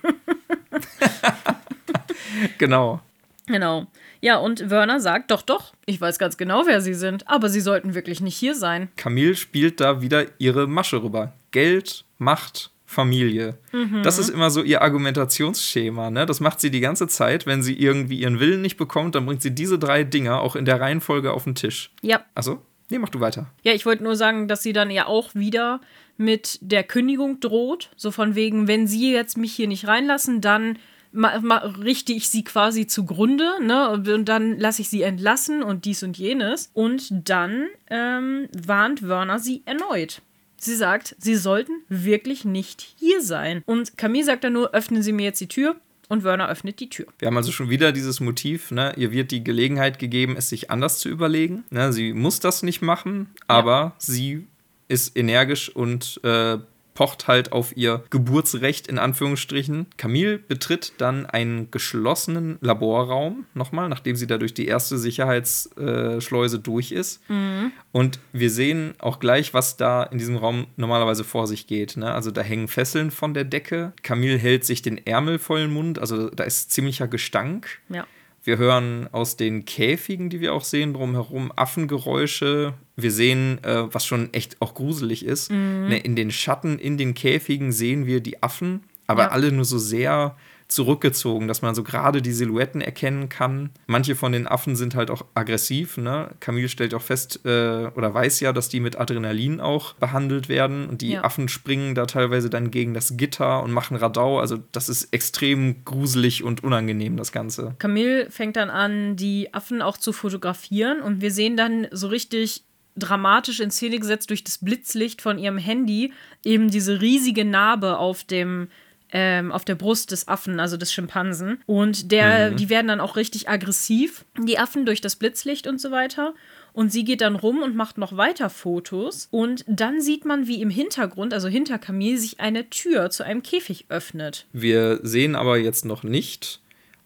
Genau. Genau. Ja, und Werner sagt, doch, doch, ich weiß ganz genau, wer Sie sind, aber Sie sollten wirklich nicht hier sein. Camille spielt da wieder ihre Masche rüber. Geld, Macht, Familie. Mhm. Das ist immer so ihr Argumentationsschema. Ne? Das macht sie die ganze Zeit. Wenn sie irgendwie ihren Willen nicht bekommt, dann bringt sie diese drei Dinger auch in der Reihenfolge auf den Tisch. Ja. Also, nee, mach du weiter. Ja, ich wollte nur sagen, dass sie dann ja auch wieder mit der Kündigung droht. So von wegen, wenn sie jetzt mich hier nicht reinlassen, dann richte ich sie quasi zugrunde, ne? Und dann lasse ich sie entlassen und dies und jenes. Und dann ähm, warnt Werner sie erneut. Sie sagt, sie sollten wirklich nicht hier sein. Und Camille sagt dann nur, öffnen Sie mir jetzt die Tür. Und Werner öffnet die Tür. Wir haben also schon wieder dieses Motiv, ne? ihr wird die Gelegenheit gegeben, es sich anders zu überlegen. Ne? Sie muss das nicht machen, aber ja. sie ist energisch und äh, pocht halt auf ihr Geburtsrecht in Anführungsstrichen. Camille betritt dann einen geschlossenen Laborraum nochmal, nachdem sie da durch die erste Sicherheitsschleuse durch ist. Mhm. Und wir sehen auch gleich, was da in diesem Raum normalerweise vor sich geht. Ne? Also da hängen Fesseln von der Decke. Camille hält sich den Ärmel vollen Mund, also da ist ziemlicher Gestank. Ja. Wir hören aus den Käfigen, die wir auch sehen, drumherum Affengeräusche. Wir sehen, äh, was schon echt auch gruselig ist. Mhm. Ne, in den Schatten, in den Käfigen sehen wir die Affen, aber ja. alle nur so sehr zurückgezogen, dass man so gerade die Silhouetten erkennen kann. Manche von den Affen sind halt auch aggressiv. Ne? Camille stellt auch fest äh, oder weiß ja, dass die mit Adrenalin auch behandelt werden. Und die ja. Affen springen da teilweise dann gegen das Gitter und machen Radau. Also das ist extrem gruselig und unangenehm, das Ganze. Camille fängt dann an, die Affen auch zu fotografieren. Und wir sehen dann so richtig dramatisch in Szene gesetzt durch das Blitzlicht von ihrem Handy eben diese riesige Narbe auf dem ähm, auf der Brust des Affen, also des Schimpansen. Und der, mhm. die werden dann auch richtig aggressiv, die Affen durch das Blitzlicht und so weiter. Und sie geht dann rum und macht noch weiter Fotos. Und dann sieht man, wie im Hintergrund, also hinter Camille, sich eine Tür zu einem Käfig öffnet. Wir sehen aber jetzt noch nicht,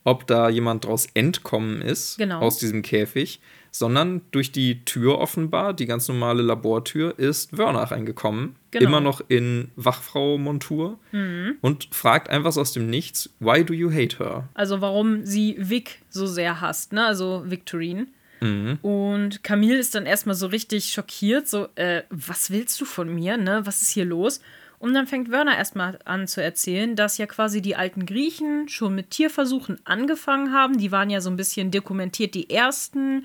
ob da jemand draus entkommen ist genau. aus diesem Käfig sondern durch die Tür offenbar, die ganz normale Labortür, ist Werner reingekommen. Genau. Immer noch in Wachfrau-Montur mhm. und fragt einfach aus dem Nichts, why do you hate her? Also warum sie Vic so sehr hasst, ne? Also Victorine. Mhm. Und Camille ist dann erstmal so richtig schockiert, so, äh, was willst du von mir, ne? Was ist hier los? Und dann fängt Werner erstmal an zu erzählen, dass ja quasi die alten Griechen schon mit Tierversuchen angefangen haben. Die waren ja so ein bisschen dokumentiert, die ersten.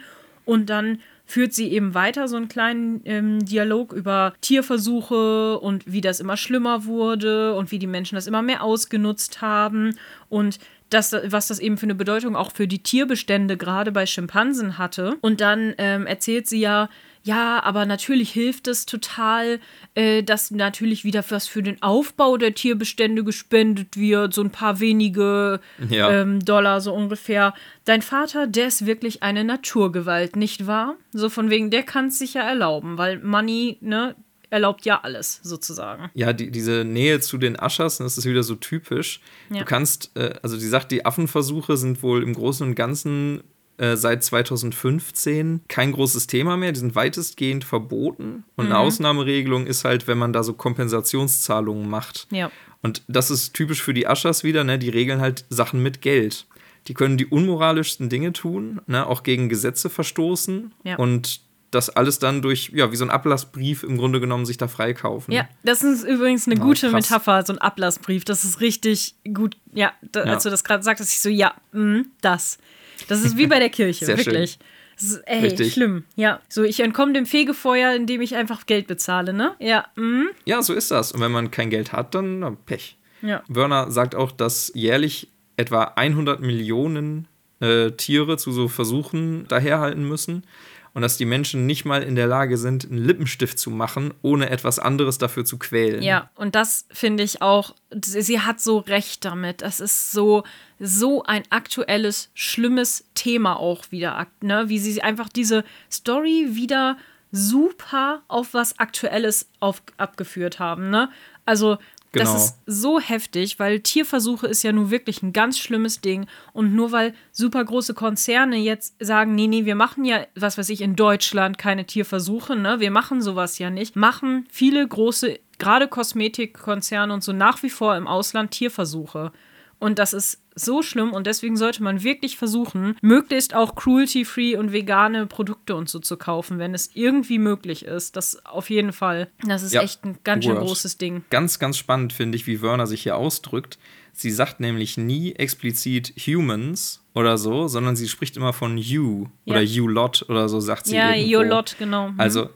Und dann führt sie eben weiter so einen kleinen ähm, Dialog über Tierversuche und wie das immer schlimmer wurde und wie die Menschen das immer mehr ausgenutzt haben und das, was das eben für eine Bedeutung auch für die Tierbestände gerade bei Schimpansen hatte. Und dann ähm, erzählt sie ja, ja, aber natürlich hilft es total, äh, dass natürlich wieder was für den Aufbau der Tierbestände gespendet wird, so ein paar wenige ja. ähm, Dollar so ungefähr. Dein Vater, der ist wirklich eine Naturgewalt, nicht wahr? So von wegen, der kann es sich ja erlauben, weil Money, ne, erlaubt ja alles sozusagen. Ja, die, diese Nähe zu den Aschers, das ist wieder so typisch. Ja. Du kannst, äh, also die sagt, die Affenversuche sind wohl im Großen und Ganzen äh, seit 2015 kein großes Thema mehr. Die sind weitestgehend verboten. Und mhm. eine Ausnahmeregelung ist halt, wenn man da so Kompensationszahlungen macht. Ja. Und das ist typisch für die Aschers wieder, ne? Die regeln halt Sachen mit Geld. Die können die unmoralischsten Dinge tun, ne? auch gegen Gesetze verstoßen. Ja. Und das alles dann durch, ja, wie so ein Ablassbrief im Grunde genommen sich da freikaufen. Ja, das ist übrigens eine ja, gute krass. Metapher, so ein Ablassbrief. Das ist richtig gut. Ja, da, ja. als du das gerade sagtest, ich so, ja, mh, das. Das ist wie bei der Kirche, Sehr wirklich. Schön. Das ist, ey, Richtig. schlimm. Ja. So, ich entkomme dem Fegefeuer, indem ich einfach Geld bezahle, ne? Ja. Mhm. Ja, so ist das. Und wenn man kein Geld hat, dann na, Pech. Ja. Werner sagt auch, dass jährlich etwa 100 Millionen äh, Tiere zu so Versuchen daherhalten müssen und dass die Menschen nicht mal in der Lage sind, einen Lippenstift zu machen, ohne etwas anderes dafür zu quälen. Ja, und das finde ich auch, sie hat so recht damit. Das ist so, so ein aktuelles, schlimmes Thema auch wieder, ne? wie sie einfach diese Story wieder super auf was Aktuelles auf, abgeführt haben. Ne? Also Genau. Das ist so heftig, weil Tierversuche ist ja nun wirklich ein ganz schlimmes Ding. Und nur weil super große Konzerne jetzt sagen, nee, nee, wir machen ja, was weiß ich, in Deutschland keine Tierversuche, ne? Wir machen sowas ja nicht, machen viele große, gerade Kosmetikkonzerne und so nach wie vor im Ausland Tierversuche. Und das ist so schlimm und deswegen sollte man wirklich versuchen, möglichst auch cruelty-free und vegane Produkte und so zu kaufen, wenn es irgendwie möglich ist. Das auf jeden Fall. Das ist ja, echt ein ganz schön großes Ding. Ganz, ganz spannend finde ich, wie Werner sich hier ausdrückt. Sie sagt nämlich nie explizit Humans oder so, sondern sie spricht immer von You ja. oder You Lot oder so, sagt sie. Ja, You Lot, genau. Mhm. Also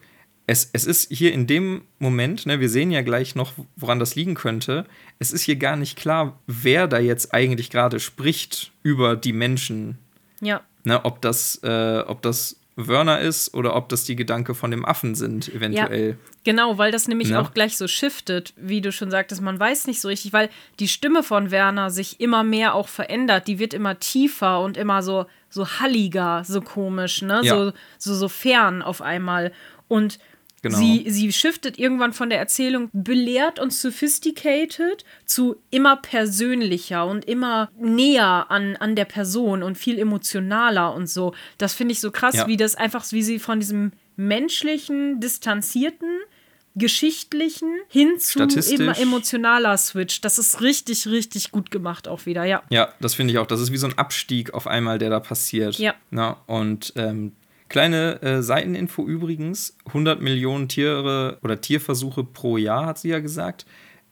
es, es ist hier in dem Moment, ne, wir sehen ja gleich noch, woran das liegen könnte, es ist hier gar nicht klar, wer da jetzt eigentlich gerade spricht über die Menschen. Ja. Ne, ob das, äh, ob das Wörner ist oder ob das die Gedanke von dem Affen sind, eventuell. Ja, genau, weil das nämlich ja. auch gleich so shiftet, wie du schon sagtest, man weiß nicht so richtig, weil die Stimme von Werner sich immer mehr auch verändert, die wird immer tiefer und immer so, so halliger, so komisch, ne? Ja. So, so, so fern auf einmal. Und Genau. Sie, sie shiftet irgendwann von der Erzählung belehrt und sophisticated zu immer persönlicher und immer näher an, an der Person und viel emotionaler und so. Das finde ich so krass, ja. wie das einfach, wie sie von diesem menschlichen, distanzierten, geschichtlichen hin zu immer emotionaler Switch. Das ist richtig, richtig gut gemacht auch wieder, ja. Ja, das finde ich auch. Das ist wie so ein Abstieg auf einmal, der da passiert. Ja. Na, und ähm, Kleine äh, Seiteninfo übrigens: 100 Millionen Tiere oder Tierversuche pro Jahr, hat sie ja gesagt.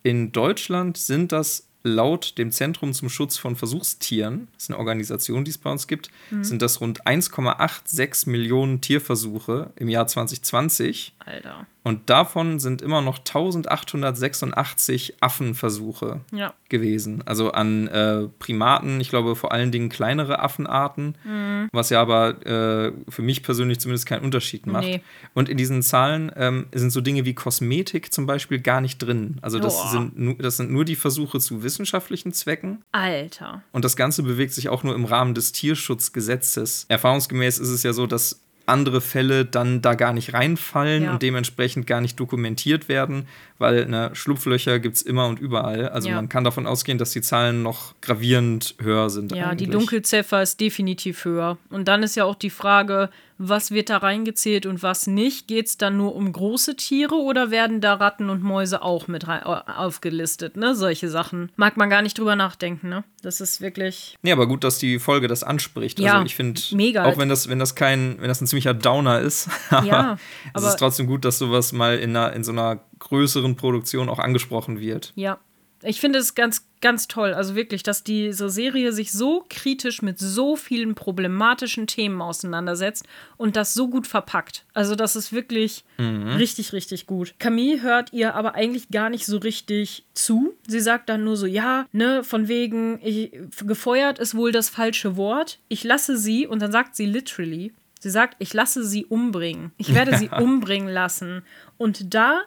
In Deutschland sind das laut dem Zentrum zum Schutz von Versuchstieren, das ist eine Organisation, die es bei uns gibt, mhm. sind das rund 1,86 Millionen Tierversuche im Jahr 2020. Alter. Und davon sind immer noch 1886 Affenversuche ja. gewesen. Also an äh, Primaten, ich glaube vor allen Dingen kleinere Affenarten, mhm. was ja aber äh, für mich persönlich zumindest keinen Unterschied macht. Nee. Und in diesen Zahlen ähm, sind so Dinge wie Kosmetik zum Beispiel gar nicht drin. Also das sind, das sind nur die Versuche zu wissenschaftlichen Zwecken. Alter. Und das Ganze bewegt sich auch nur im Rahmen des Tierschutzgesetzes. Erfahrungsgemäß ist es ja so, dass andere Fälle dann da gar nicht reinfallen ja. und dementsprechend gar nicht dokumentiert werden, weil ne, Schlupflöcher gibt es immer und überall. Also ja. man kann davon ausgehen, dass die Zahlen noch gravierend höher sind. Ja, eigentlich. die Dunkelziffer ist definitiv höher. Und dann ist ja auch die Frage, was wird da reingezählt und was nicht? Geht es dann nur um große Tiere oder werden da Ratten und Mäuse auch mit aufgelistet? Ne? Solche Sachen. Mag man gar nicht drüber nachdenken, ne? Das ist wirklich. Ja, aber gut, dass die Folge das anspricht. Ja, also ich finde, auch wenn das, wenn das kein, wenn das ein ziemlicher Downer ist, aber, ja, aber es ist trotzdem gut, dass sowas mal in, einer, in so einer größeren Produktion auch angesprochen wird. Ja, ich finde es ganz, ganz toll. Also wirklich, dass diese Serie sich so kritisch mit so vielen problematischen Themen auseinandersetzt und das so gut verpackt. Also, das ist wirklich mhm. richtig, richtig gut. Camille hört ihr aber eigentlich gar nicht so richtig zu. Sie sagt dann nur so: Ja, ne, von wegen, ich, gefeuert ist wohl das falsche Wort. Ich lasse sie, und dann sagt sie literally, Sie sagt, ich lasse sie umbringen. Ich werde sie umbringen lassen. Und da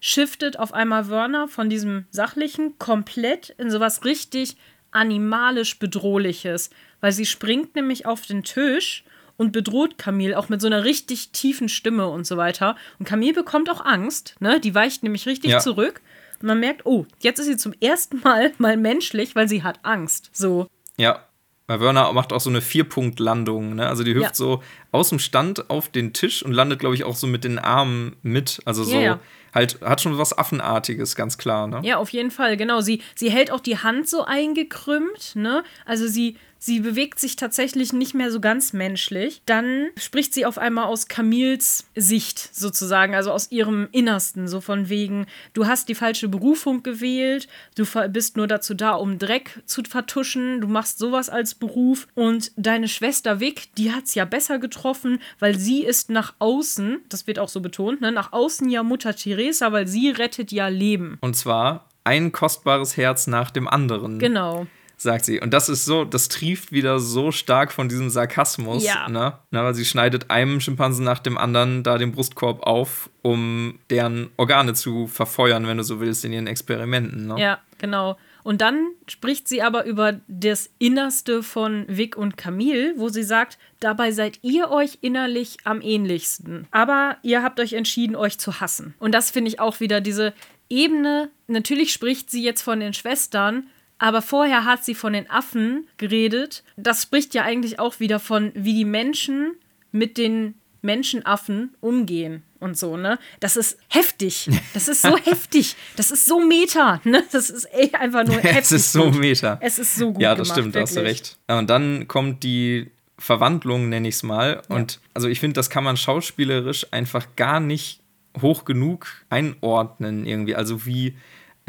shiftet auf einmal Werner von diesem sachlichen komplett in sowas richtig animalisch bedrohliches, weil sie springt nämlich auf den Tisch und bedroht Camille auch mit so einer richtig tiefen Stimme und so weiter. Und Camille bekommt auch Angst, ne? Die weicht nämlich richtig ja. zurück. Und man merkt, oh, jetzt ist sie zum ersten Mal mal menschlich, weil sie hat Angst. So. Ja. Weil Werner macht auch so eine Vierpunktlandung, ne? Also die hüpft ja. so aus dem Stand auf den Tisch und landet, glaube ich, auch so mit den Armen mit. Also so. Ja, halt, hat schon was Affenartiges, ganz klar, ne? Ja, auf jeden Fall, genau. Sie, sie hält auch die Hand so eingekrümmt, ne? Also sie, sie bewegt sich tatsächlich nicht mehr so ganz menschlich. Dann spricht sie auf einmal aus Camils Sicht sozusagen, also aus ihrem Innersten, so von wegen, du hast die falsche Berufung gewählt, du bist nur dazu da, um Dreck zu vertuschen, du machst sowas als Beruf und deine Schwester Vic, die hat es ja besser getroffen, weil sie ist nach außen, das wird auch so betont, ne, nach außen ja Mutter Teresa, weil sie rettet ja Leben. Und zwar ein kostbares Herz nach dem anderen. Genau sagt sie. Und das ist so, das trieft wieder so stark von diesem Sarkasmus. Ja. Ne? Na, weil sie schneidet einem Schimpansen nach dem anderen da den Brustkorb auf, um deren Organe zu verfeuern, wenn du so willst, in ihren Experimenten. Ne? Ja, genau. Und dann spricht sie aber über das Innerste von Vic und Camille, wo sie sagt, dabei seid ihr euch innerlich am ähnlichsten. Aber ihr habt euch entschieden, euch zu hassen. Und das finde ich auch wieder diese Ebene. Natürlich spricht sie jetzt von den Schwestern, aber vorher hat sie von den Affen geredet. Das spricht ja eigentlich auch wieder von, wie die Menschen mit den Menschenaffen umgehen und so, ne? Das ist heftig. Das ist so heftig. Das ist so meta, ne? Das ist ey, einfach nur heftig. es ist so meta. Es ist so gut Ja, das gemacht, stimmt, da hast du recht. Ja, und dann kommt die Verwandlung, nenne ich es mal. Und also ich finde, das kann man schauspielerisch einfach gar nicht hoch genug einordnen irgendwie. Also wie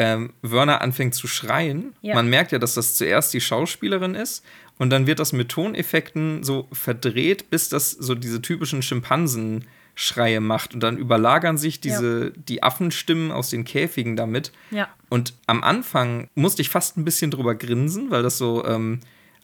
ähm, Werner anfängt zu schreien. Ja. Man merkt ja, dass das zuerst die Schauspielerin ist und dann wird das mit Toneffekten so verdreht, bis das so diese typischen Schimpansenschreie macht und dann überlagern sich diese die Affenstimmen aus den Käfigen damit. Ja. Und am Anfang musste ich fast ein bisschen drüber grinsen, weil das so ähm,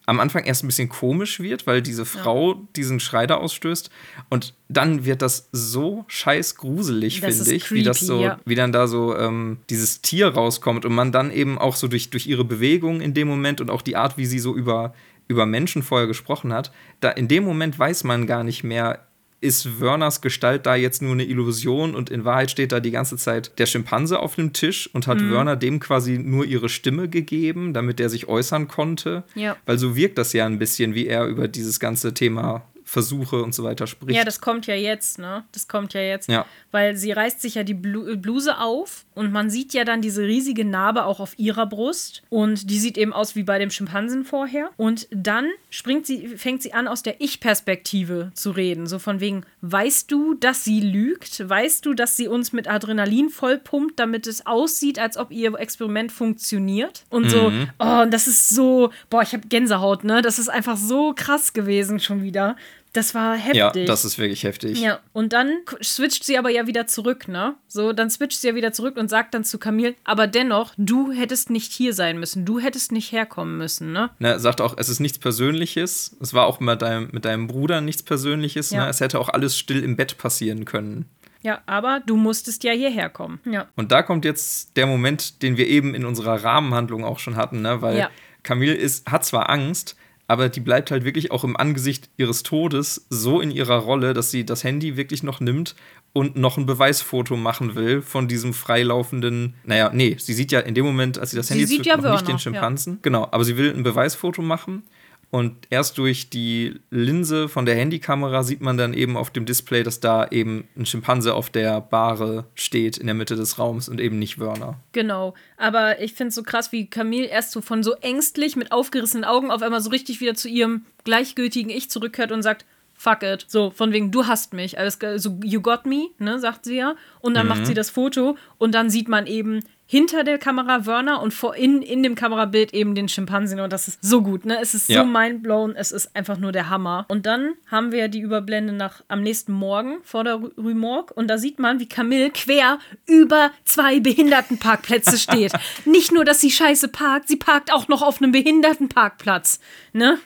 am Anfang erst ein bisschen komisch wird, weil diese Frau diesen Schrei da ausstößt. Und dann wird das so scheiß gruselig, finde ich, wie das creepy, so, ja. wie dann da so ähm, dieses Tier rauskommt und man dann eben auch so durch, durch ihre Bewegung in dem Moment und auch die Art, wie sie so über, über Menschen vorher gesprochen hat, da in dem Moment weiß man gar nicht mehr, ist Werners Gestalt da jetzt nur eine Illusion und in Wahrheit steht da die ganze Zeit der Schimpanse auf dem Tisch und Mhm. hat Werner dem quasi nur ihre Stimme gegeben, damit er sich äußern konnte. Ja. Weil so wirkt das ja ein bisschen, wie er über dieses ganze Thema Versuche und so weiter spricht. Ja, das kommt ja jetzt, ne? Das kommt ja jetzt. Ja. Weil sie reißt sich ja die Blu Bluse auf und man sieht ja dann diese riesige Narbe auch auf ihrer Brust. Und die sieht eben aus wie bei dem Schimpansen vorher. Und dann springt sie, fängt sie an, aus der Ich-Perspektive zu reden. So von wegen, weißt du, dass sie lügt? Weißt du, dass sie uns mit Adrenalin vollpumpt, damit es aussieht, als ob ihr Experiment funktioniert? Und so, oh, und das ist so, boah, ich habe Gänsehaut, ne? Das ist einfach so krass gewesen schon wieder. Das war heftig. ja, das ist wirklich heftig. Ja, und dann switcht sie aber ja wieder zurück, ne? So, dann switcht sie ja wieder zurück und sagt dann zu Camille, aber dennoch, du hättest nicht hier sein müssen, du hättest nicht herkommen müssen, ne? Ne, er sagt auch, es ist nichts Persönliches. Es war auch mit deinem, mit deinem Bruder nichts Persönliches. Ja. Ne? Es hätte auch alles still im Bett passieren können. Ja, aber du musstest ja hierher kommen. Ja. Und da kommt jetzt der Moment, den wir eben in unserer Rahmenhandlung auch schon hatten, ne? weil Ja. Camille ist, hat zwar Angst, aber die bleibt halt wirklich auch im Angesicht ihres Todes so in ihrer Rolle, dass sie das Handy wirklich noch nimmt und noch ein Beweisfoto machen will von diesem freilaufenden. Naja, nee, sie sieht ja in dem Moment, als sie das Sie Handy sieht zückt, ja noch Werner, nicht den ja. Schimpansen. Genau, aber sie will ein Beweisfoto machen. Und erst durch die Linse von der Handykamera sieht man dann eben auf dem Display, dass da eben ein Schimpanse auf der Bahre steht in der Mitte des Raums und eben nicht Werner. Genau. Aber ich finde es so krass, wie Camille erst so von so ängstlich mit aufgerissenen Augen auf einmal so richtig wieder zu ihrem gleichgültigen Ich zurückkehrt und sagt, fuck it. So, von wegen, du hast mich. Alles, ge- so, you got me, ne, sagt sie ja. Und dann macht sie das Foto und dann sieht man eben hinter der Kamera Werner und vor in, in dem Kamerabild eben den Schimpansen und das ist so gut, ne? Es ist Ja. so mindblown, es ist einfach nur der Hammer. Und dann haben wir die Überblende nach am nächsten Morgen vor der Rue Morgue und da sieht man, wie Camille quer über zwei Behindertenparkplätze steht. Nicht nur, dass sie scheiße parkt, sie parkt auch noch auf einem Behindertenparkplatz, ne?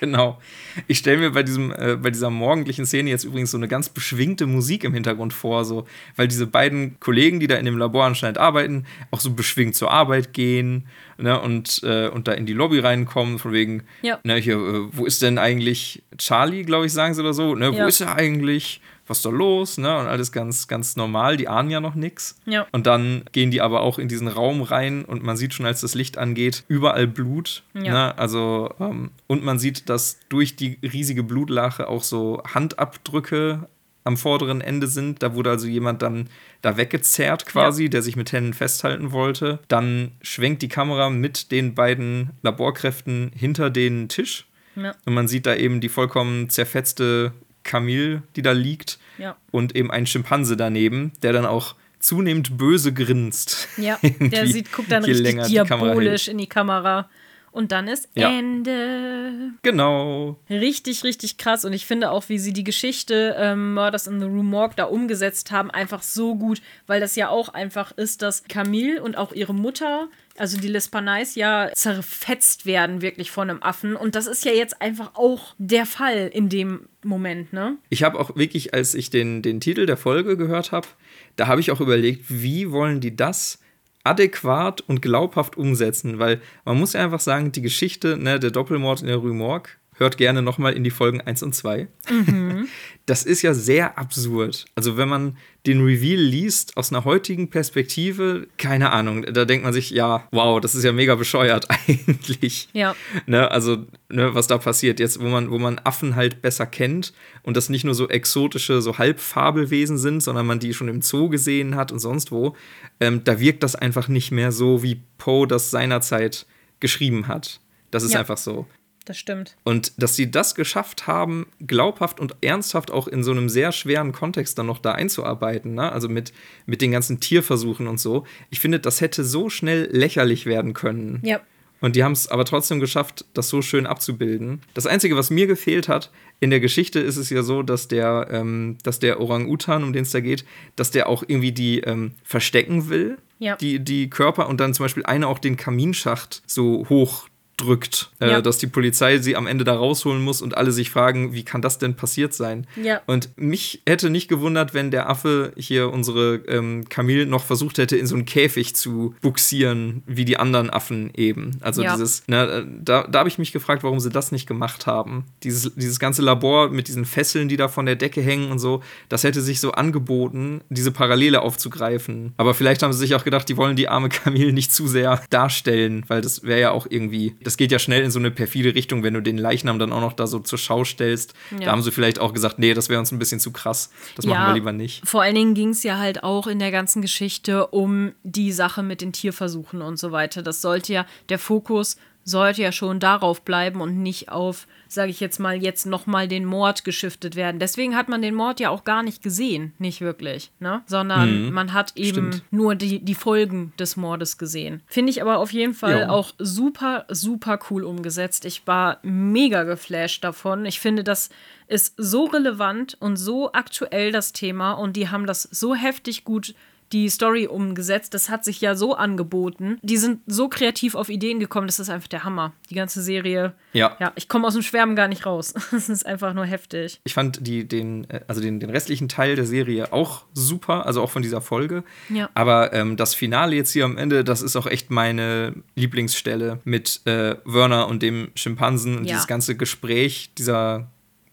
Genau. Ich stelle mir bei, diesem, äh, bei dieser morgendlichen Szene jetzt übrigens so eine ganz beschwingte Musik im Hintergrund vor, so, weil diese beiden Kollegen, die da in dem Labor anscheinend arbeiten, auch so beschwingt zur Arbeit gehen ne, und, äh, und da in die Lobby reinkommen, von wegen, Ja. ne, hier, äh, wo ist denn eigentlich Charlie, glaube ich, sagen sie oder so, ne, wo Ja. ist er eigentlich? Was ist da los? Ne? Und alles ganz, ganz normal, die ahnen ja noch nichts. Ja. Und dann gehen die aber auch in diesen Raum rein und man sieht schon, als das Licht angeht, überall Blut. Ja. Ne? Also, ähm, und man sieht, dass durch die riesige Blutlache auch so Handabdrücke am vorderen Ende sind. Da wurde also jemand dann da weggezerrt quasi, der sich mit Händen festhalten wollte. Dann schwenkt die Kamera mit den beiden Laborkräften hinter den Tisch. Ja. Und man sieht da eben die vollkommen zerfetzte Camille, die da liegt. Ja. Und eben ein Schimpanse daneben, der dann auch zunehmend böse grinst. Ja, der sieht, guckt dann richtig die diabolisch hält. in die Kamera. Und dann ist Ja. Ende. Genau. Richtig, richtig krass. Und ich finde auch, wie sie die Geschichte ähm, Murders in the Rue Morgue da umgesetzt haben, einfach so gut, weil das ja auch einfach ist, dass Camille und auch ihre Mutter, also die Lespanais, ja zerfetzt werden wirklich von einem Affen. Und das ist ja jetzt einfach auch der Fall in dem Moment, ne? Ich habe auch wirklich, als ich den, den Titel der Folge gehört habe, da habe ich auch überlegt, wie wollen die das adäquat und glaubhaft umsetzen? Weil man muss ja einfach sagen, die Geschichte, ne, der Doppelmord in der Rue Morgue, hört gerne nochmal in die Folgen 1 und 2. Mhm. Das ist ja sehr absurd. Also wenn man den Reveal liest aus einer heutigen Perspektive, keine Ahnung, da denkt man sich, ja, wow, das ist ja mega bescheuert eigentlich. Ja. Ne, also, ne, was da passiert jetzt, wo man, wo man Affen halt besser kennt und das nicht nur so exotische, so Halbfabelwesen sind, sondern man die schon im Zoo gesehen hat und sonst wo, ähm, da wirkt das einfach nicht mehr so, wie Poe das seinerzeit geschrieben hat. Das ist ja. einfach so das stimmt. Und dass sie das geschafft haben, glaubhaft und ernsthaft auch in so einem sehr schweren Kontext dann noch da einzuarbeiten, ne? also mit, mit den ganzen Tierversuchen und so, ich finde, das hätte so schnell lächerlich werden können. Ja. Und die haben es aber trotzdem geschafft, das so schön abzubilden. Das Einzige, was mir gefehlt hat, in der Geschichte ist es ja so, dass der, ähm, dass der Orang-Utan, um den es da geht, dass der auch irgendwie die ähm, verstecken will, ja. die, die Körper, und dann zum Beispiel eine auch den Kaminschacht so hoch drückt, äh, ja. dass die Polizei sie am Ende da rausholen muss und alle sich fragen, wie kann das denn passiert sein? Ja. Und mich hätte nicht gewundert, wenn der Affe hier unsere ähm, Camille noch versucht hätte, in so einen Käfig zu buxieren, wie die anderen Affen eben. Also ja. dieses, ne, da, da habe ich mich gefragt, warum sie das nicht gemacht haben. Dieses, dieses ganze Labor mit diesen Fesseln, die da von der Decke hängen und so, das hätte sich so angeboten, diese Parallele aufzugreifen. Aber vielleicht haben sie sich auch gedacht, die wollen die arme Camille nicht zu sehr darstellen, weil das wäre ja auch irgendwie das geht ja schnell in so eine perfide Richtung, wenn du den Leichnam dann auch noch da so zur Schau stellst. Ja. Da haben sie vielleicht auch gesagt, nee, das wäre uns ein bisschen zu krass. Das ja, machen wir lieber nicht. Vor allen Dingen ging es ja halt auch in der ganzen Geschichte um die Sache mit den Tierversuchen und so weiter. Das sollte ja, der Fokus sollte ja schon darauf bleiben und nicht auf sage ich jetzt mal, jetzt nochmal den Mord geschiftet werden. Deswegen hat man den Mord ja auch gar nicht gesehen, nicht wirklich, ne? Sondern mhm. man hat eben Stimmt. nur die, die Folgen des Mordes gesehen. Finde ich aber auf jeden Fall jo. auch super, super cool umgesetzt. Ich war mega geflasht davon. Ich finde, das ist so relevant und so aktuell das Thema und die haben das so heftig gut die Story umgesetzt. Das hat sich ja so angeboten. Die sind so kreativ auf Ideen gekommen, das ist einfach der Hammer. Die ganze Serie. Ja. Ja, ich komme aus dem Schwärmen gar nicht raus. Das ist einfach nur heftig. Ich fand die, den, äh, also den, den restlichen Teil der Serie auch super, also auch von dieser Folge. Ja. Aber ähm, das Finale jetzt hier am Ende, das ist auch echt meine Lieblingsstelle mit äh, Werner und dem Schimpansen und ja. dieses ganze Gespräch, dieser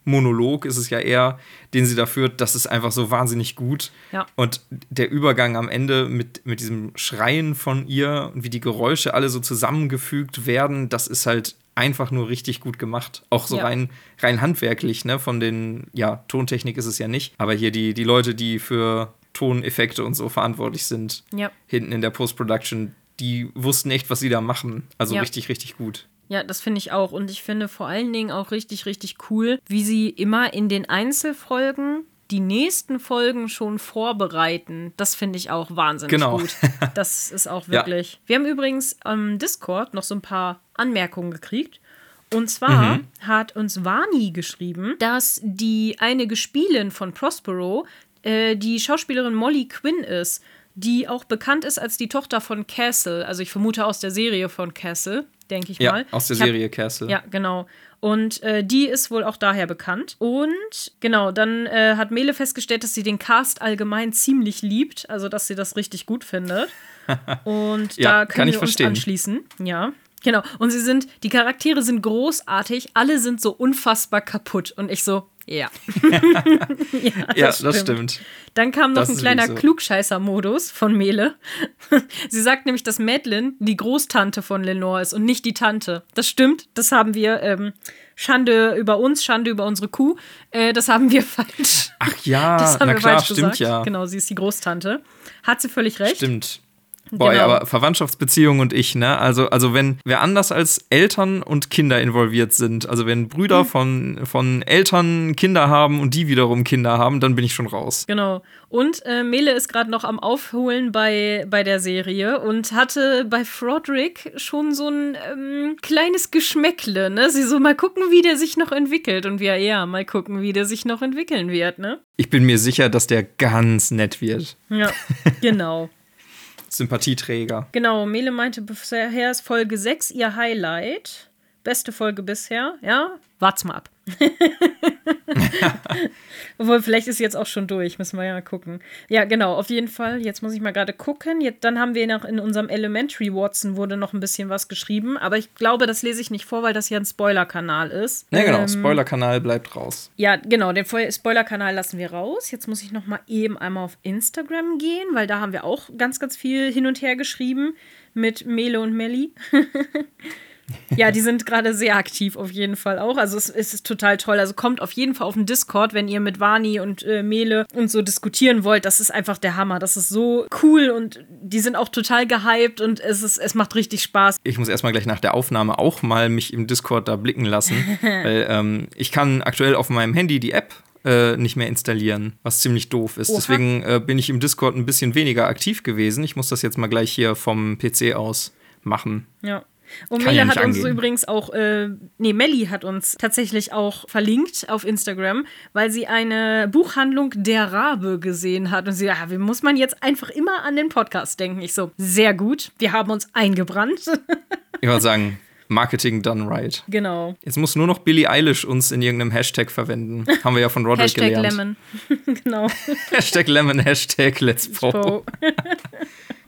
Monolog ist es ja eher, den sie da führt, das ist einfach so wahnsinnig gut. Ja. Und der Übergang am Ende mit, mit diesem Schreien von ihr und wie die Geräusche alle so zusammengefügt werden, das ist halt einfach nur richtig gut gemacht. Auch so ja. rein, rein handwerklich, ne? Von den, ja, Tontechnik ist es ja nicht. Aber hier die, die Leute, die für Toneffekte und so verantwortlich sind, ja. hinten in der Post-Production, die wussten echt, was sie da machen. Also ja. richtig, richtig gut. Ja, das finde ich auch. Und ich finde vor allen Dingen auch richtig, richtig cool, wie sie immer in den Einzelfolgen die nächsten Folgen schon vorbereiten. Das finde ich auch wahnsinnig genau. gut. Das ist auch wirklich. Ja. Wir haben übrigens am Discord noch so ein paar Anmerkungen gekriegt. Und zwar mhm. hat uns Vani geschrieben, dass die eine Gespielin von Prospero äh, die Schauspielerin Molly Quinn ist, die auch bekannt ist als die Tochter von Castle. Also ich vermute aus der Serie von Castle denke ich ja, mal. Aus der Serie Castle. Ja, genau. Und äh, die ist wohl auch daher bekannt. Und genau, dann äh, hat Mele festgestellt, dass sie den Cast allgemein ziemlich liebt, also dass sie das richtig gut findet. Und ja, da können wir uns verstehen. anschließen. Ja. Genau. Und sie sind, die Charaktere sind großartig, alle sind so unfassbar kaputt. Und ich so, ja. ja, das, ja, stimmt. das, stimmt. Dann kam noch das ein kleiner so. Klugscheißer-Modus von Mele. Sie sagt nämlich, dass Madeline die Großtante von Lenore ist und nicht die Tante. Das stimmt, das haben wir. Ähm, Schande über uns, Schande über unsere Kuh. Äh, das haben wir falsch. Ach ja, das haben na wir klar, falsch stimmt gesagt. ja. Genau, sie ist die Großtante. Hat sie völlig recht. Stimmt. Boah, genau. ja, aber Verwandtschaftsbeziehung und ich, ne? Also, also wenn wir anders als Eltern und Kinder involviert sind, also wenn Brüder mhm. von, von Eltern Kinder haben und die wiederum Kinder haben, dann bin ich schon raus. Genau. Und äh, Mele ist gerade noch am Aufholen bei, bei der Serie und hatte bei Froderick schon so ein ähm, kleines Geschmäckle, ne? Sie so mal gucken, wie der sich noch entwickelt. Und wir, ja, mal gucken, wie der sich noch entwickeln wird, ne? Ich bin mir sicher, dass der ganz nett wird. Ja, genau. Sympathieträger. Genau, Mele meinte bisher ist Folge 6 ihr Highlight. Beste Folge bisher, ja? Wart's mal ab. Obwohl, vielleicht ist jetzt auch schon durch, müssen wir ja gucken. Ja, genau, auf jeden Fall. Jetzt muss ich mal gerade gucken. Jetzt, dann haben wir noch in unserem Elementary Watson wurde noch ein bisschen was geschrieben, aber ich glaube, das lese ich nicht vor, weil das ja ein Spoiler-Kanal ist. Ja, genau, ähm, Spoiler-Kanal bleibt raus. Ja, genau, den Spoiler-Kanal lassen wir raus. Jetzt muss ich noch mal eben einmal auf Instagram gehen, weil da haben wir auch ganz, ganz viel hin und her geschrieben mit Mele und Melli. Ja, die sind gerade sehr aktiv auf jeden Fall auch. Also es, es, ist total toll. Also kommt auf jeden Fall auf den Discord, wenn ihr mit Vani und äh, Mele und so diskutieren wollt. Das ist einfach der Hammer. Das ist so cool und die sind auch total gehypt und es, ist, es macht richtig Spaß. Ich muss erstmal gleich nach der Aufnahme auch mal mich im Discord da blicken lassen, weil ähm, ich kann aktuell auf meinem Handy die App äh, nicht mehr installieren, was ziemlich doof ist. Oha. Deswegen äh, bin ich im Discord ein bisschen weniger aktiv gewesen. Ich muss das jetzt mal gleich hier vom PC aus machen. Ja. Und ja hat angehen. uns übrigens auch, äh, nee, Melli hat uns tatsächlich auch verlinkt auf Instagram, weil sie eine Buchhandlung Der Rabe gesehen hat. Und sie, ja, wie muss man jetzt einfach immer an den Podcast denken? Ich so, sehr gut, wir haben uns eingebrannt. ich würde sagen, Marketing done right. Genau. Jetzt muss nur noch Billie Eilish uns in irgendeinem Hashtag verwenden. Haben wir ja von Roderick Hashtag gelernt. Lemon. genau. Hashtag Lemon, Hashtag Let's Pro.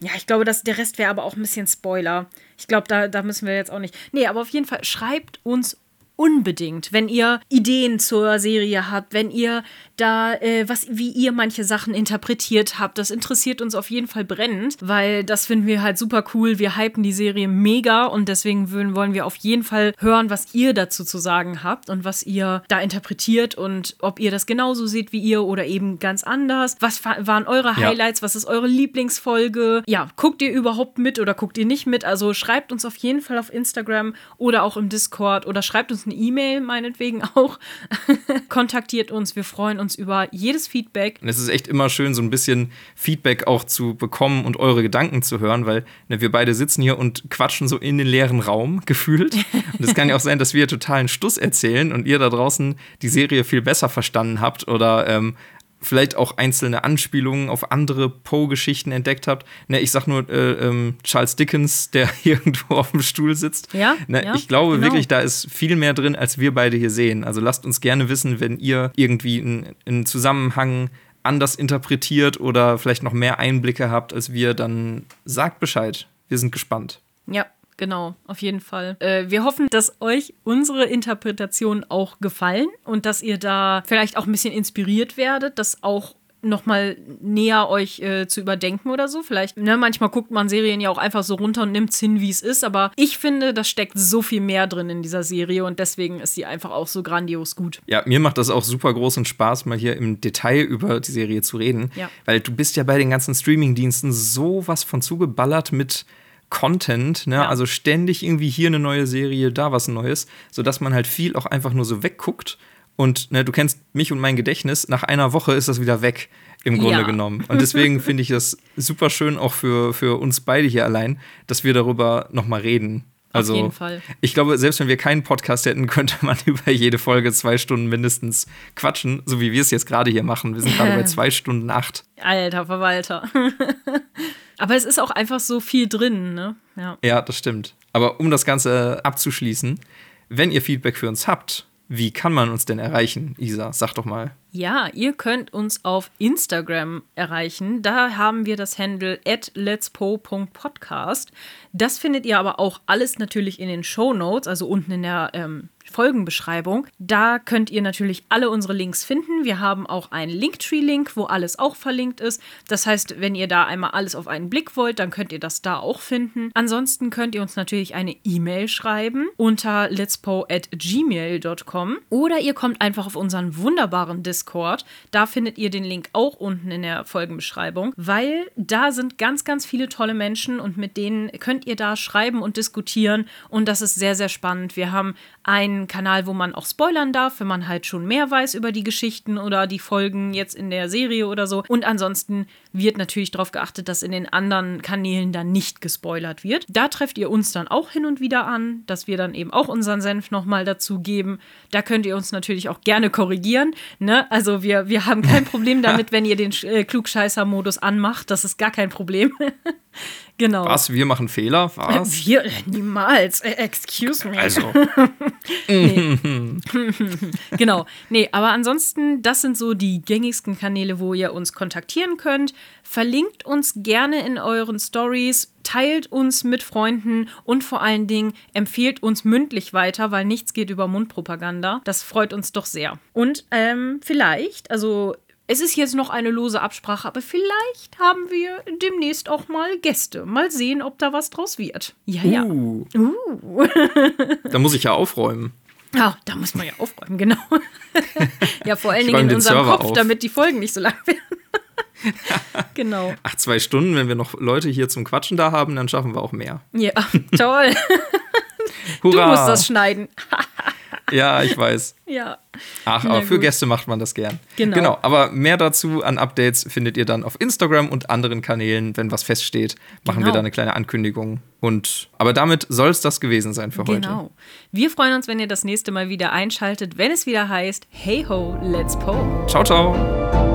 ja, ich glaube, dass der Rest wäre aber auch ein bisschen Spoiler. Ich glaube, da, da müssen wir jetzt auch nicht. Nee, aber auf jeden Fall schreibt uns unbedingt, wenn ihr Ideen zur Serie habt, wenn ihr da, äh, was, wie ihr manche Sachen interpretiert habt, das interessiert uns auf jeden Fall brennend, weil das finden wir halt super cool. Wir hypen die Serie mega und deswegen wollen wir auf jeden Fall hören, was ihr dazu zu sagen habt und was ihr da interpretiert und ob ihr das genauso seht wie ihr oder eben ganz anders. Was waren eure Highlights? Ja. Was ist eure Lieblingsfolge? Ja, guckt ihr überhaupt mit oder guckt ihr nicht mit? Also schreibt uns auf jeden Fall auf Instagram oder auch im Discord oder schreibt uns eine E-Mail meinetwegen auch. Kontaktiert uns, wir freuen uns über jedes Feedback. Und es ist echt immer schön, so ein bisschen Feedback auch zu bekommen und eure Gedanken zu hören, weil ne, wir beide sitzen hier und quatschen so in den leeren Raum gefühlt. Und es kann ja auch sein, dass wir totalen Stuss erzählen und ihr da draußen die Serie viel besser verstanden habt oder ähm, vielleicht auch einzelne Anspielungen auf andere Poe-Geschichten entdeckt habt. Ne, ich sag nur äh, ähm, Charles Dickens, der irgendwo auf dem Stuhl sitzt. Ja, ne, ja ich glaube genau. wirklich, da ist viel mehr drin, als wir beide hier sehen. Also lasst uns gerne wissen, wenn ihr irgendwie einen Zusammenhang anders interpretiert oder vielleicht noch mehr Einblicke habt als wir, dann sagt Bescheid. Wir sind gespannt. Ja, Genau, auf jeden Fall. Äh, wir hoffen, dass euch unsere Interpretationen auch gefallen und dass ihr da vielleicht auch ein bisschen inspiriert werdet, das auch nochmal näher euch äh, zu überdenken oder so. Vielleicht, ne, manchmal guckt man Serien ja auch einfach so runter und nimmt es hin, wie es ist. Aber ich finde, da steckt so viel mehr drin in dieser Serie und deswegen ist sie einfach auch so grandios gut. Ja, mir macht das auch super großen Spaß, mal hier im Detail über die Serie zu reden. Ja. Weil du bist ja bei den ganzen Streaming-Diensten sowas von zugeballert mit Content, ne? Ja. Also ständig irgendwie hier eine neue Serie, da was Neues, sodass man halt viel auch einfach nur so wegguckt. Und ne, du kennst mich und mein Gedächtnis, nach einer Woche ist das wieder weg, im Grunde ja. genommen. Und deswegen finde ich das super schön, auch für, für uns beide hier allein, dass wir darüber nochmal reden. Also, Auf jeden Fall. ich glaube, selbst wenn wir keinen Podcast hätten, könnte man über jede Folge zwei Stunden mindestens quatschen, so wie wir es jetzt gerade hier machen. Wir sind gerade bei zwei Stunden acht. Alter Verwalter. Aber es ist auch einfach so viel drin, ne? Ja. ja, das stimmt. Aber um das Ganze abzuschließen, wenn ihr Feedback für uns habt, wie kann man uns denn erreichen, Isa? Sag doch mal. Ja, ihr könnt uns auf Instagram erreichen. Da haben wir das Handle at letspo.podcast. Das findet ihr aber auch alles natürlich in den Show Notes, also unten in der ähm, Folgenbeschreibung. Da könnt ihr natürlich alle unsere Links finden. Wir haben auch einen Linktree-Link, wo alles auch verlinkt ist. Das heißt, wenn ihr da einmal alles auf einen Blick wollt, dann könnt ihr das da auch finden. Ansonsten könnt ihr uns natürlich eine E-Mail schreiben unter letspo@gmail.com oder ihr kommt einfach auf unseren wunderbaren Discord. Da findet ihr den Link auch unten in der Folgenbeschreibung, weil da sind ganz, ganz viele tolle Menschen und mit denen könnt ihr da schreiben und diskutieren und das ist sehr, sehr spannend. Wir haben einen Kanal, wo man auch spoilern darf, wenn man halt schon mehr weiß über die Geschichten oder die Folgen jetzt in der Serie oder so. Und ansonsten wird natürlich darauf geachtet, dass in den anderen Kanälen dann nicht gespoilert wird. Da trefft ihr uns dann auch hin und wieder an, dass wir dann eben auch unseren Senf nochmal dazu geben. Da könnt ihr uns natürlich auch gerne korrigieren. Ne? Also wir, wir haben kein Problem damit, wenn ihr den äh, Klugscheißer-Modus anmacht. Das ist gar kein Problem. Genau. Was? Wir machen Fehler? Was? Wir? Niemals. Excuse me. Also. nee. genau. Nee, aber ansonsten, das sind so die gängigsten Kanäle, wo ihr uns kontaktieren könnt. Verlinkt uns gerne in euren Stories, teilt uns mit Freunden und vor allen Dingen empfehlt uns mündlich weiter, weil nichts geht über Mundpropaganda. Das freut uns doch sehr. Und ähm, vielleicht, also es ist jetzt noch eine lose Absprache, aber vielleicht haben wir demnächst auch mal Gäste. Mal sehen, ob da was draus wird. Ja, ja. Uh. uh. da muss ich ja aufräumen. Ja, da muss man ja aufräumen, genau. ja, vor allen Dingen in unserem Server Kopf, auf. damit die Folgen nicht so lang werden. genau. Ach, zwei Stunden, wenn wir noch Leute hier zum Quatschen da haben, dann schaffen wir auch mehr. Ja, toll. du musst das schneiden. Ja, ich weiß. Ja. Ach, aber für Gäste macht man das gern. Genau. Genau, aber mehr dazu an Updates findet ihr dann auf Instagram und anderen Kanälen. Wenn was feststeht, machen genau. wir da eine kleine Ankündigung. Und aber damit soll es das gewesen sein für heute. Genau. Wir freuen uns, wenn ihr das nächste Mal wieder einschaltet, wenn es wieder heißt Hey ho, let's po. Ciao, ciao.